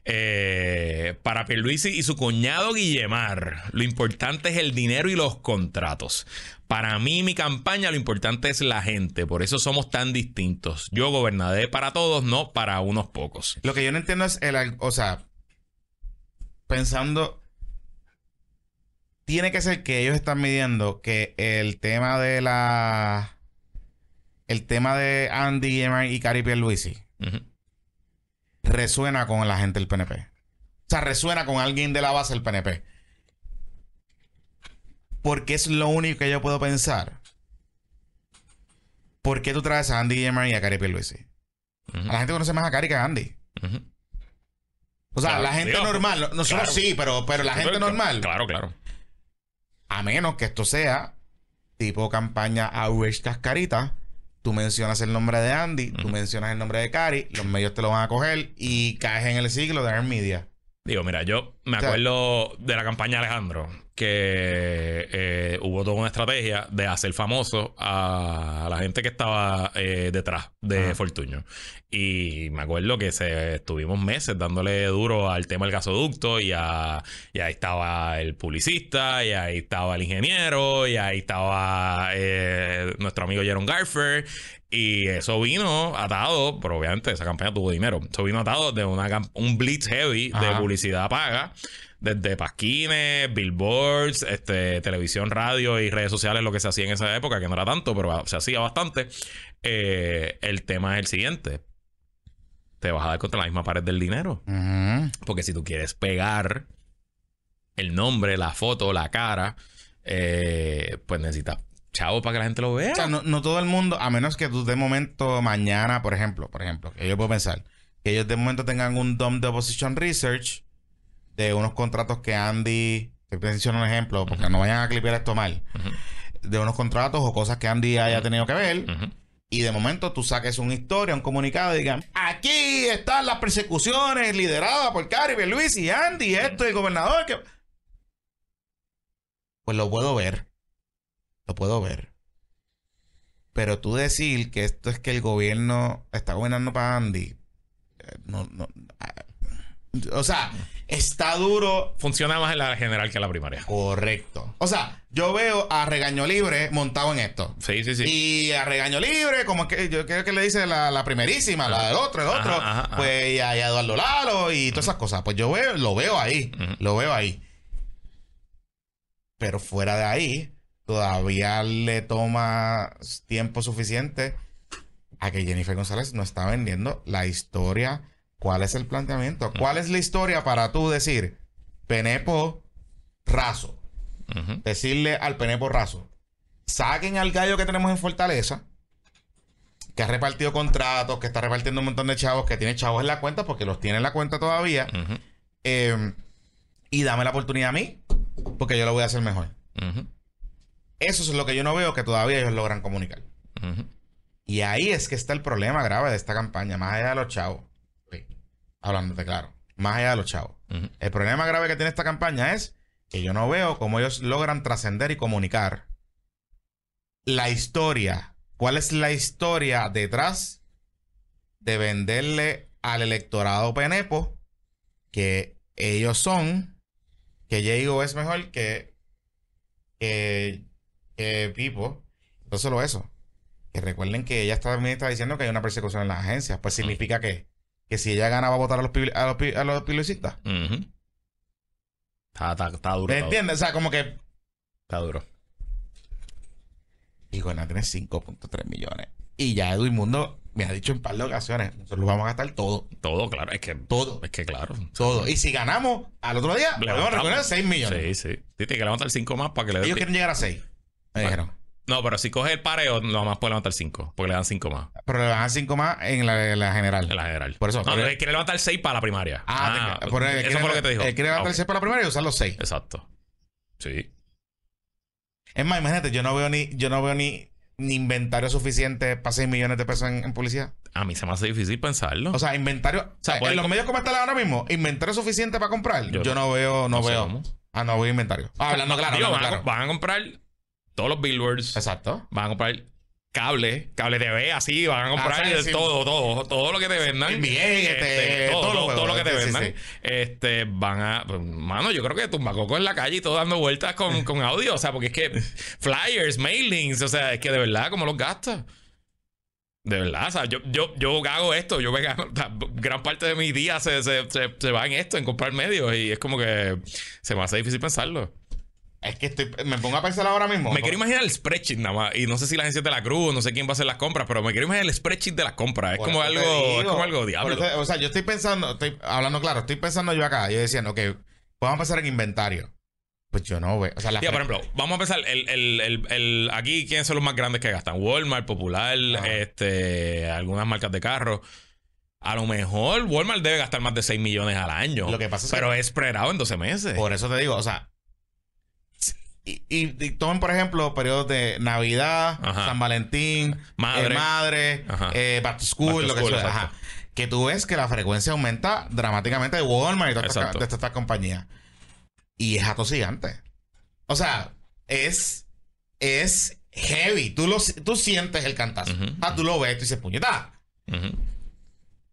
Eh, para Pierluisi y su cuñado Guillemar, lo importante es el dinero y los contratos. Para mí, mi campaña, lo importante es la gente. Por eso somos tan distintos. Yo gobernaré para todos, no para unos pocos. Lo que yo no entiendo es el. O sea. Pensando. Tiene que ser que ellos están midiendo que el tema de la. El tema de Andy Guillemard y Cari Pierluisi Ujú. Resuena con la gente del PNP. O sea, resuena con alguien de la base del PNP. Porque es lo único que yo puedo pensar. ¿Por qué tú traes a Andy Guillemard y a Cari Pierluisi? A la gente conoce más a Cari que a Andy. O sea, Claro, la gente digo, normal, no- nosotros claro. sí, pero, pero la gente normal. Claro, claro. A menos que esto sea tipo campaña Outrage Cascarita. Tú mencionas el nombre de Andy, tú mencionas el nombre de Cari, los medios te lo van a coger y caes en el siglo de Earn Media. Digo, mira, yo me O sea- acuerdo de la campaña de Alejandro, que eh, hubo toda una estrategia de hacer famoso a la gente que estaba eh, detrás de Ajá. Fortuño. Y me acuerdo que se estuvimos meses dándole duro al tema del gasoducto y, a- y ahí estaba el publicista, y ahí estaba el ingeniero, y ahí estaba eh, nuestro amigo Jaron Garfer. Y eso vino atado, pero obviamente esa campaña tuvo dinero. Eso vino atado de una un blitz heavy de publicidad paga. Desde pasquines, billboards, este, televisión, radio y redes sociales, lo que se hacía en esa época, que no era tanto, pero se hacía bastante. Eh, el tema es el siguiente. Te vas a dar contra la misma pared del dinero. Porque si tú quieres pegar el nombre, la foto, la cara, eh, pues necesitas chavo para que la gente lo vea. O sea, no, no todo el mundo, a menos que tú de momento mañana, por ejemplo, por ejemplo, que yo puedo pensar, que ellos de momento tengan un DOM de Opposition Research de unos contratos que Andy, te menciono un ejemplo, porque no vayan a clipear esto mal, de unos contratos o cosas que Andy haya tenido que ver, y de momento tú saques una historia, un comunicado y digan, aquí están las persecuciones lideradas por Caribe, Luis y Andy, esto y el gobernador, que... Pues lo puedo ver. Lo puedo ver. Pero tú decir que esto es que el gobierno está gobernando para Andy. eh, No, no. O sea, está duro. Funciona más en la general que en la primaria. Correcto. O sea, yo veo a Regaño Libre montado en esto. Sí, sí, sí. Y a Regaño Libre, como que yo creo que le dice la, la primerísima, la del otro, el otro. ajá, ajá. Pues y a, y a Eduardo Lalo y todas esas cosas. Pues yo veo, lo veo ahí. Lo veo ahí. Pero fuera de ahí, todavía le toma tiempo suficiente a que Jennifer González no está vendiendo la historia. ¿Cuál es el planteamiento? ¿Cuál es la historia para tú decir Penepo raso? Decirle al Penepo Razo, saquen al gallo que tenemos en Fortaleza, que ha repartido contratos, que está repartiendo un montón de chavos, que tiene chavos en la cuenta, porque los tiene en la cuenta todavía, eh, y dame la oportunidad a mí, porque yo lo voy a hacer mejor. Eso es lo que yo no veo que todavía ellos logran comunicar. Y ahí es que está el problema grave de esta campaña, más allá de los chavos. Hablándote claro, más allá de los chavos. El problema grave que tiene esta campaña es que yo no veo cómo ellos logran trascender y comunicar la historia. ¿Cuál es la historia detrás de venderle al electorado Penepo que ellos son, que Diego es mejor que, que Pipo, no solo eso, que recuerden que ella también está diciendo que hay una persecución en las agencias. Pues significa que, que si ella gana va a votar a los, a los, a los publicistas. Ujú. Está, está, está duro. ¿Me entiendes? O sea, como que. Está duro. Y bueno, tiene 5.3 millones. Y ya Edwin Mundo me ha dicho en par de ocasiones, nosotros lo vamos a gastar todo. Todo, claro. Es que. Todo. Es que claro. Todo. Y si ganamos, al otro día, podemos Levantamos. recoger 6 millones. Sí, sí. Tiene que levantar 5 más para que le. Ellos quieren llegar a 6. Me dijeron. No, pero si coge el pareo, nada más puede levantar 5. Porque le dan 5 más. Pero le bajan 5 más en la, en la general. En la general. Por eso, No, pero- él quiere levantar 6 para la primaria. Ah, de- por él eso quiere- fue lo que te dijo. Él quiere Ah, levantar el ok. 6 para la primera y usar los 6. Exacto. Sí. Es más, imagínate, yo no veo ni, yo no veo ni, ni inventario suficiente para 6 millones de pesos en, en publicidad. A mí se me hace difícil pensarlo. O sea, inventario. O sea, puede en los medios como están ahora mismo, inventario suficiente para comprar. Yo, Yo no veo, no, veo. Ah, no veo inventario. Ah, hablando claro, Digo, hablando van, a, claro. van a comprar todos los billboards. Exacto. Van a comprar cable, cable TV, así. Van a comprar Ah, sí, sí. todo, todo, todo lo que te vendan. NBA, este, todo, los todo, lo que te vendan. sí, Este, van a. pues, Mano, yo creo que Tumbacoco en la calle y todo dando vueltas con, con audio. O sea, porque es que flyers, mailings, o sea, es que de verdad, ¿cómo los gastas? De verdad, o sea, yo, yo, yo hago esto, yo me gano, o sea, gran parte de mi día se, se, se, se va en esto, en comprar medios, y es como que se me hace difícil pensarlo. Es que estoy, me pongo a pensar ahora mismo. Me quiero imaginar el spreadsheet nada más, y no sé si la agencia de la Cruz, no sé quién va a hacer las compras, pero me quiero imaginar el spreadsheet de las compras. Es como algo, es como algo diablo. eso- o sea, yo estoy pensando, estoy hablando claro, estoy pensando yo acá, yo diciendo, ok, vamos a pensar en inventario. Pues yo no veo. O sea, la Tía, por ejemplo, vamos a pensar, el, el, el, el- aquí, ¿quiénes son los más grandes que gastan? Walmart, Popular, Ajá. este, algunas marcas de carros. A lo mejor Walmart debe gastar más de 6 millones al año. Lo que pasa es pero que- es spreadado en 12 meses. Por eso te digo, o sea. Y, y- y tomen, por ejemplo, periodos de Navidad, Ajá. San Valentín, Madre. eh, madre eh, back to school, Back to lo que school, sea. Ajá. Que tú ves que la frecuencia aumenta dramáticamente de Walmart y todas estas, Exacto. de estas compañías. Y es atosigante. O sea, es. Es heavy. Tú, lo, tú sientes el cantazo. Ah, tú lo ves, tú dices, puñeta. Ujú.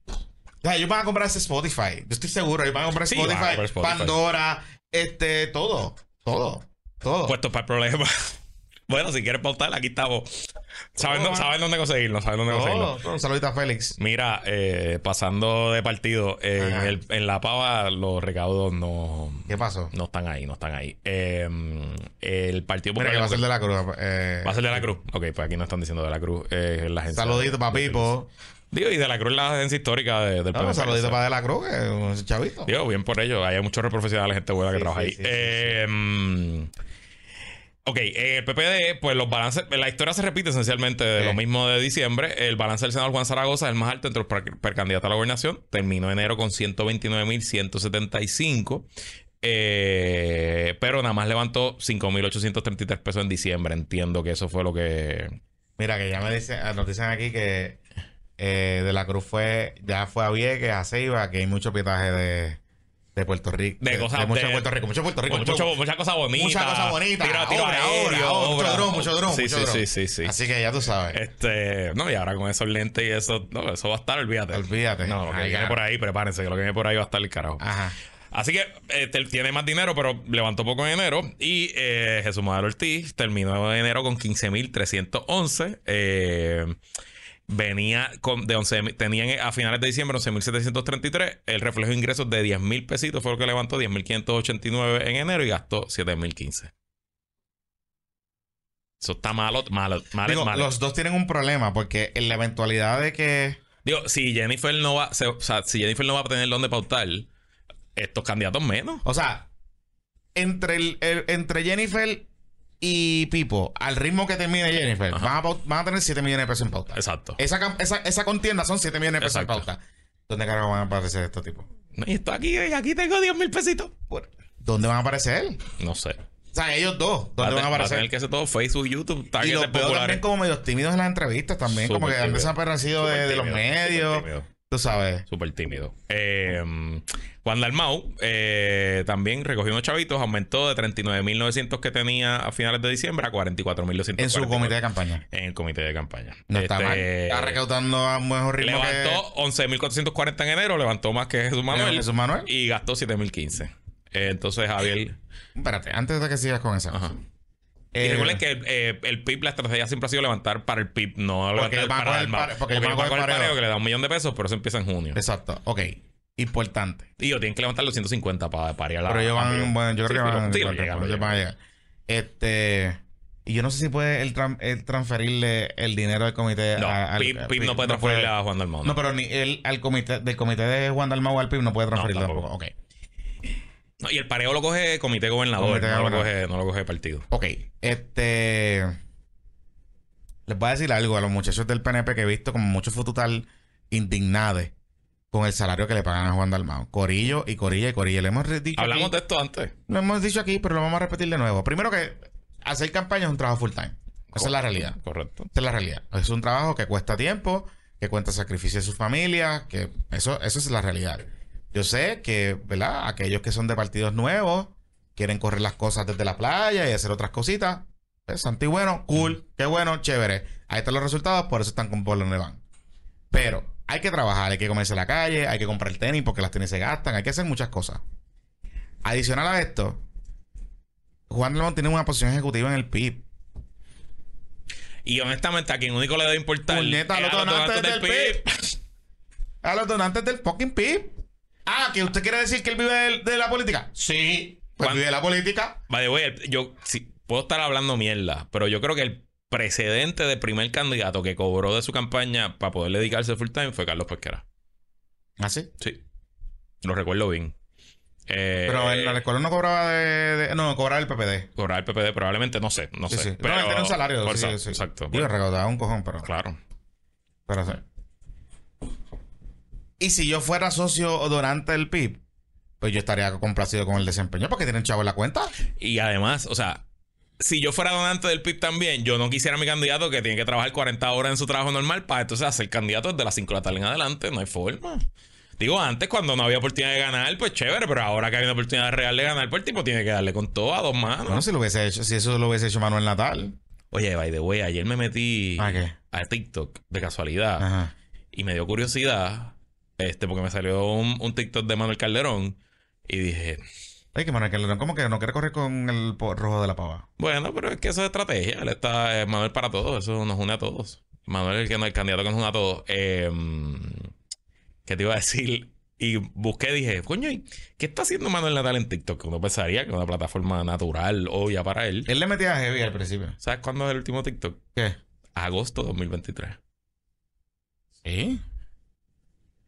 O sea, ellos van a comprar ese Spotify. Yo estoy seguro. Ellos van a comprar Sí, Spotify, a comprar Spotify. Pandora, este, todo. Todo. Todo. Puestos para el problema. bueno, si quieres pautar, aquí estamos. Saben, dó- saben dónde conseguirlo, saben dónde todo, conseguirlo. Un saludito a Félix. Mira, eh, pasando de partido, en, el- en la pava los recaudos no, ¿Qué pasó? no están ahí, no están ahí. Eh, el Partido Mira Popular que va a ser de la cruz. eh, Va a ser de la Cruz. Ok, pues aquí no están diciendo de la Cruz. Eh, la Saludito para Pipo. Digo, y de la Cruz la agencia histórica de- del No, PNP, saludito para de la cruz, que es un chavito. Digo, bien por ello. Hay muchos profesionales, gente buena que Sí, trabaja sí, ahí. sí, Eh, Ok, eh, el PPD, pues los balances, la historia se repite esencialmente de lo mismo de diciembre. El balance del senador Juan Zaragoza es el más alto entre los per- precandidatos a la gobernación. Terminó enero con 129.175. Eh, pero nada más levantó 5.833 pesos en diciembre. Entiendo que eso fue lo que. Mira, que ya me dicen, ah, nos dicen aquí que eh, de la cruz fue, ya fue a Vieques, a Ceiba, que hay mucho pietaje de, de Puerto Rico. De cosas mucho de- Puerto Rico, mucho Puerto Rico. Mucho, mucho- mucha cosa bonita. mucha cosa bonita. Tiro, tiro obra, aéreo, obra, obra, obra. mucho dron, mucho dron, Sí, mucho sí, dron. sí, sí, sí. Así que ya tú sabes. Este, no, y ahora con esos lentes y eso, no, eso va a estar, olvídate. Olvídate. No, lo que Ay, viene por ahí, prepárense, que lo que viene por ahí va a estar el carajo. Ajá. Así que eh, te- tiene más dinero, pero levantó poco en enero. Y eh, Jesús Madero Ortiz terminó en enero con 15.311. Eh, venía con, de 11, tenían a finales de diciembre 11.733. El reflejo de ingresos de 10.000 pesitos fue lo que levantó 10.589 en enero y gastó 7.015. Eso está malo, malo, malo, Digo, malo. los dos tienen un problema porque en la eventualidad de que. Digo, si Jennifer no va, se- o sea, si Jennifer no va a tener donde pautar, estos candidatos menos. O sea, entre, el, el- entre Jennifer y Pipo, al ritmo que termine Jennifer, van a, paut- van a tener 7 millones de pesos en pauta. Exacto. Esa, esa, esa contienda son 7 millones de pesos Exacto. en pauta. ¿Dónde carajo van a aparecer estos tipos? Y esto aquí, aquí tengo 10 mil pesitos. ¿Dónde van a aparecer? No sé. O sea, ellos dos, ¿dónde van a va a aparecer? tener que hacer todo Facebook, YouTube, Y los veo populares. también como medios tímidos en las entrevistas también, como que han desaparecido de, de los medios. Tú sabes. Súper tímido. Eh, Juan Dalmau eh, también recogió unos chavitos, aumentó de 39.900 que tenía a finales de diciembre a 44.200. En su comité de campaña. En el comité de campaña. No está Este, mal. Está recaudando a un mejor ritmo Levantó 11.440 en enero, levantó más que Jesús que Manuel. Jesús Manuel. Y gastó 7.015. Eh, entonces, Javier. Espérate, antes de que sigas con esa Ajá. Cosa. Y Eh, recuerden que eh, el PIB, la estrategia siempre ha sido levantar para el PIB, no levantar van para el arma. pare- porque van van a coger coger pareo. pareo que le da un millón de pesos, pero eso empieza en junio. Exacto. Ok. Importante. Y yo tienen que levantar los 150 para parear la Pero ellos van, bueno, yo creo Sí, que van, sí, creo que llegan, lo ellos van a llegar. Este, y yo no sé si puede él, tran- él transferirle el dinero del comité No, a- al- PIB, PIB no puede transferirle a Juan Dalmau. No, pero ni él al comité del comité de Juan Dalmau al PIB no puede transferirle tampoco. tampoco. Ok. No, y el pareo lo coge comité gobernador, Comité no, lo coge, no lo coge partido. Ok. Este. Les voy a decir algo a los muchachos del PNP que he visto como muchos fututal indignados con el salario que le pagan a Juan Dalmau. Corillo y Corilla y Corilla. Le hemos dicho Hablamos aquí- de esto antes. Lo hemos dicho aquí, pero lo vamos a repetir de nuevo. Primero que hacer campaña es un trabajo full time. Esa es la realidad. Correcto. Esa es la realidad. Es un trabajo que cuesta tiempo, que cuenta sacrificio de su familia, que eso, eso es la realidad. Yo sé que, ¿verdad? Aquellos que son de partidos nuevos quieren correr las cosas desde la playa y hacer otras cositas. Es santo y bueno, cool, qué bueno, chévere. Ahí están los resultados, por eso están con por donde van. Pero hay que trabajar, hay que comerse la calle, hay que comprar tenis porque las tenis se gastan, hay que hacer muchas cosas. Adicional a esto, Juan Lemón tiene una posición ejecutiva en el PIB. Y honestamente, a quien único le debe importar Puñeta, a los donantes del PIB. A los donantes del fucking PIB. Ah, que usted quiere decir que él vive de, de la política. Sí. Pues vive de la política. Way, el- yo sí, puedo estar hablando mierda, pero yo creo que el precedente del primer candidato que cobró de su campaña para poder dedicarse full time fue Carlos Pesquera. ¿Ah, sí? Sí. Lo recuerdo bien. Eh, Pero en la escuela no cobraba de, de- No, cobraba el PPD. Cobrar el PPD probablemente, no sé, no Sí, sé. sí. Pero, no, tiene un salario. por sí. exacto. Digo, recaudaba un cojón, pero... Claro. pero sí. Y si yo fuera socio o donante del PIB, pues yo estaría complacido con el desempeño porque tienen chavo en la cuenta. Y además, o sea, si yo fuera donante del PIB también, yo no quisiera a mi candidato que tiene que trabajar 40 horas en su trabajo normal para entonces hacer candidato desde las 5 de la tarde en adelante. No hay forma. Digo, antes cuando no había oportunidad de ganar, pues chévere, pero ahora que hay una oportunidad real de ganar, pues el tipo tiene que darle con todo a dos manos. Bueno, si lo hubiese hecho, si eso lo hubiese hecho Manuel Natal. Oye, by the way, ayer me metí ¿A qué? a TikTok de casualidad Ajá. y me dio curiosidad, este, porque me salió un, un TikTok de Manuel Calderón y dije, Oye, que Manuel Calderón como que no quiere correr con el rojo de la pava. Bueno, pero es que eso es estrategia. Él está, eh, Manuel para todos, eso nos une a todos. Manuel es el, que no, el candidato que nos une a todos. Eh, ¿Qué te iba a decir? Y busqué, dije, coño, ¿y ¿qué está haciendo Manuel Natal en TikTok? Que uno pensaría que es una plataforma natural, obvia para él. Él le metía a heavy al principio. ¿Sabes cuándo es el último TikTok? ¿Qué? Agosto 2023. Sí.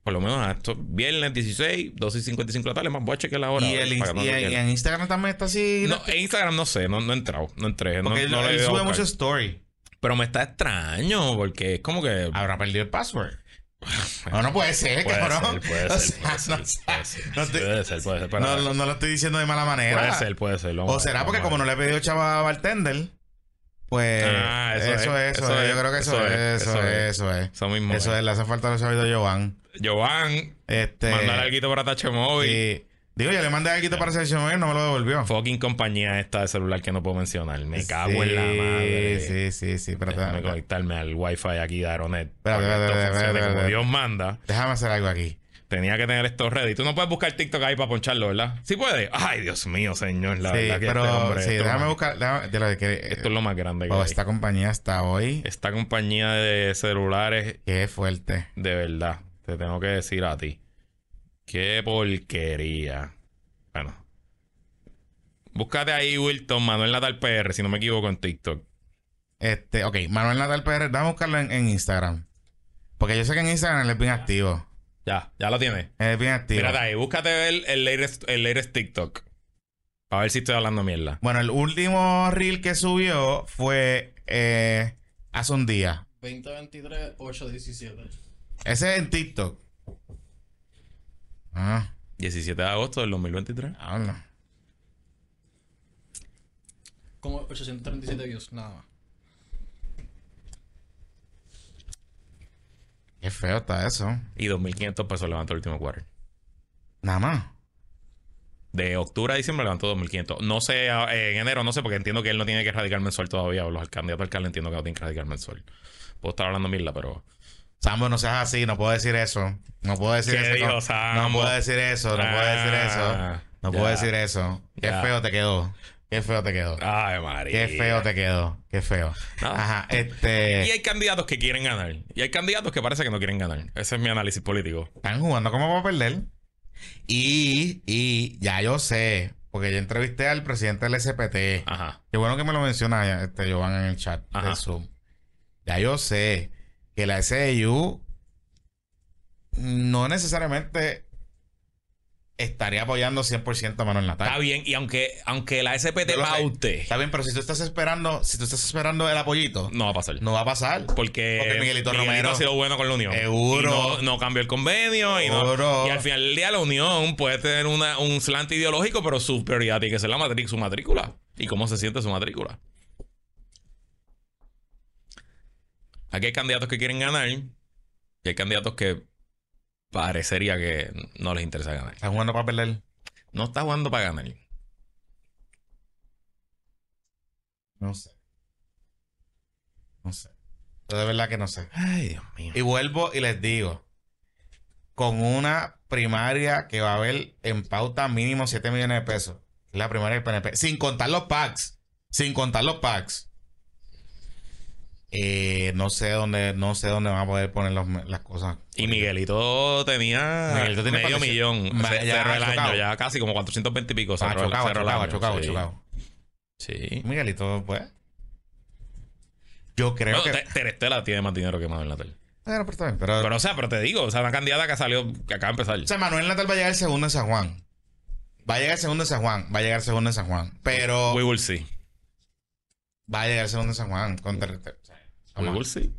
Por lo menos a esto, viernes 16, 12 y 55 de la tarde, más voy a chequear la hora. Y, ver, no en- Instagram también está así. No, en Instagram no sé, no, no he entrado, no entré. No, porque él, no él sube mucho story. Pero me está extraño, porque es como que. Habrá perdido el password. No, no puede ser, Puede cabrón. ser, puede O ser, sea, puede no ser, puede ser. No te- Puede ser, puede ser. pero- No, no, no lo estoy diciendo de mala manera. Puede ser, puede ser. O será porque como no le he pedido chava a bartender, pues Ah, eso, eso es, es, eso, eso es. es, Yo creo que eso, es, es, eso es, es. eso es. Eso mismo. Eso es, le hace falta los chavitos de Jovan. Giovanni, Este, mandar algo para Tache Móvil. y- digo, yo le mandé algo para selección móvil, no me lo devolvió. Fucking compañía esta de celular que no puedo mencionar. Me cago en la madre. Sí, sí, sí, pero Déjame conectarme al wifi aquí de Aeronet. Como espérate. Dios manda. Déjame hacer algo aquí. Tenía que tener esto ready. Tú no puedes buscar TikTok ahí para poncharlo, ¿verdad? Sí puede. Ay, Dios mío, señor. La sí, verdad que pero este hombre, sí, esto, déjame buscar. Déjame, de lo que, más- esto es lo más grande que oh, hay. esta compañía está hoy. Esta compañía de celulares, Qué fuerte. de verdad, te tengo que decir a ti. Qué porquería. Bueno. Búscate ahí, Wilton, Manuel Natal PR, si no me equivoco, en TikTok. Este, ok, Manuel Natal PR, déjame buscarlo en, en Instagram. Porque yo sé que en Instagram él es bien activo. Ya, ya lo tienes. Es bien activo. Mírate ahí, búscate el, el, latest, el latest TikTok. A ver si estoy hablando mierda. Bueno, el último reel que subió fue eh, hace un día. 2023, 817. Ese es en TikTok. Ah, 17 de agosto del 2023. habla. Como 837 views, nada más. Qué feo está eso. Y 2.500 pesos levantó el último quarter. Nada más. De octubre a diciembre levantó 2.500. No sé, en enero no sé, porque entiendo que él no tiene que radicar mensual todavía. O los candidatos al alcalde entiendo que no tienen que radicar mensual. Puedo estar hablando mierda, pero... Sambo, no seas así, no puedo decir eso. No puedo decir ¿Qué eso. no, puedo decir eso, no puedo decir eso. Ah, No puedo decir eso. Qué Ya. feo te quedó. Qué feo te quedó. Ay, María. Qué feo te quedó. Qué feo. No. Ajá, Y este. hay candidatos que quieren ganar. Y hay candidatos que parece que no quieren ganar. Ese es mi análisis político. Están jugando como para perder. Y, y ya yo sé, porque yo entrevisté al presidente del SPT. Ajá. Qué bueno que me lo menciona este Giovanni en el chat Ajá. de Zoom. Ya yo sé que la SIU no necesariamente estaría apoyando 100% a Manuel Natal. Está bien. Y aunque, aunque la lo sé. paute, Está bien, pero si tú estás esperando, si tú estás esperando el apoyito, no va a pasar. no va a pasar. Porque, Porque Miguelito Romero- ha sido bueno con la Unión. Seguro. No, no cambió el convenio. Y, no- y al final del día la Unión puede tener una, un slant ideológico, pero su prioridad tiene que ser la matrí- su matrícula. Y cómo se siente su matrícula. Aquí hay candidatos que quieren ganar. Y hay candidatos que parecería que no les interesa ganar. Estás jugando para perder. No está jugando para ganar. No sé. No sé. Yo de verdad que no sé. Ay, Dios mío. Y vuelvo y les digo, con una primaria que va a haber en pauta mínimo 7 millones de pesos. Es La primaria del PNP. Sin contar los packs. Sin contar los packs. Eh, no sé dónde, no sé dónde van a poder poner los- las cosas. Y Miguelito tenía Miguelito tiene medio millón. Cerró el año, ya casi como 420 y pico. Ah, Cerró, el- chocado, cerró el chocado, año, chocado, sí. chocado. Sí. Miguelito, pues. Yo creo que. Te- Terestela tiene más dinero que Manuel Natal. Bueno, pero pero- Pero, o sea, pero te digo, o sea, una candidata que salió, que acaba de empezar. O sea, Manuel Natal va a llegar segundo en San Juan. Va a llegar segundo en San Juan. Va a llegar segundo en San Juan. Pero We will see. va a llegar segundo en San Juan. Con ter- ter- o sea, We vamos. will see.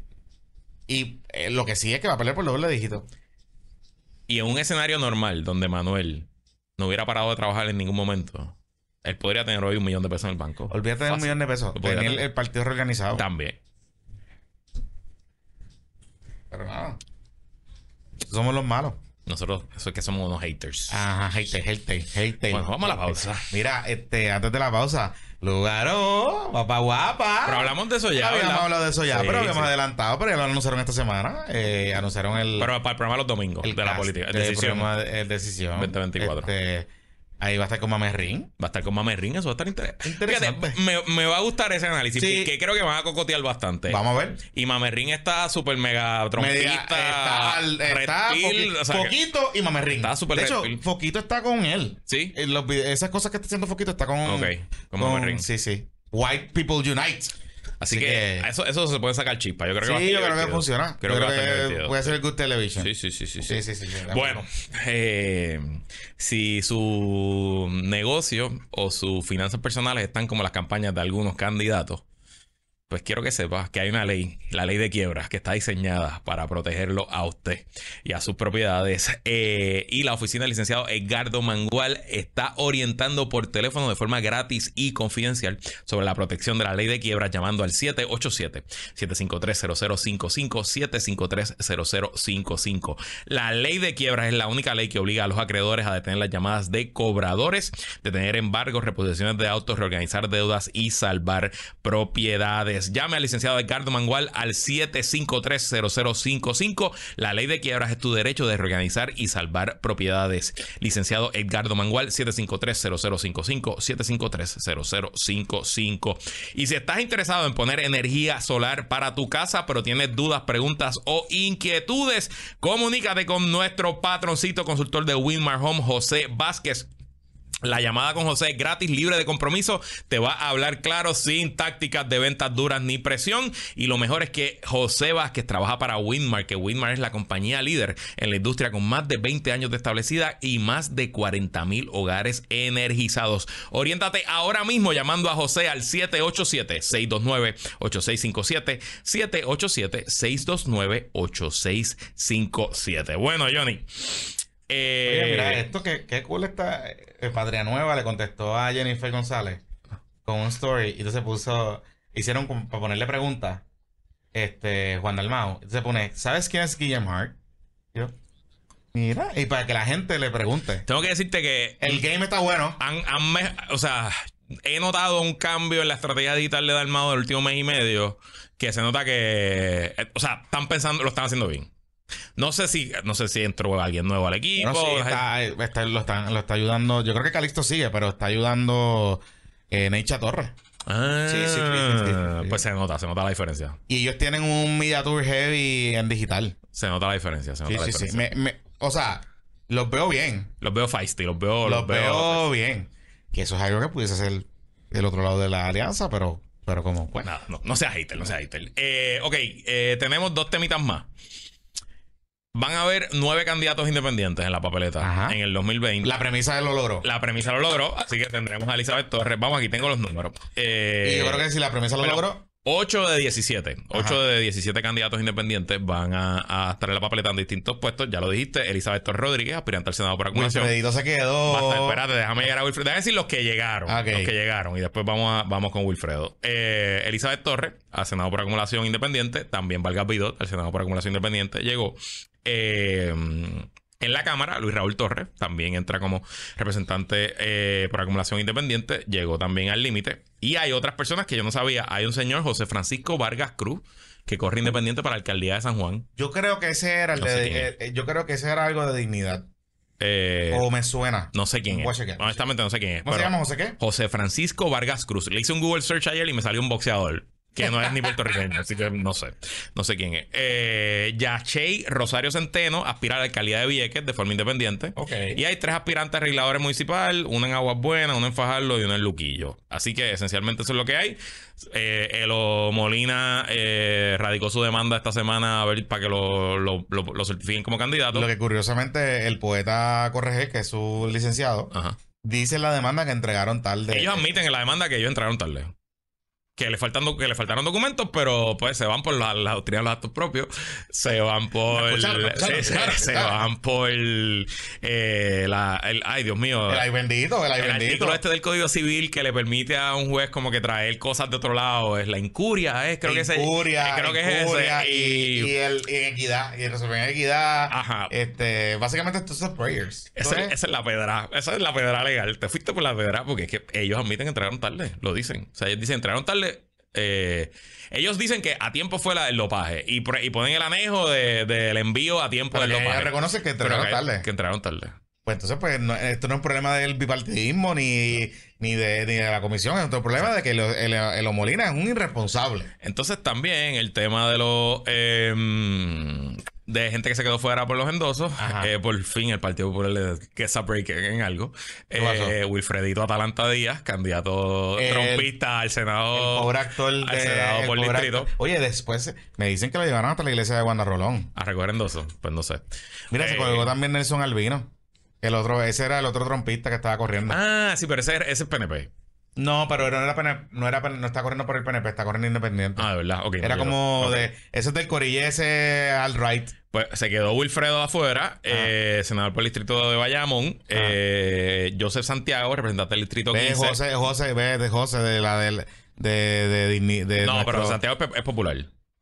Y eh, lo que sí es que va a pelear por doble dígito. Y en un escenario normal donde Manuel no hubiera parado de trabajar en ningún momento, él podría tener hoy un millón de pesos en el banco. Olvídate de un Fácil. millón de pesos. Lo podría Tenía el, tener. el partido reorganizado. También. Pero nada. Somos los malos. Nosotros, eso es que somos unos haters. Ajá, hate, hate, hate. Bueno, vamos a la pausa. Mira, este, antes de la pausa, Lugaro, guapa guapa. Pero hablamos de eso ya, habíamos ¿verdad? hablado de eso ya, Sí, pero habíamos sí. adelantado, pero ya lo anunciaron esta semana. Eh, anunciaron el. Pero para el programa los domingos el de la política. del Decisión. programa de- eh, decisión. 2024. Este, ahí va a estar con Mamerrín. Va a estar con Mamerrín, eso va a estar inter- Interesante. Fíjate, me, me va a gustar ese análisis, Sí. porque creo que van a cocotear bastante. Vamos a ver. Y Mamerrín está súper mega Media- trompista. está, al- está Foqui- o sea Foquito y Mamerrín. Está súper De hecho. Foquito está con él. Sí. Los esas cosas que está haciendo Foquito está con. Ok, con Mamerrín. Sí, sí. White People Unite. Así, que, Eso, eso se puede sacar chispa. Yo creo que va a sí, yo creo que funciona. Creo Yo que va a estar divertido. puede ser good television. Sí, sí, sí, sí. Sí, sí. sí, Bueno, eh, si su negocio o sus finanzas personales están como las campañas de algunos candidatos, pues quiero que sepas que hay una ley, la ley de quiebras, que está diseñada para protegerlo a usted y a sus propiedades. Eh, y la oficina del licenciado Edgardo Mangual está orientando por teléfono de forma gratis y confidencial sobre la protección de la ley de quiebras llamando al 787-753-0055, 753-0055. La ley de quiebras es la única ley que obliga a los acreedores a detener las llamadas de cobradores, detener embargos, reposiciones de autos, reorganizar deudas y salvar propiedades. Llame al licenciado Edgardo Mangual al 753-0055. La ley de quiebras es tu derecho de reorganizar y salvar propiedades. Licenciado Edgardo Mangual, 753-0055, 753-0055. Y si estás interesado en poner energía solar para tu casa, pero tienes dudas, preguntas o inquietudes, comunícate con nuestro patroncito consultor de Winmar Home, José Vázquez. La llamada con José es gratis, libre de compromiso. Te va a hablar claro, sin tácticas de ventas duras ni presión. Y lo mejor es que José Vázquez trabaja para Winmar, que Winmar es la compañía líder en la industria con más de 20 años de establecida y más de 40 mil hogares energizados. Oriéntate ahora mismo llamando a José al 787-629-8657. 787-629-8657. Bueno, Johnny. Eh, Oye, mira esto, que, qué cool está. eh, Patria Nueva le contestó a Jennifer González con un story y entonces puso, hicieron como para ponerle preguntas, este, Juan Dalmau. Entonces pone, ¿sabes quién es Guillem Hart? Yo, mira, y para que la gente le pregunte. Tengo que decirte que El game está bueno. han, han me- o sea, he notado un cambio en la estrategia digital de Dalmado del último mes y medio que se nota que, eh, o sea, están pensando, lo están haciendo bien. No sé si, no sé si entró alguien nuevo al equipo. Bueno, sí, está, está- lo, está, lo está ayudando. Yo creo que Calixto sigue, pero está ayudando eh, Neisha Torres. Ah, Sí, sí, sí, sí, sí, sí. Pues se nota, se nota la diferencia. Y ellos tienen un media tour heavy en digital. Se nota la diferencia, se nota Sí, la sí, sí. diferencia. Me- me- o sea, los veo bien. Los veo feisty, los veo... Los veo bien. Que eso es algo que pudiese ser el otro lado de la alianza, pero, pero como, pues. Nada, no, no seas hater, no seas hater. Eh, ok, eh, tenemos dos temitas más. Van a haber nueve candidatos independientes en la papeleta Ajá. en el 2020. La premisa lo logró. La premisa lo logró, así que tendremos a Elizabeth Torres. Vamos, aquí tengo los números. Eh, y yo creo que si la premisa lo logró, 8 de 17. 8 Ajá. de 17 candidatos independientes van a, a estar en la papeleta en distintos puestos. Ya lo dijiste. Elizabeth Torres Rodríguez, aspirante al Senado por acumulación. Wilfredito se quedó. Basta, espérate, déjame llegar a Wilfredo. Déjame decir los que llegaron. Ok. Los que llegaron. Y después vamos, a- vamos con Wilfredo. Eh, Elizabeth Torres, al Senado por acumulación independiente. También Vargas Vidot, al Senado por acumulación independiente. Llegó. Eh, en la Cámara, Luis Raúl Torres también entra como representante eh, por acumulación independiente. Llegó también al límite. Y hay otras personas que yo no sabía. Hay un señor, José Francisco Vargas Cruz, que corre independiente para la alcaldía de San Juan. Yo creo que ese era el No de- eh, yo creo que ese era algo de dignidad. Eh, o me suena. no sé quién es. Honestamente, no sé quién es. ¿Cómo se llama José qué? José Francisco Vargas Cruz. Le hice un Google search ayer y me salió un boxeador. Que no es ni puertorriqueño, así que no sé. No sé quién es. Eh, Yachey Rosario Centeno aspira a la alcaldía de Vieques de forma independiente. Y hay tres aspirantes a arregladores municipal, uno en Aguas Buenas, uno en Fajardo y uno en Luquillo. Así que esencialmente eso es lo que hay. Eh, Elo Molina eh, radicó su demanda esta semana a ver para que lo, lo, lo- lo certifiquen como candidato. Lo que curiosamente el poeta Correger, que es su licenciado, Ajá. dice en la demanda que entregaron tarde. Ellos admiten en la demanda que ellos entraron tarde. Que le, faltan que le faltaron documentos, pero pues se van por la, la doctrina de los actos propios. Se van por. Escucharon, escucharon, se, escucharon, van por. eh, la, el, ay, Dios mío. El ay bendito, el ay El bendito. artículo este del Código Civil que le permite a un juez como que traer cosas de otro lado es la incuria, es creo que ese- Incuria, eh, creo que es incuria ese. y, Y, y el, y en equidad, y resolver en equidad. Ajá. Este, básicamente estos son prayers. esa, ¿Tú ves? esa es la pedra, esa es la pedra legal. Te fuiste por la pedra porque es que ellos admiten que entraron tarde, lo dicen. O sea, ellos dicen entraron tarde. Eh, ellos dicen que a tiempo fue la, el dopaje y, pre- y ponen el anejo de- del envío a tiempo Pero del dopaje. reconoce que Pero entraron que- tarde. Que entraron tarde. Pues entonces, pues, no- esto no es un problema del bipartidismo ni, ni, de, ni de la comisión, es otro problema de que el, el, el Molina es un irresponsable. Entonces también el tema de los em, de gente que se quedó fuera por los endosos, eh, por fin el Partido Popular le que esa break en algo. Eh, Wilfredito Atalanta Díaz, candidato El- trompista al El Senado. pobre actor al de, Senado el por distrito. actor. Oye, después me dicen que lo llevaron hasta la iglesia de Wanda Rolón. A recoger endosos, pues no sé. Mira, se Eh, colgó también Nelson Albino. El otro, ese era el otro trompista que estaba corriendo. Ah, sí, pero ese, ese es PNP. No, pero no era PNP, no era no está corriendo por el PNP, está corriendo independiente. Ah, de verdad, ok. era no, como de. Ese es del corille ese al right. Pues se quedó Wilfredo afuera, eh, senador por el distrito de Bayamón. eh, Joseph Santiago, representante del distrito 15. José, José, ve de José de la del de, de, de no, pero Santiago es, es popular.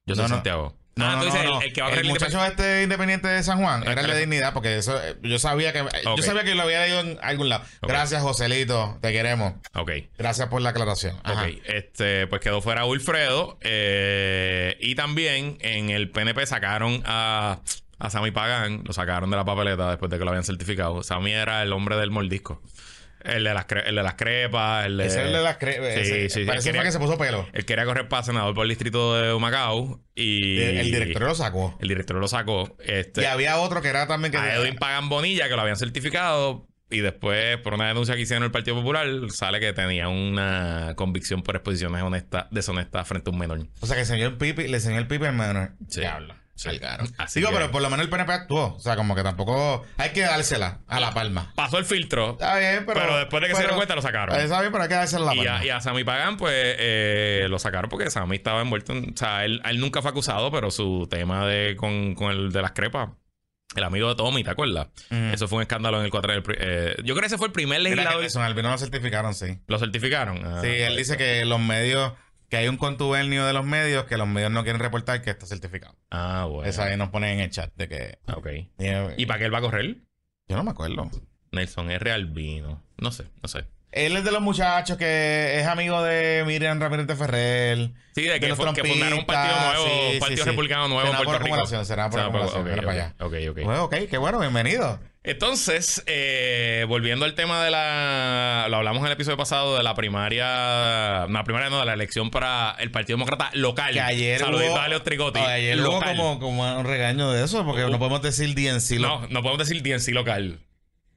Joseph No, no. Santiago. No, ah, no, no. El, el que va a el muchacho este independiente de San Juan era el de dignidad porque eso eh, yo sabía que Ok. yo sabía que lo había leído en algún lado. Gracias, Joselito, te queremos. Ok. Gracias por la aclaración. Ajá. Ok, este, pues quedó fuera Wilfredo. eh, y también en el PNP sacaron a, a Sammy Pagán, lo sacaron de la papeleta después de que lo habían certificado. Sammy era el hombre del mordisco. El de las, cre- el de las crepas, el de. Ese es el de las cre- Sí, ese- sí, sí. Parece Quería- que se puso pelo. Él quería correr para senador por el distrito de Humacao. Y. El, el director lo sacó. El director lo sacó. Este, Y había otro que era también que a Edwin Pagan Bonilla, que lo habían certificado. Y después, por una denuncia que hicieron en el Partido Popular, sale que tenía una convicción por exposiciones honestas, deshonestas frente a un menor. O sea que el señor Pipi, le enseñó el Pipi al menor. Sí. Diablo. Sí. Salgaron. Así Digo, que- pero por lo menos el PNP actuó. O sea, como que tampoco hay que dársela a la palma. Pasó el filtro. Está bien, pero. Pero después de que se dieron cuenta, lo sacaron. Está bien, pero hay que dársela a la Y palma. a, y a Sammy Pagan, pues eh, lo sacaron porque Sammy estaba envuelto en. O sea, él, él nunca fue acusado, pero su tema de con, con el de las crepas. El amigo de Tommy, ¿te acuerdas? Mm. Eso fue un escándalo en el 4 del. eh, yo creo que ese fue el primer legislador. Nelson Albino lo certificaron, sí. ¿Lo certificaron? Ah, Sí, él dice que los medios, que hay un contubernio de los medios, que los medios no quieren reportar que está certificado. Ah, bueno. Esa ahí nos ponen en el chat de que. Ah, Ok. y ¿Y para qué él va a correr? Yo no me acuerdo. Nelson R. Albino. No sé, no sé. Él es de los muchachos que es amigo de Miriam Ramírez de Ferrer. Sí, de que, los fu- que fundaron un partido nuevo, sí, un partido sí, sí. republicano nuevo en Senado por Puerto Rico. Senado por Senado acumulación, ok, mira ok, para allá. Ok, ok. Bueno, ok, qué bueno, bienvenido. Entonces, eh, volviendo al tema de la. Lo hablamos en el episodio pasado de la primaria. No, la primaria no, de la elección para el Partido Demócrata local. Que ayer Saludito hubo, a Leo Trigotti. ayer hubo local. como, como un regaño de eso, porque Hubo- no podemos decir DNC. Lo, No, no podemos decir DNC local.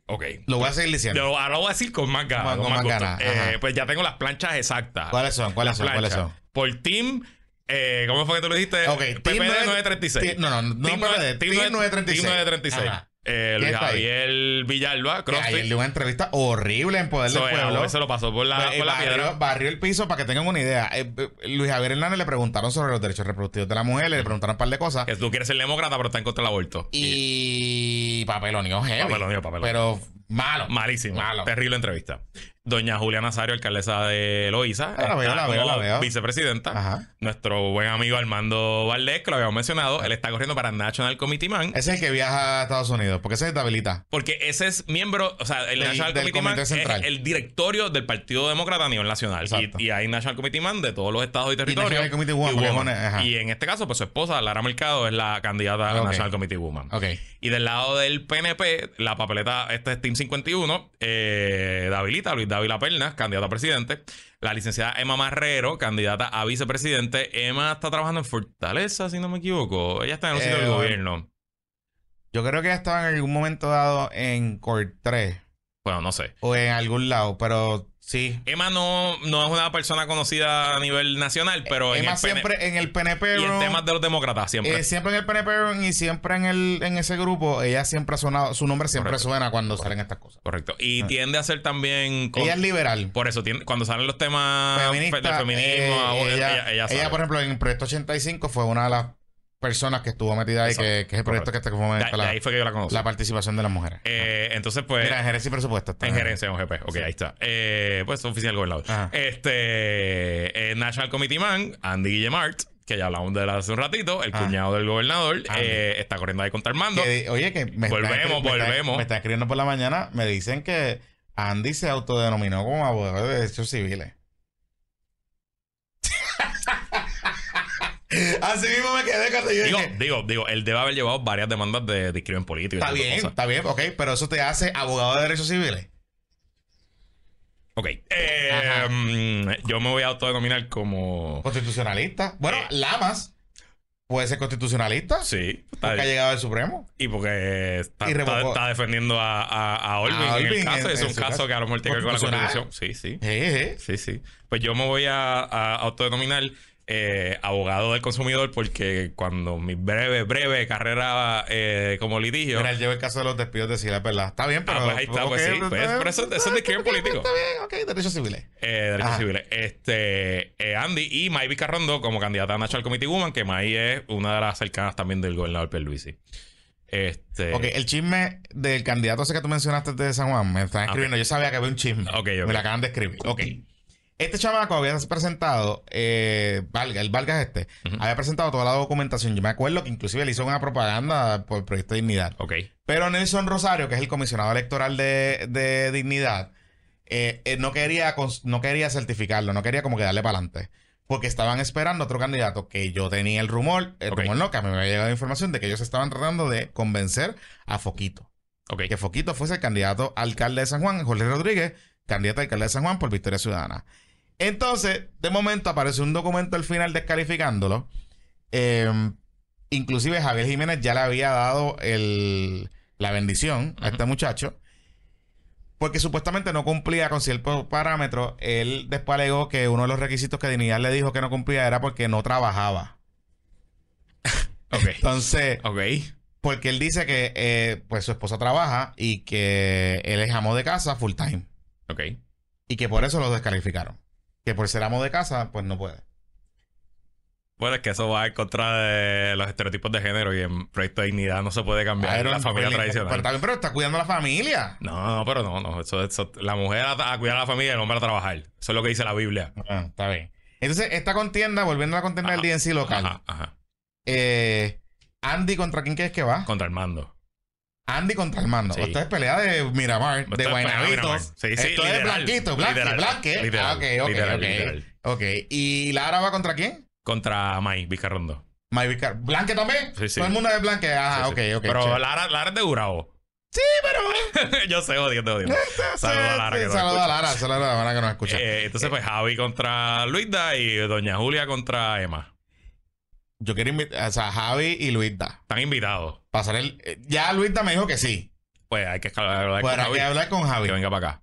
Ok. lo voy a seguir diciendo. Yo ahora lo voy a decir con más ganas. Con- más más ganas, Eh, pues ya tengo las planchas exactas. ¿Cuáles son? ¿Cuáles Las son? ¿Cuáles son? Por Team. eh, ¿Cómo fue que tú lo dijiste? Ok, Team 9- 936. Team- no, no, no Team 936. Team 936. Eh, ¿Quién Luis ahí? Javier Villalba, Que ayer CrossFit. dio una entrevista horrible en Poder del Pueblo. se lo pasó por la, Eh, por la barrió, piedra. barrió el piso para que tengan una idea. Eh, eh, Luis Javier Hernández le preguntaron sobre los derechos reproductivos de la mujer, le preguntaron un par de cosas. Que tú quieres ser demócrata, pero está en contra del aborto. Y papelonio heavy. Papeloneo. Pero malo. Malísimo. Malo. Terrible entrevista. Doña Julia Nazario, alcalesa de Loíza. Ah, la veo, la veo, la veo. Vicepresidenta. Ajá. Nuestro buen amigo Armando Valdés, que lo habíamos mencionado, él está corriendo para National Committee Man. Ese es el que viaja a Estados Unidos, porque ese es de habilita. Porque ese es miembro, o sea, el Del- National del Committee Man Comité es Central. el directorio del Partido Demócrata a nivel nacional. Y, y hay National Committee Man de todos los estados y territorios. National Committee Woman, y, Woman. en este caso, pues su esposa, Lara Mercado, es la candidata a Ok. National Committee Woman. Ok. Y del lado del PNP, la papeleta, este es Team 51, eh, Davilita, Luis Dávila Pernas, candidato a presidente. La licenciada Emma Marrero, candidata a vicepresidente. Emma está trabajando en Fortaleza, si no me equivoco. Ella está en un sitio Eh, del gobierno. Yo creo que ya estaba en algún momento dado en Core 3 Bueno, no sé. o en algún lado, pero sí. Emma no, no es una persona conocida a nivel nacional, pero en Emma el PN siempre en el PNP. y en temas de los demócratas siempre. eh, siempre en el PNP y siempre en el en ese grupo, ella siempre ha sonado, su nombre siempre Correcto. suena cuando salen estas cosas. Correcto. Y Ah. tiende a ser también... con- Ella es liberal. por eso, tiende- cuando salen los temas feminista, del feminismo, eh, abo- ella, ella, ella sabe. ella, por ejemplo, en el proyecto 85 fue una de las personas que estuvo metida ahí, que, que es el proyecto que, Correcto. que fomenta De- de la, ahí fue que yo la conocí. la participación de las mujeres. Eh, entonces, pues... Mira, en gerencia y presupuesto. está. En gerencia, en OGP. Ok, ahí está. Eh, pues oficial del gobernador. Ajá. Este, eh, National Committee Man, Andy Guillemart, que ya hablamos de él hace un ratito, el cuñado del gobernador, eh, está corriendo ahí contra Armando. Que- oye, que me Volvemos, escri- me volvemos. me están escribiendo por la mañana, me dicen que Andy se autodenominó como abogado de derechos civiles. Así mismo me quedé cuando yo Digo, dije, digo, digo, él debe haber llevado varias demandas de discriminación político. y está bien, cosas. está bien, ok, pero eso te hace abogado de derechos civiles. Ok. Eh, yo me voy a autodenominar como. Constitucionalista. Bueno, Eh. Lamas puede ser constitucionalista. Sí, está Porque ha llegado al Supremo. Y porque está, Y está- revocó- está defendiendo a, a, a Olvin A en el caso. en- es en un caso caso. que a lo mejor tiene que ver con la. Constitución. Sí, sí. Eh. Sí, sí. Pues yo me voy a autodenominar eh, abogado del consumidor porque cuando mi breve, breve carrera eh, como litigio. Mira, él lleva el caso de los despidos de Sila, verdad. Está bien, pero. Ah, pues ahí está, pues sí, pues, por eso- eso es discrimen político. Está bien, ok, derechos civiles. eh, derechos Ajá. civiles. Este, eh, Andy y May Carrondo como candidata a National Committee Woman, que May es una de las cercanas también del gobernador Pierluisi. Este. Ok, el chisme del candidato ese que tú mencionaste de San Juan, me están escribiendo. Yo sabía que había un chisme. Ok, ok. Me lo acaban de escribir. Ok. Este chamaco había presentado, eh, Valga, el Valga es este, había presentado toda la documentación. Yo me acuerdo que inclusive le hizo una propaganda por el Proyecto de Dignidad. Ok. Pero Nelson Rosario, que es el comisionado electoral de, de Dignidad, eh, eh, no, quería, no quería certificarlo, no quería como que darle para adelante. Porque estaban esperando otro candidato que yo tenía el rumor, el rumor no, que a mí me había llegado información de que ellos estaban tratando de convencer a Foquito. Ok. Que Foquito fuese el candidato a alcalde de San Juan, Jorge Rodríguez, candidato a alcalde de San Juan por Victoria Ciudadana. Entonces, de momento apareció un documento al final descalificándolo. Eh, inclusive Javier Jiménez ya le había dado el- la bendición a este muchacho. Porque supuestamente no cumplía con ciertos parámetros. Él después alegó que uno de los requisitos que Dignidad le dijo que no cumplía era porque no trabajaba. Ok. Entonces, Ok. porque él dice que eh, pues su esposa trabaja y que él es amo de casa full time. Ok. Y que por eso lo descalificaron. Que por ser amo de casa, pues no puede. Pues es que eso va en contra de los estereotipos de género y en Proyecto de Dignidad no se puede cambiar Pero, la familia pero- tradicional. Pero, también, pero está cuidando a la familia. No, no, pero no, no. Eso, eso- la mujer a, a cuidar a la familia y el hombre a trabajar. Eso es lo que dice la Biblia. Ah, está bien. Entonces, esta contienda, volviendo a la contienda del. DNC local. Ajá, ajá. eh, Andy, ¿contra quién crees que va? Contra el mando. Andy contra el mando. Sí. Esto es pelea de Miramar, de Guaynabito. Sí, sí, Esto es blanquito, blanque, Literal. blanque. Literal. Ah, ok, ok, Literal, ok. literal. Ok. ¿Y Lara va contra quién? Contra May Vizcarrondo. My Vicar. ¿Blanque también? Sí, sí. Todo el mundo es blanque. Ah, Sí, sí. ok, ok. Pero. Lara, Lara es de Gurabo. Sí, pero. Yo sé, odiando, odiando. Saludos a Lara. que nos Saludos a. Lara, saludos a Lara que nos escucha. Eh, entonces, pues Javi contra Luisda y Doña Julia contra Emma. Yo quiero invitar, o sea, Javi y Luisda. Están invitados. Pasar el. eh, Ya Luisda me dijo que sí. Pues hay que hablar con Pues hay Javi. que hablar con Javi. Que venga para acá.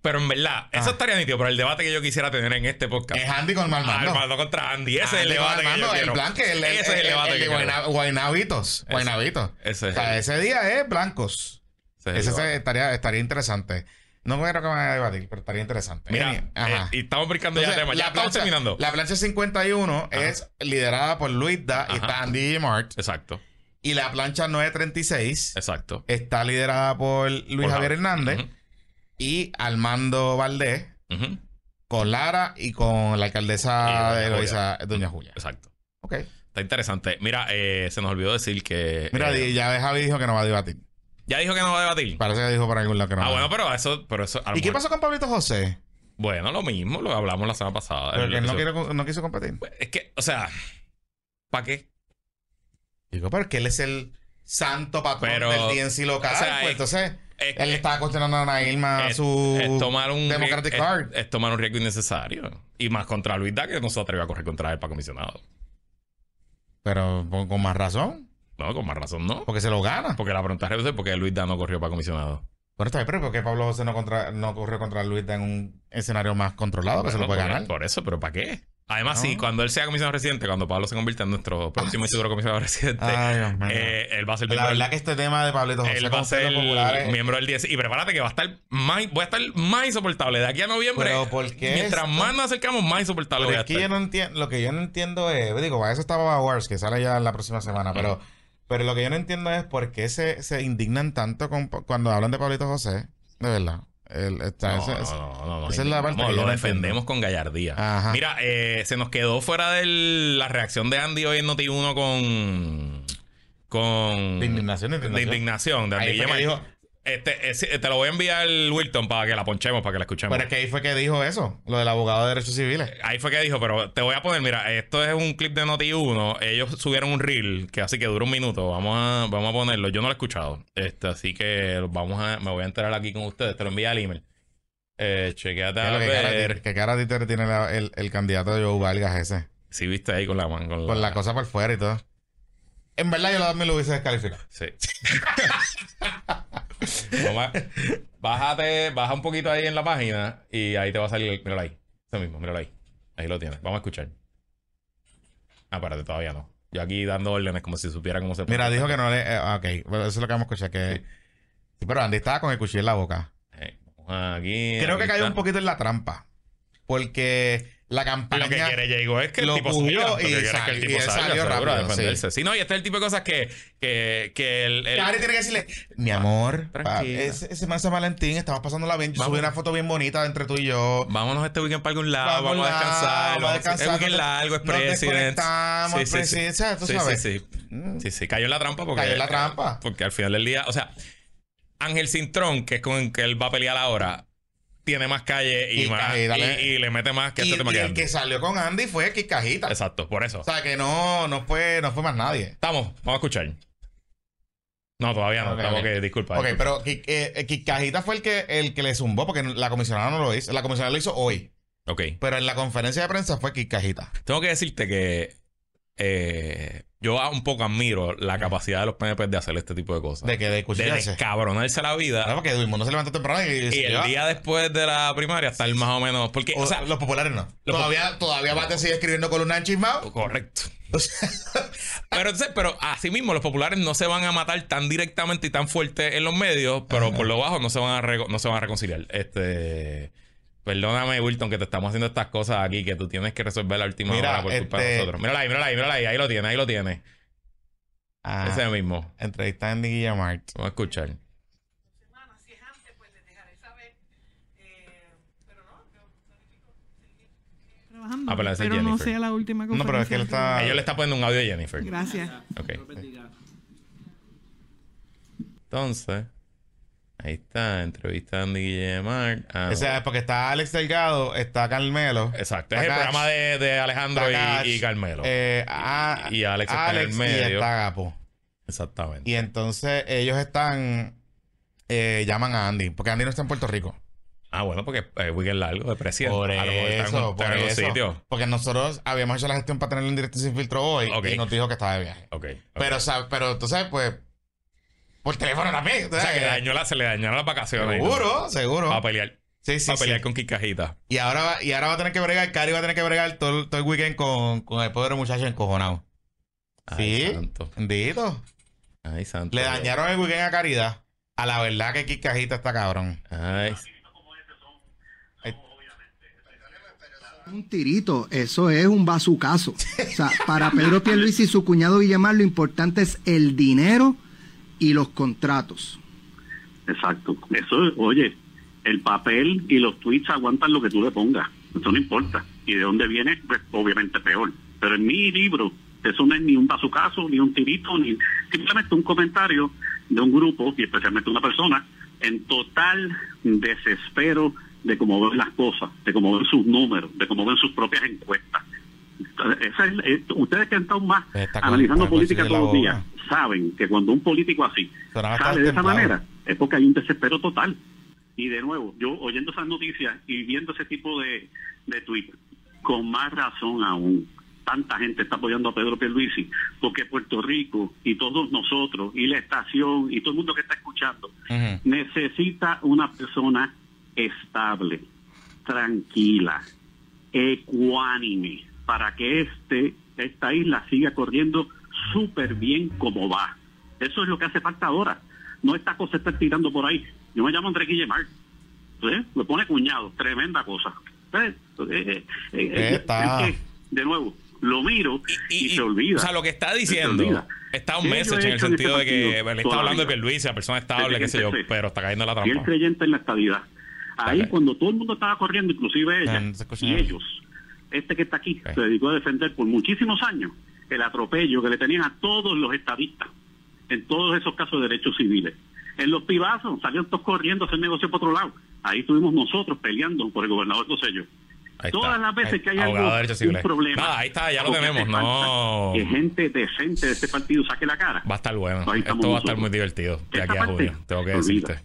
Pero en verdad, eso Ah. estaría nítido. Pero el debate que yo quisiera tener en este podcast. Es Andy con Armando. Armando contra Andy. Ese es el Andy con debate que yo quiero. El plan que el, el- Ese es el el- debate el que de quiero. Guayna- Guaynabitos. Guaynabitos. Ese O sea, el- ese día es blancos. ese es el Ese estaría, estaría interesante. No creo que van a debatir, pero estaría interesante. Mira, Any- Ajá. eh, y estamos brincando ya el tema. Ya estamos terminando. La plancha 51 es liderada por Luisda y Ajá. está Andy Mart. Exacto, Y la plancha 936 exacto. está liderada por Luis Por Javier Javi. Hernández y Armando Valdés con Lara y con la alcaldesa de Doña Julia. Exacto. Ok. Está interesante. Mira, eh, se nos olvidó decir que. Mira, eh, ya Javi dijo que no va a debatir. ya dijo que no va a debatir. Parece que dijo por algún lado que no Ah, va a bueno, pero eso. Pero eso ¿Y qué pasó con Pablito José? Bueno, lo mismo, lo hablamos la semana pasada. Pero que él no, quiere- no quiso competir. Pues, Es que, o sea, ¿para qué? Digo, porque él es el santo patrón Pero, del DNC local. o sea, pues, es- entonces, es- él estaba cuestionando a Ana Irma es, su es tomar un Democratic Card. Es, tomar un riesgo innecesario. Y más contra Luis Da, que no se atrevió a correr contra él para comisionado. Pero con, con más razón, No, con más razón, no. porque se lo gana. Porque la pregunta es por qué Luis Da no corrió para comisionado. Bueno, está bien, pero ¿por qué Pablo José no, contra, no corrió contra Luis en un escenario más controlado que se lo puede ganar? por eso, pero ¿para qué? Además, No. sí, cuando él sea comisionado residente, cuando Pablo se convierta en nuestro próximo y seguro comisionado residente, Ay, eh, él va a ser la del- verdad que este tema de Pablito José Él va a ser populares, miembro del 10. Y prepárate que va a estar más, voy a estar más insoportable. De aquí a noviembre. Pero, ¿por qué Mientras esto? más nos acercamos, más insoportable Pero es que yo no entiendo, lo que yo no entiendo es, digo, para eso estaba Wars, que sale ya la próxima semana, pero, pero lo que yo no entiendo es por qué se, se indignan tanto con- cuando hablan de Pablito José, de verdad. El- está- No, ese- no, no, no, no, esa es la parte no, que lo defendemos con gallardía. Ajá. Mira, eh, se nos quedó fuera de la reacción de Andy hoy en Noti1 con. Con. De indignación, de indignación. De indignación. de Andy Ahí fue que dijo- Este, eh, te lo voy a enviar, Wilton, para que la ponchemos, para que la escuchemos. pero es que ahí fue que dijo eso, lo del abogado de derechos civiles. Ahí fue que dijo, pero te voy a poner, mira, esto es un clip de Noti1. Ellos subieron un reel que así que dura un minuto. Vamos a, vamos a ponerlo. Yo no lo he escuchado. Este, así que vamos a, me voy a enterar aquí con ustedes. Te lo envía al email. Eh, chequeate a que cara, que cara tiene la- el, el candidato de Joe Vargas ese. Si viste ahí con la man, con, Con la cosa por fuera y todo. En verdad yo me lo hubiese descalificado. Sí. A- bájate, baja un poquito ahí en la página y ahí te va a salir. Míralo ahí. Eso mismo, míralo ahí. Ahí lo tienes. Vamos a escuchar. Ah, espérate, todavía no. Yo aquí dando órdenes como si supiera cómo se Mira, dijo que no le... eh, ok, bueno, eso es lo que vamos a escuchar, que... Sí, pero Andy estaba con el cuchillo en la boca. Eh, aquí. Creo que cayó está. un poquito en la trampa. Porque la campaña... Lo que quiere Diego es que el tipo que y salió rápido, defenderse. Sí. no, y este es el tipo de cosas que, que, que el, el- tiene que decirle, mi amor, pa, ese, ese man San Valentín, estamos pasándola bien. Yo subí una foto bien bonita entre tú y yo. Vámonos este weekend para algún lado, vamos, Vamos a descansar. vamos a descansar, Es weekend largo, es president. tú sí, sabes. sí, sí. Mm. Sí, sí, cayó en la trampa porque. Cayó en la trampa. Porque al final del día, o sea, Ángel Cintrón, que es con el que él va a pelear ahora, tiene más calle y, más. Cajita, y, le- y le mete más que Y, este tema y que el Andy. que salió con Andy fue Kikajita. Exacto, por eso. O sea, que no, no, fue, no fue más nadie. Estamos, vamos a escuchar. No, todavía no. Ok, estamos ok. que, disculpa. Ok, disculpa. pero eh, eh, Kikajita fue el que, el que le zumbó, porque la comisionada no lo hizo. La comisionada lo hizo hoy. Ok. Pero en la conferencia de prensa fue Kikajita. Tengo que decirte que eh, yo un poco admiro la capacidad de los PNP de hacer este tipo de cosas. De que de de descabronarse la vida. Claro, porque Edwin Mundo se levantó temprano y, el día después de la primaria estar más o menos. Porque, O, o sea, los populares no. Los todavía, todavía Bate sigue escribiendo columnas en Chismao. correcto. O sea, Pero, entonces, pero así mismo, los populares no se van a matar tan directamente y tan fuerte en los medios, pero Ajá. por lo bajo no se van a no se van a reconciliar. Este. Perdóname, Wilton, que te estamos haciendo estas cosas aquí que tú tienes que resolver la última Mira, hora por culpa de este- nosotros. Mírala ahí, mírala ahí, mírala ahí. Ahí lo tiene, ahí lo tiene. ah, Ese mismo. entrevista a Andy Guillamart. Vamos a escuchar. semana. Si es antes, pues les dejaré saber. Eh, pero no, yo planifico seguir trabajando. Ah, pero no Jennifer. sea la última No, pero es que él conferencia. está- Ellos le está poniendo un audio de Jennifer. Gracias. Ok. Entonces, ahí está, entrevista a Andy Guillemar. Ah, O sea, porque está Alex Delgado, está Carmelo. Exacto, es el programa de, de Alejandro y, y Carmelo. eh, a- Y Alex está en el y medio. está Gapo. Exactamente. Y entonces ellos están eh, llaman a Andy, porque Andy no está en Puerto Rico. Ah, bueno, porque es weekend largo de presidente. Por A lo mejor está en eso, por eso. sitio. Porque nosotros habíamos hecho la gestión para tenerlo en directo sin filtro hoy y nos dijo que estaba de viaje. Ok. ok. Pero, sa- pero tú sabes, pues, por teléfono también. o sea, que dañó la- se le dañaron las vacaciones. Seguro, seguro. Para pelear, Sí, sí, sí. pelear con Kikajita. Y ahora, va, y ahora va a tener que bregar, Cari va a tener que bregar todo, el- todo el weekend con, con el pobre muchacho encojonado. Ay, Sí. santo. Bendito. Ay, santo. Le dañaron el weekend a Caridad. A la verdad que Kikajita está cabrón. Ay, Un tirito, eso es un bazucazo. O sea, para Pedro Pierluisi y su cuñado Villamar lo importante es el dinero y los contratos. Exacto. Eso, oye, el papel y los tweets aguantan lo que tú le pongas. Eso no importa. Y de dónde viene, pues obviamente peor. Pero en mi libro, eso no es ni un bazucazo, ni un tirito, ni simplemente un comentario de un grupo, y especialmente una persona, en total desespero de cómo ven las cosas, de cómo ven sus números, de cómo ven sus propias encuestas. Esa es- eh, ustedes que han estado más analizando política todos los días, saben que cuando un político así sale de esa manera, es porque hay un desespero total. Y de nuevo, yo oyendo esas noticias y viendo ese tipo de, de tweets, con más razón aún, tanta gente está apoyando a Pedro Pierluisi, porque Puerto Rico y todos nosotros, y la estación, y todo el mundo que está escuchando, necesita una persona estable, tranquila, ecuánime, para que este esta isla siga corriendo súper bien como va. Eso es lo que hace falta ahora. No esta cosa está tirando por ahí. Yo me llamo André Guillemar. ¿Eh? Me pone cuñado. Tremenda cosa. ¿Eh? Eh, eh, eh, Está. es que, de nuevo, lo miro y, se olvida. O sea, lo que está diciendo está un ¿Qué yo message en el este sentido de que él está hablando de? Pierluisi, la persona estable, qué sé yo, pero está cayendo en la Y él trampa. creyente en la estabilidad. Ahí cuando todo el mundo estaba corriendo, inclusive ella y ellos, este que está aquí, se dedicó a defender por muchísimos años el atropello que le tenían a todos los estadistas en todos esos casos de derechos civiles. En los pibazos salieron todos corriendo a hacer negocio por otro lado. Ahí estuvimos nosotros peleando por el gobernador Rosselló. Ahí Todas está. las veces que hay de algo, un problema. Nada, ahí está, ya lo tenemos, no- Que gente decente de este partido saque la cara. Va a estar bueno. Esto va a estar muy divertido de aquí a junio. Tengo que decirte.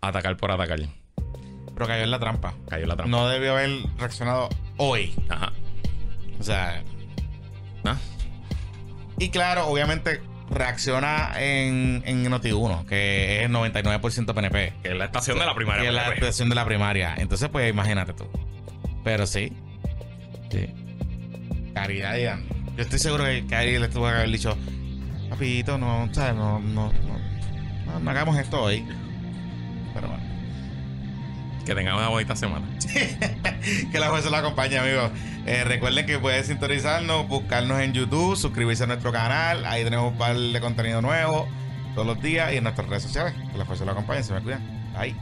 Atacar por atacar. Pero cayó en la trampa. Cayó en la trampa. No debió haber reaccionado hoy. Ajá. O sea, ¿Ah? y claro, obviamente reacciona en, en Noti1, que es 99% PNP. Que es la estación de la primaria. que es la expresión de la primaria. Entonces, pues imagínate tú. Pero sí. Sí. Caridad Andy. Yo estoy seguro que Cari le tuvo que haber dicho, papito, no, ¿sabes? No, no, no, no, no hagamos esto hoy. Que tengan una bonita semana. que la fuerza la acompañe, amigos. Eh, recuerden que pueden sintonizarnos, buscarnos en YouTube, suscribirse a nuestro canal. Ahí tenemos un par de contenido nuevo todos los días y en nuestras redes sociales. Que la fuerza la acompañe. Se me cuidan. Ahí.